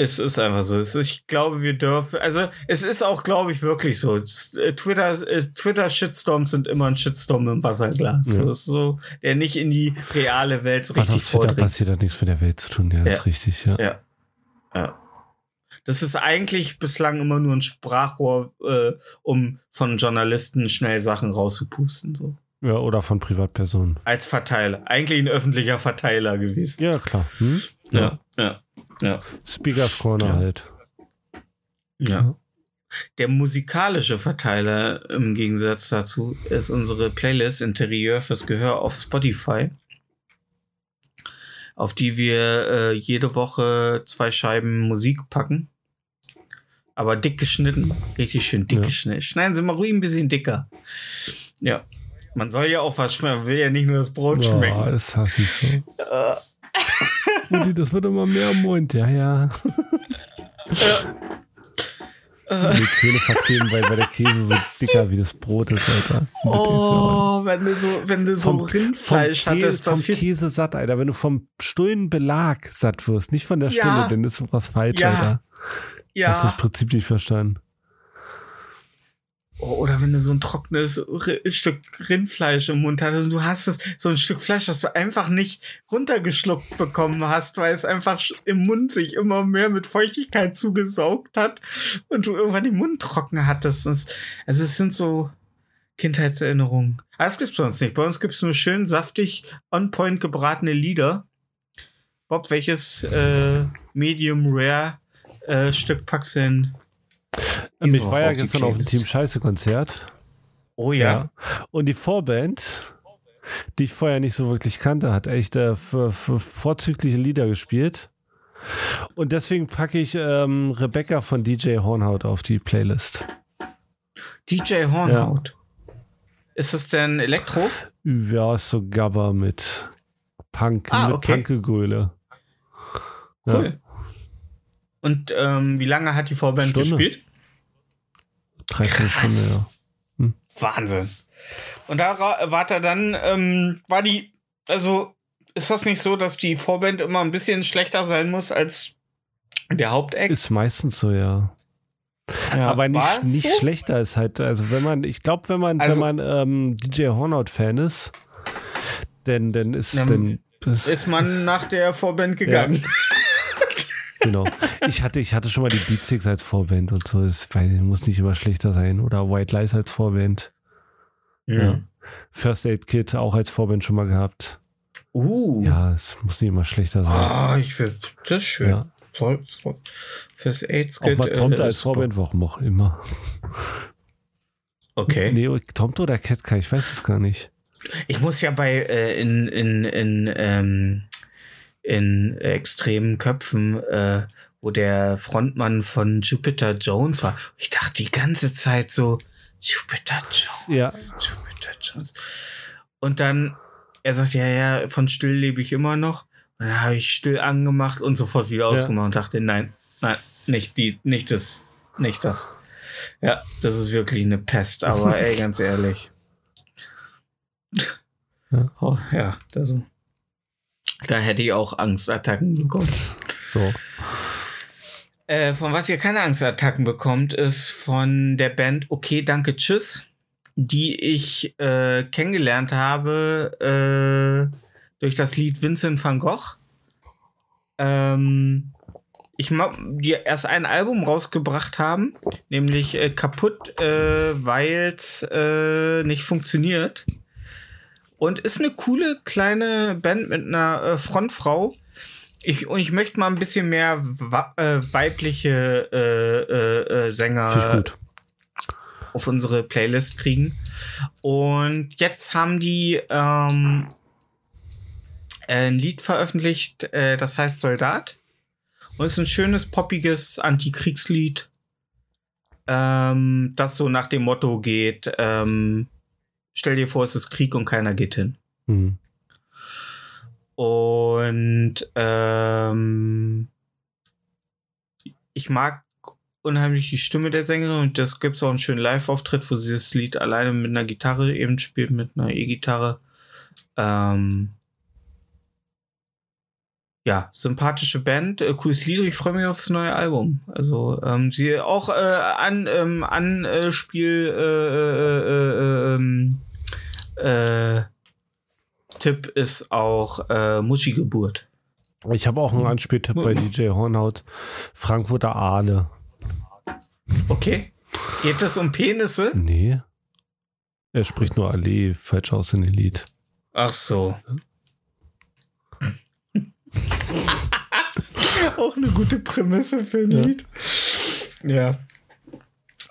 Es ist einfach so. Ist, ich glaube, wir dürfen. Also, es ist auch, glaube ich, wirklich so. Äh, Twitter, äh, Twitter-Shitstorms sind immer ein Shitstorm im Wasserglas. Ja. So, der nicht in die reale Welt so Was richtig auf Twitter passiert hat nichts mit der Welt zu tun. Ja, ja. ist richtig, ja. ja. Ja. Das ist eigentlich bislang immer nur ein Sprachrohr, äh, um von Journalisten schnell Sachen rauszupusten. So. Ja, oder von Privatpersonen. Als Verteiler. Eigentlich ein öffentlicher Verteiler gewesen. Ja, klar. Hm? Ja, ja. Ja. Speakers Corner ja. halt. Ja. Der musikalische Verteiler im Gegensatz dazu ist unsere Playlist Interieur fürs Gehör auf Spotify, auf die wir äh, jede Woche zwei Scheiben Musik packen. Aber dick geschnitten, richtig schön dick ja. geschnitten. Schneiden Sie mal ruhig ein bisschen dicker. Ja. Man soll ja auch was schmecken, man will ja nicht nur das Brot ja, schmecken. Das hasse ich so. Äh, das wird immer mehr im Mund, ja, ja. ja. Die Zähne verkleben, weil, weil der Käse so dicker wie das Brot ist, Alter. Oh, wenn du so, wenn du so vom, Rindfleisch vom hattest, das vom Käse satt, Alter. Wenn du vom Stullenbelag satt wirst, nicht von der Stulle, ja. dann ist was falsch, ja. Alter. Ja. Hast du das Prinzip nicht verstanden? Oder wenn du so ein trockenes Stück Rindfleisch im Mund hattest und du hast es, so ein Stück Fleisch, das du einfach nicht runtergeschluckt bekommen hast, weil es einfach im Mund sich immer mehr mit Feuchtigkeit zugesaugt hat und du irgendwann den Mund trocken hattest. also es sind so Kindheitserinnerungen. Aber das gibt's bei uns nicht. Bei uns gibt's nur schön saftig on-point gebratene Lieder. Bob, welches äh, Medium Rare äh, Stück packst du denn ich war ja gestern auf dem Team Scheiße Konzert. Oh ja. ja. Und die Vorband, die ich vorher nicht so wirklich kannte, hat echt äh, vorzügliche Lieder gespielt. Und deswegen packe ich ähm, Rebecca von DJ Hornhaut auf die Playlist. DJ Hornhaut? Ja. Ist das denn Elektro? Ja, ist so Gabba mit Punk, ah, mit okay. Punkgegröle. Cool. Ja. Und ähm, wie lange hat die Vorband Stunde. gespielt? 13 Stunden, ja. Hm. Wahnsinn. Und da war er dann, ähm, war die, also ist das nicht so, dass die Vorband immer ein bisschen schlechter sein muss als der Haupteck? Ist meistens so, ja. ja Aber nicht, nicht so? schlechter ist halt, also wenn man, ich glaube, wenn man, also, wenn man ähm, DJ Hornout-Fan ist, denn, dann ist, dann, ist man nach der Vorband gegangen. Ja. Genau. Ich hatte, ich hatte schon mal die Beatsticks als Vorband und so. Das muss nicht immer schlechter sein. Oder White Lies als Vorband. Mhm. Ja. First Aid Kit auch als Vorband schon mal gehabt. Uh. Ja, es muss nicht immer schlechter sein. Ah, ich will, das ist schön. Ja. First Aid Kit. Auch mal Tomte äh, als Vorband, warum auch immer. Okay. Nee, Tomte oder Ketka, ich weiß es gar nicht. Ich muss ja bei, äh, in, in, in, ähm, in extremen Köpfen, äh, wo der Frontmann von Jupiter Jones war. Ich dachte die ganze Zeit so, Jupiter Jones, ja. Jupiter Jones. Und dann, er sagt, ja, ja, von still lebe ich immer noch. Und dann habe ich still angemacht und sofort wieder ausgemacht ja. und dachte, nein, nein, nicht die, nicht das, nicht das. Ja, das ist wirklich eine Pest, aber ey, ganz ehrlich. Ja, ja das, da hätte ich auch Angstattacken bekommen. So. Äh, von was ihr keine Angstattacken bekommt, ist von der Band Okay, danke, tschüss, die ich äh, kennengelernt habe äh, durch das Lied Vincent van Gogh. Ähm, ich die erst ein Album rausgebracht haben, nämlich äh, kaputt, äh, weil es äh, nicht funktioniert. Und ist eine coole kleine Band mit einer äh, Frontfrau. Ich, und ich möchte mal ein bisschen mehr äh, weibliche äh, Sänger auf unsere Playlist kriegen. Und jetzt haben die ähm, ein Lied veröffentlicht, das heißt Soldat. Und es ist ein schönes, poppiges Antikriegslied, ähm, das so nach dem Motto geht, ähm, stell dir vor, es ist Krieg und keiner geht hin. Mhm. Und ähm, ich mag unheimlich die Stimme der Sängerin und das gibt es auch einen schönen Live-Auftritt, wo sie das Lied alleine mit einer Gitarre eben spielt, mit einer E-Gitarre. Ähm, ja, sympathische Band, äh, cooles Lied. Ich freue mich aufs neue Album. Also ähm, sie auch äh, an ähm, Anspiel äh, äh, Tipp ist auch äh, Muschi Geburt. Ich habe auch einen Anspieltipp bei DJ Hornhaut. Frankfurter Aale. Okay. Geht es um Penisse? Nee. Er spricht nur Allee falsch aus in dem Lied. Ach so. Auch eine gute Prämisse für ein ja. Lied. Ja.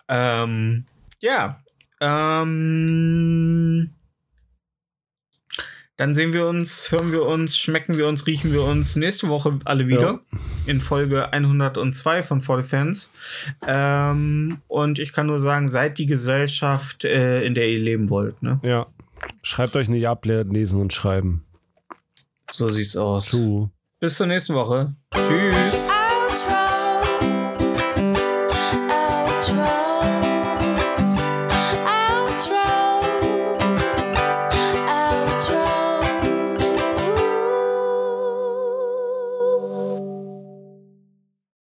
Ähm, ja. Ähm, dann sehen wir uns, hören wir uns, schmecken wir uns, riechen wir uns nächste Woche alle wieder ja. in Folge 102 von For the Fans. Ähm, und ich kann nur sagen, seid die Gesellschaft, äh, in der ihr leben wollt. Ne? Ja. Schreibt euch nicht ab, lesen und schreiben. So sieht's aus. Zu. Bis zur nächsten Woche. Tschüss.